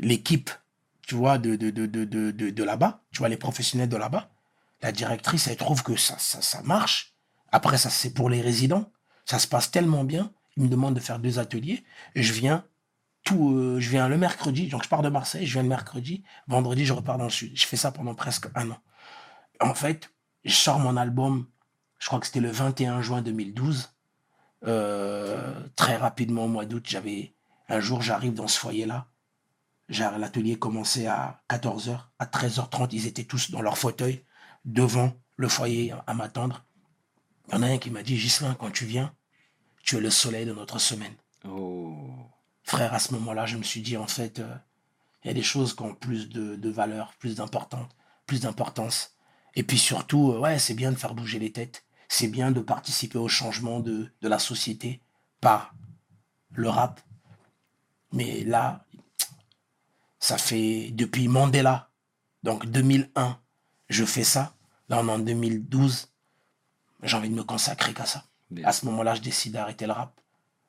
[SPEAKER 3] l'équipe, tu vois, de, là-bas, tu vois, les professionnels de là-bas. La directrice, elle trouve que ça, ça, marche. Après, ça, c'est pour les résidents. Ça se passe tellement bien. Il me demande de faire deux ateliers. Je viens euh, je viens le mercredi. Donc, je pars de Marseille, je viens le mercredi. Vendredi, je repars dans le sud. Je fais ça pendant presque un an. En fait, je sors mon album, je crois que c'était le 21 juin 2012. Euh, très rapidement, au mois d'août, j'avais, un jour, j'arrive dans ce foyer-là. L'atelier commençait à 14h. À 13h30, ils étaient tous dans leur fauteuil, devant le foyer à m'attendre. Il y en a un qui m'a dit, Gislain, quand tu viens, tu es le soleil de notre semaine.
[SPEAKER 1] Oh.
[SPEAKER 3] Frère, à ce moment-là, je me suis dit, en fait, euh, il y a des choses qui ont plus de, de valeur, plus d'importance, plus d'importance. Et puis surtout, euh, ouais, c'est bien de faire bouger les têtes. C'est bien de participer au changement de, de la société par le rap. Mais là, ça fait depuis Mandela, donc 2001, je fais ça. Là, on est en 2012. J'ai envie de me consacrer qu'à ça.
[SPEAKER 1] Bien.
[SPEAKER 3] À ce moment-là, je décide d'arrêter le rap.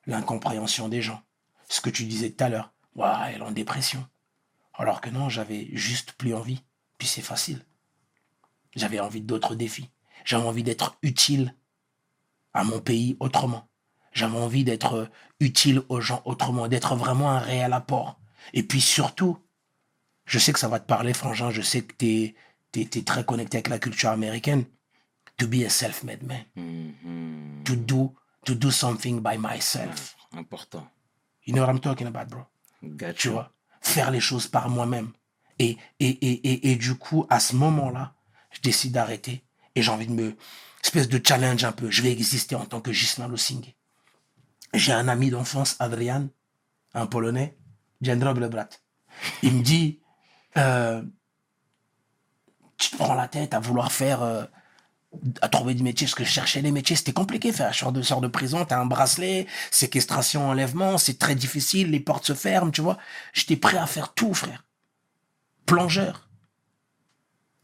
[SPEAKER 3] L'incompréhension des gens. Ce que tu disais tout à l'heure. Ouah, elle est en dépression. Alors que non, j'avais juste plus envie. Puis c'est facile. J'avais envie d'autres défis. J'avais envie d'être utile à mon pays autrement. J'avais envie d'être utile aux gens autrement, d'être vraiment un réel apport. Et puis surtout, je sais que ça va te parler, Frangin, je sais que tu es, très connecté avec la culture américaine. To be a self-made man.
[SPEAKER 1] Mhm.
[SPEAKER 3] To do, to do something by myself.
[SPEAKER 1] Important.
[SPEAKER 3] You know what I'm talking about, bro? Tu vois, faire les choses par moi-même. Et, et, et, et, et du coup, à ce moment-là, je décide d'arrêter et j'ai envie de me, espèce de challenge un peu. Je vais exister en tant que Gislain Losing. J'ai un ami d'enfance, Adrian, un Polonais, Jendrob Lebrat. Il me dit, euh, tu te prends la tête à vouloir faire, euh, à trouver des métiers, parce que je cherchais des métiers, c'était compliqué, faire sort de, sort de prison, t'as un bracelet, séquestration, enlèvement, c'est très difficile, les portes se ferment, tu vois. J'étais prêt à faire tout, frère. Plongeur.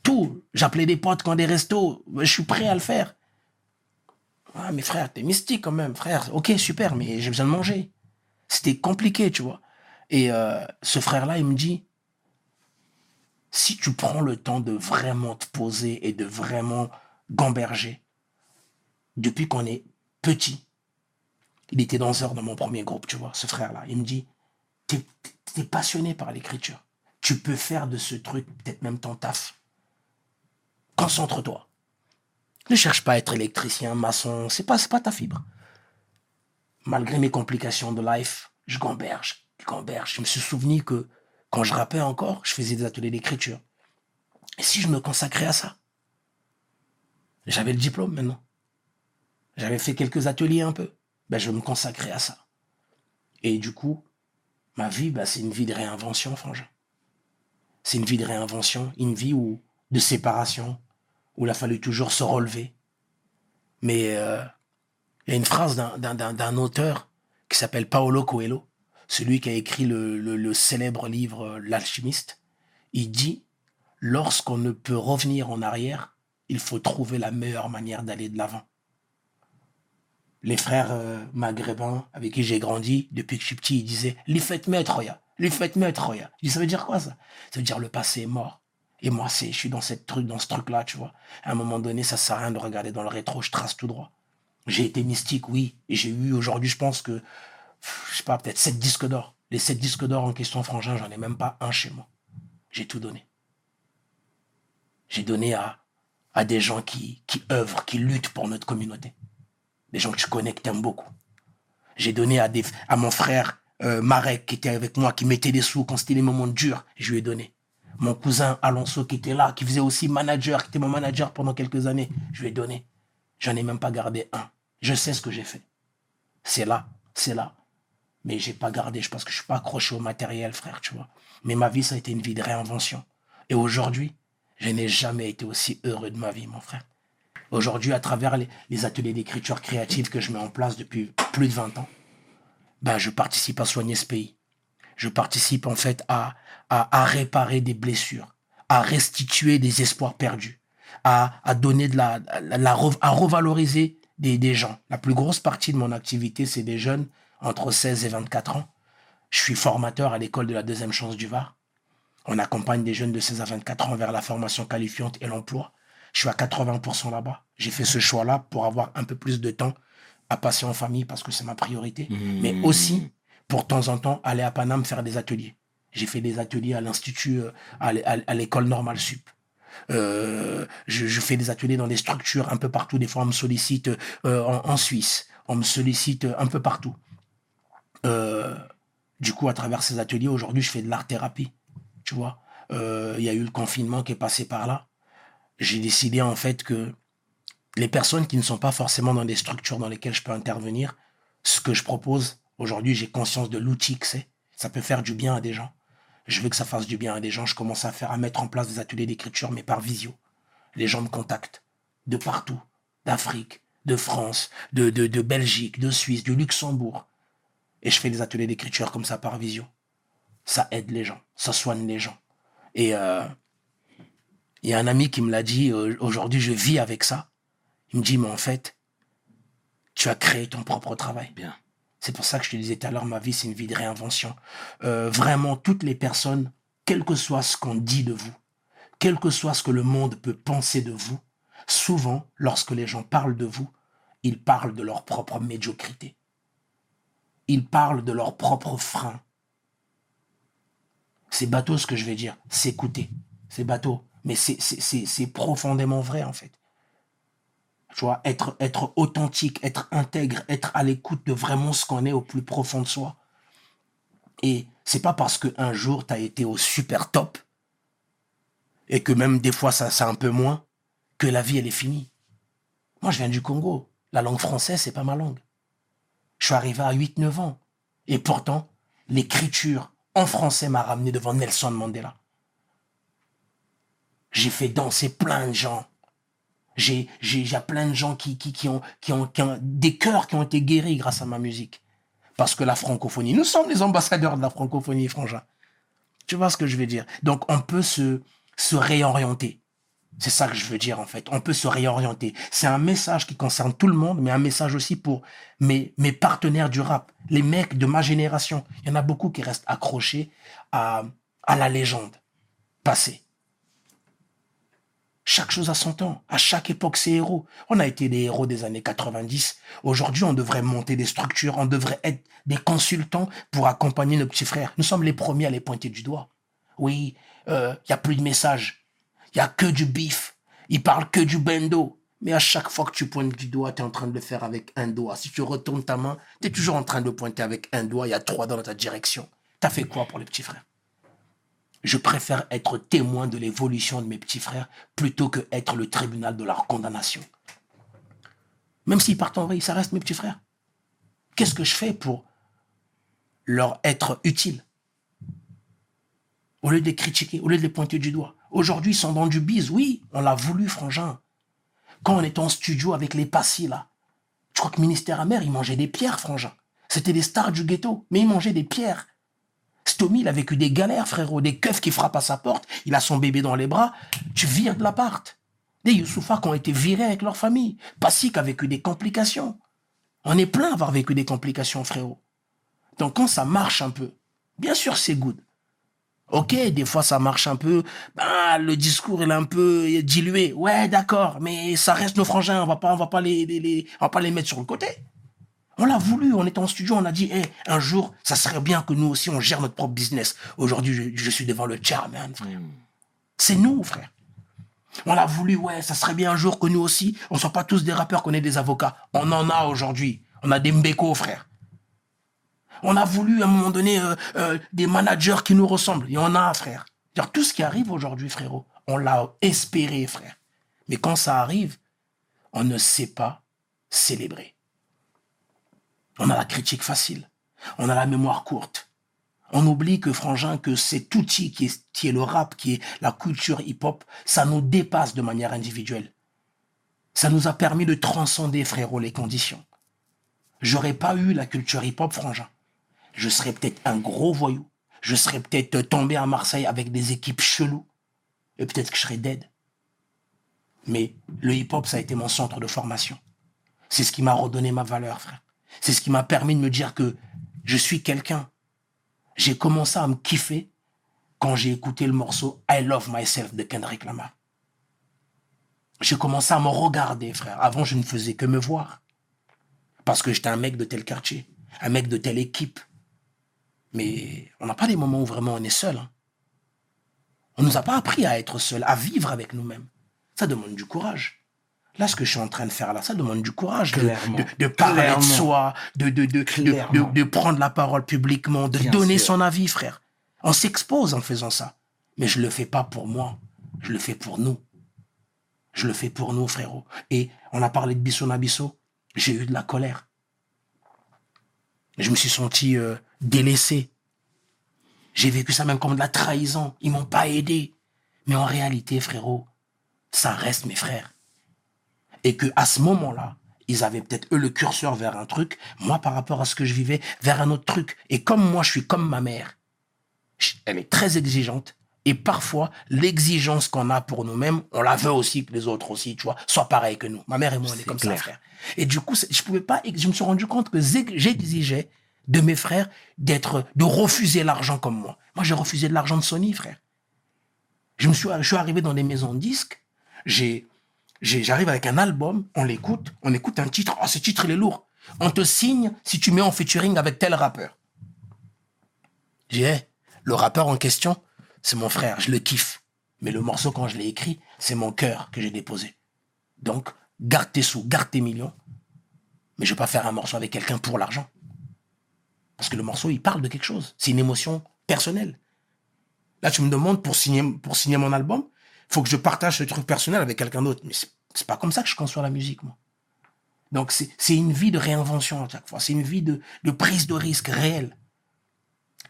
[SPEAKER 3] Tout. J'appelais des potes quand des restos, je suis prêt à le faire. Ah, mais frère, t'es mystique quand même, frère. Ok, super, mais j'ai besoin de manger. C'était compliqué, tu vois. Et euh, ce frère-là, il me dit, si tu prends le temps de vraiment te poser et de vraiment gamberger, depuis qu'on est petit, il était danseur dans mon premier groupe, tu vois, ce frère-là. Il me dit, t'es es passionné par l'écriture. Tu peux faire de ce truc peut-être même ton taf. Concentre-toi. Ne cherche pas à être électricien, maçon, c'est pas, pas ta fibre. Malgré mes complications de life, je gamberge, je gamberge. Je me suis souvenu que quand je rappais encore, je faisais des ateliers d'écriture. Et si je me consacrais à ça J'avais le diplôme maintenant. J'avais fait quelques ateliers un peu. Ben, je me consacrais à ça. Et du coup, ma vie, ben, c'est une vie de réinvention, frangin. C'est une vie de réinvention, une vie où, de séparation, où il a fallu toujours se relever. Mais euh, il y a une phrase d'un- auteur qui s'appelle Paolo Coelho, celui qui a écrit le célèbre livre euh, L'alchimiste. Il dit, lorsqu'on ne peut revenir en arrière, il faut trouver la meilleure manière d'aller de l'avant. Les frères euh, maghrébins avec qui j'ai grandi, depuis que je suis petit, ils disaient, les faites maître, Roya. Les faites maître, Roya. Je dis, ça veut dire quoi, ça? Ça veut dire le passé est mort. Et moi, c'est, je suis dans cette truc, dans ce truc-là, tu vois. À un moment donné, ça sert à rien de regarder dans le rétro, je trace tout droit. J'ai été mystique, oui. Et j'ai eu aujourd'hui, je pense que, je sais pas, peut-être sept disques d'or. Les sept disques d'or en question, frangin, j'en ai même pas un chez moi. J'ai tout donné. J'ai donné à, à des gens qui, qui œuvrent, qui luttent pour notre communauté. Des gens que je connais, que t'aimes beaucoup. J'ai donné à, des, à mon frère euh, Marek, qui était avec moi, qui mettait des sous quand c'était les moments durs. Je lui ai donné. Mon cousin Alonso, qui était là, qui faisait aussi manager, qui était mon manager pendant quelques années. Je lui ai donné. J'en ai même pas gardé un. Je sais ce que j'ai fait. C'est là, c'est là. Mais j'ai pas gardé, je pense que je suis pas accroché au matériel, frère, tu vois. Mais ma vie, ça a été une vie de réinvention. Et aujourd'hui, je n'ai jamais été aussi heureux de ma vie, mon frère. Aujourd'hui, à travers les, ateliers d'écriture créative que je mets en place depuis plus de 20 ans, ben, je participe à soigner ce pays. Je participe en fait à, à, réparer des blessures, à restituer des espoirs perdus, à, donner la, la- à revaloriser des, des gens. La plus grosse partie de mon activité, c'est des jeunes entre 16 et 24 ans. Je suis formateur à l'école de la deuxième chance du Var. On accompagne des jeunes de 16 à 24 ans vers la formation qualifiante et l'emploi. Je suis à 80% là-bas. J'ai fait ce choix-là pour avoir un peu plus de temps à passer en famille parce que c'est ma priorité. Mais aussi, pour de temps en temps, aller à Paname faire des ateliers. J'ai fait des ateliers à l'Institut, euh, à l'é- à à l'école normale sup. Euh, je, je fais des ateliers dans des structures un peu partout. Des fois, on me sollicite euh, en, en Suisse. On me sollicite un peu partout. Euh, Du coup, à travers ces ateliers, aujourd'hui, je fais de l'art-thérapie. Tu vois, Euh, il y a eu le confinement qui est passé par là. J'ai décidé en fait que les personnes qui ne sont pas forcément dans des structures dans lesquelles je peux intervenir, ce que je propose, aujourd'hui, j'ai conscience de l'outil que c'est. Ça peut faire du bien à des gens. Je veux que ça fasse du bien à des gens. Je commence à faire, mettre en place des ateliers d'écriture, mais par visio. Les gens me contactent de partout, d'Afrique, de France, de, de, de Belgique, de Suisse, du Luxembourg. Et je fais des ateliers d'écriture comme ça par visio. Ça aide les gens, ça soigne les gens. Et euh, il y a un ami qui me l'a dit, euh, aujourd'hui je vis avec ça. Il me dit, mais en fait, tu as créé ton propre travail.
[SPEAKER 1] Bien.
[SPEAKER 3] C'est pour ça que je te disais tout à l'heure, ma vie, c'est une vie de réinvention. Euh, vraiment, toutes les personnes, quel que soit ce qu'on dit de vous, quel que soit ce que le monde peut penser de vous, souvent, lorsque les gens parlent de vous, ils parlent de leur propre médiocrité. Ils parlent de leur propre frein. C'est bateau ce que je vais dire. S'écouter. C'est bateau. Mais c'est- c'est c'est- c'est profondément vrai, en fait. Tu vois, être, être authentique, être intègre, être à l'écoute de vraiment ce qu'on est au plus profond de soi. Et c'est pas parce qu'un jour tu as été au super top et que même des fois ça c'est un peu moins que la vie elle est finie. Moi je viens du Congo. La langue française c'est pas ma langue. Je suis arrivé à 8-9 ans. Et pourtant, l'écriture en français m'a ramené devant Nelson Mandela. J'ai fait danser plein de gens. J'ai, j'ai, plein de gens qui, qui, qui, ont, qui, ont, qui ont des cœurs qui ont été guéris grâce à ma musique. Parce que la francophonie, nous sommes les ambassadeurs de la francophonie, frangin. Tu vois ce que je veux dire? Donc, on peut se, se réorienter. C'est ça que je veux dire, en fait. On peut se réorienter. C'est un message qui concerne tout le monde, mais un message aussi pour mes, partenaires du rap, les mecs de ma génération. Il y en a beaucoup qui restent accrochés à, la légende passée. Chaque chose a son temps. À chaque époque, c'est héros. On a été des héros des années 90. Aujourd'hui, on devrait monter des structures. On devrait être des consultants pour accompagner nos petits frères. Nous sommes les premiers à les pointer du doigt. Oui, il euh, y a plus de messages. Il y a que du bif. Ils parlent que du bendo. Mais à chaque fois que tu pointes du doigt, tu es en train de le faire avec un doigt. Si tu retournes ta main, tu es toujours en train de pointer avec un doigt. Il y a trois dans ta direction. Tu as fait quoi pour les petits frères? Je préfère être témoin de l'évolution de mes petits frères plutôt que être le tribunal de leur condamnation. Même s'ils partent en vrille, ça reste mes petits frères. Qu'est-ce que je fais pour leur être utile? Au lieu de les critiquer, au lieu de les pointer du doigt. Aujourd'hui, ils sont dans du bise. Oui, on l'a voulu, frangin. Quand on était en studio avec les passy, là, tu crois que ministère amer, ils mangeaient des pierres, frangin. C'était des stars du ghetto, mais ils mangeaient des pierres. Stomy, il a vécu des galères, frérot, des keufs qui frappent à sa porte, il a son bébé dans les bras, tu vires de l'appart. Des Youssoufa qui ont été virés avec leur famille. Passy qui a vécu des complications. On est plein d'avoir vécu des complications, frérot. Donc quand ça marche un peu, bien sûr c'est good. Ok, des fois ça marche un peu, ben, le discours il est un peu dilué. Ouais, d'accord, mais ça reste nos frangins, on va pas, on va pas les, les, les- on va pas les mettre sur le côté. On l'a voulu, on était en studio, on a dit, hey, un jour, ça serait bien que nous aussi, on gère notre propre business. Aujourd'hui, je, je suis devant le chairman, frère. C'est nous, frère. On l'a voulu, ouais, ça serait bien un jour que nous aussi, on soit pas tous des rappeurs, qu'on ait des avocats. On en a aujourd'hui. On a des mbeko, frère. On a voulu, à un moment donné, euh, euh, des managers qui nous ressemblent. Il y en a, frère. Tout ce qui arrive aujourd'hui, frérot, on l'a espéré, frère. Mais quand ça arrive, on ne sait pas célébrer. On a la critique facile. On a la mémoire courte. On oublie que, frangin, que cet outil qui est, qui est le rap, qui est la culture hip-hop, ça nous dépasse de manière individuelle. Ça nous a permis de transcender, frérot, les conditions. J'aurais pas eu la culture hip-hop, frangin. Je serais peut-être un gros voyou. Je serais peut-être tombé à Marseille avec des équipes cheloues. Et peut-être que je serais dead. Mais le hip-hop, ça a été mon centre de formation. C'est ce qui m'a redonné ma valeur, frère. C'est ce qui m'a permis de me dire que je suis quelqu'un. J'ai commencé à me kiffer quand j'ai écouté le morceau I Love Myself de Kendrick Lamar. J'ai commencé à me regarder, frère. Avant, je ne faisais que me voir. Parce que j'étais un mec de tel quartier, un mec de telle équipe. Mais on n'a pas des moments où vraiment on est seul. hein. On nous a pas appris à être seul, à vivre avec nous-mêmes. Ça demande du courage. Là, ce que je suis en train de faire là, ça demande du courage de,
[SPEAKER 1] Clairement.
[SPEAKER 3] de, de parler
[SPEAKER 1] Clairement.
[SPEAKER 3] de soi, de, prendre la parole publiquement, de
[SPEAKER 1] Bien
[SPEAKER 3] donner
[SPEAKER 1] sûr.
[SPEAKER 3] son avis, frère. On s'expose en faisant ça. Mais je le fais pas pour moi. Je le fais pour nous. Je le fais pour nous, frérot. Et on a parlé de Bissot Nabisso. J'ai eu de la colère. Je me suis senti euh, délaissé. J'ai vécu ça même comme de la trahison. Ils m'ont pas aidé. Mais en réalité, frérot, ça reste mes frères. Et que à ce moment-là, ils avaient peut-être eux le curseur vers un truc, moi par rapport à ce que je vivais, vers un autre truc. Et comme moi, je suis comme ma mère. Elle est très exigeante. Et parfois, l'exigence qu'on a pour nous-mêmes, on la veut aussi que les autres aussi, tu vois, soient pareils que nous. Ma mère et moi, on est, comme
[SPEAKER 1] clair.
[SPEAKER 3] ça, frère. Et du coup, je pouvais pas, je me suis rendu compte que j'exigeais de mes frères d'être, de refuser l'argent comme moi. Moi, j'ai refusé de l'argent de Sony, frère. Je me suis, arrivé dans des maisons de disques. J'arrive avec un album, on l'écoute, on écoute un titre. Oh, ce titre, il est lourd. On te signe si tu mets en featuring avec tel rappeur. J'ai, hey, le rappeur en question, c'est mon frère, je le kiffe. Mais le morceau, quand je l'ai écrit, c'est mon cœur que j'ai déposé. Donc, garde tes sous, garde tes millions. Mais je vais pas faire un morceau avec quelqu'un pour l'argent. Parce que le morceau, il parle de quelque chose. C'est une émotion personnelle. Là, tu me demandes pour signer, mon album, faut que je partage ce truc personnel avec quelqu'un d'autre. Mais c'est pas comme ça que je conçois la musique, moi. Donc, c'est une vie de réinvention à chaque fois. C'est une vie de, prise de risque réelle.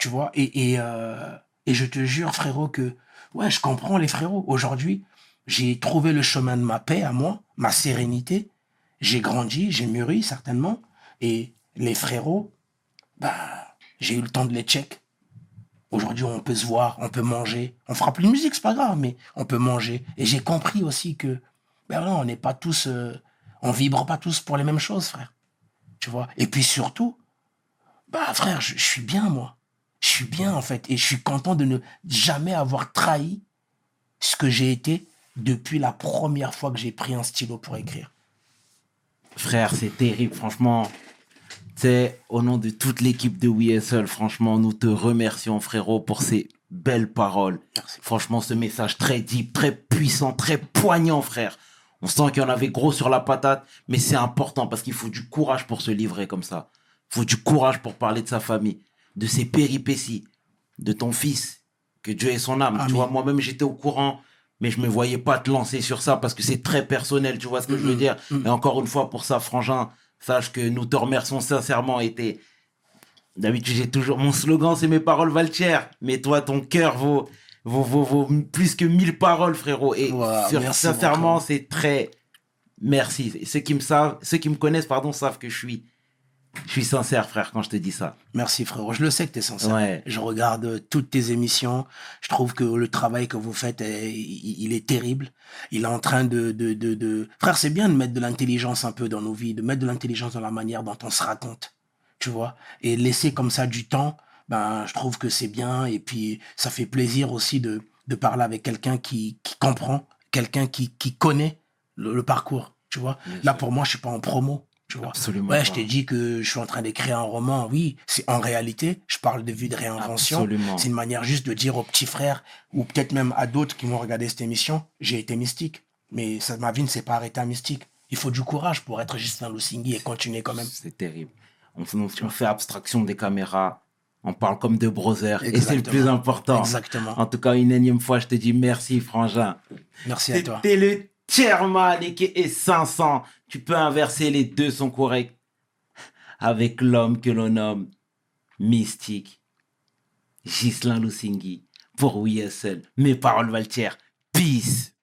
[SPEAKER 3] Tu vois? Euh, et je te jure, frérot, que ouais, je comprends les frérots. Aujourd'hui, j'ai trouvé le chemin de ma paix à moi, ma sérénité. J'ai grandi, j'ai mûri, certainement. Et les frérots, bah, j'ai eu le temps de les check. Aujourd'hui, on peut se voir, on peut manger. On fera plus de musique, c'est pas grave, mais on peut manger. Et j'ai compris aussi que, ben non, on n'est pas tous, euh, on vibre pas tous pour les mêmes choses, frère. Tu vois? Et puis surtout, bah frère, je suis bien moi. Je suis bien en fait, et je suis content de ne jamais avoir trahi ce que j'ai été depuis la première fois que j'ai pris un stylo pour écrire.
[SPEAKER 1] Frère, c'est terrible, franchement. C'est au nom de toute l'équipe de WSL, franchement, nous te remercions, frérot, pour ces belles paroles.
[SPEAKER 3] Merci.
[SPEAKER 1] Franchement, ce message très deep, très puissant, très poignant, frère. On sent qu'il y en avait gros sur la patate, mais c'est important parce qu'il faut du courage pour se livrer comme ça. Il faut du courage pour parler de sa famille, de ses péripéties, de ton fils. Que Dieu ait son âme. Tu vois, moi-même, j'étais au courant, mais je me voyais pas te lancer sur ça parce que c'est très personnel. Tu vois ce que je veux dire Et encore une fois, pour ça, Frangin, sache que nous te remercions sincèrement. Et t'es- D'habitude, j'ai toujours. Mon slogan, c'est mes paroles valent cher. Mais toi, ton cœur vaut, vaut, vaut, vaut plus que mille paroles, frérot. Et
[SPEAKER 3] Wow,
[SPEAKER 1] sur-
[SPEAKER 3] merci
[SPEAKER 1] sincèrement, c'est très. Merci. Ceux qui me savent, ceux qui me connaissent, pardon, savent que je suis. Je suis sincère, frère, quand je te dis ça.
[SPEAKER 3] Merci frérot, je le sais que tu es sincère.
[SPEAKER 1] Ouais.
[SPEAKER 3] Je regarde euh, toutes tes émissions. Je trouve que le travail que vous faites, est- il, il est terrible. Il est en train de... de, de, de... Frère, c'est bien de mettre de l'intelligence un peu dans nos vies, de mettre de l'intelligence dans la manière dont on se raconte. Tu vois? Et laisser comme ça du temps, ben, je trouve que c'est bien. Et puis, ça fait plaisir aussi de, de parler avec quelqu'un qui, qui comprend, quelqu'un qui, qui connaît le, le parcours. Tu vois?
[SPEAKER 1] Bien
[SPEAKER 3] Là,
[SPEAKER 1] sûr.
[SPEAKER 3] pour moi, je suis pas en promo. Tu vois
[SPEAKER 1] Absolument
[SPEAKER 3] Ouais,
[SPEAKER 1] pas.
[SPEAKER 3] je t'ai dit que je suis en train d'écrire un roman. Oui, c'est en réalité, je parle de vie de réinvention. C'est une manière juste de dire aux petits frères, ou peut-être même à d'autres qui vont regarder cette émission, j'ai été mystique. Mais ça, ma vie ne s'est pas arrêtée à mystique. Il faut du courage pour être Justin Lusingui et continuer quand même.
[SPEAKER 1] C'est terrible. On, fait abstraction des caméras. On parle comme de brothers. Et c'est le
[SPEAKER 3] Exactement.
[SPEAKER 1] plus important.
[SPEAKER 3] Exactement.
[SPEAKER 1] En tout cas, une énième fois, je te dis merci, Frangin.
[SPEAKER 3] Merci à toi.
[SPEAKER 1] C'était le chairman et qui est 500. Tu peux inverser, les deux sont corrects. Avec l'homme que l'on nomme Mystique. Ghislain Lusingui. Pour We Hustle. Mes paroles valent. Peace.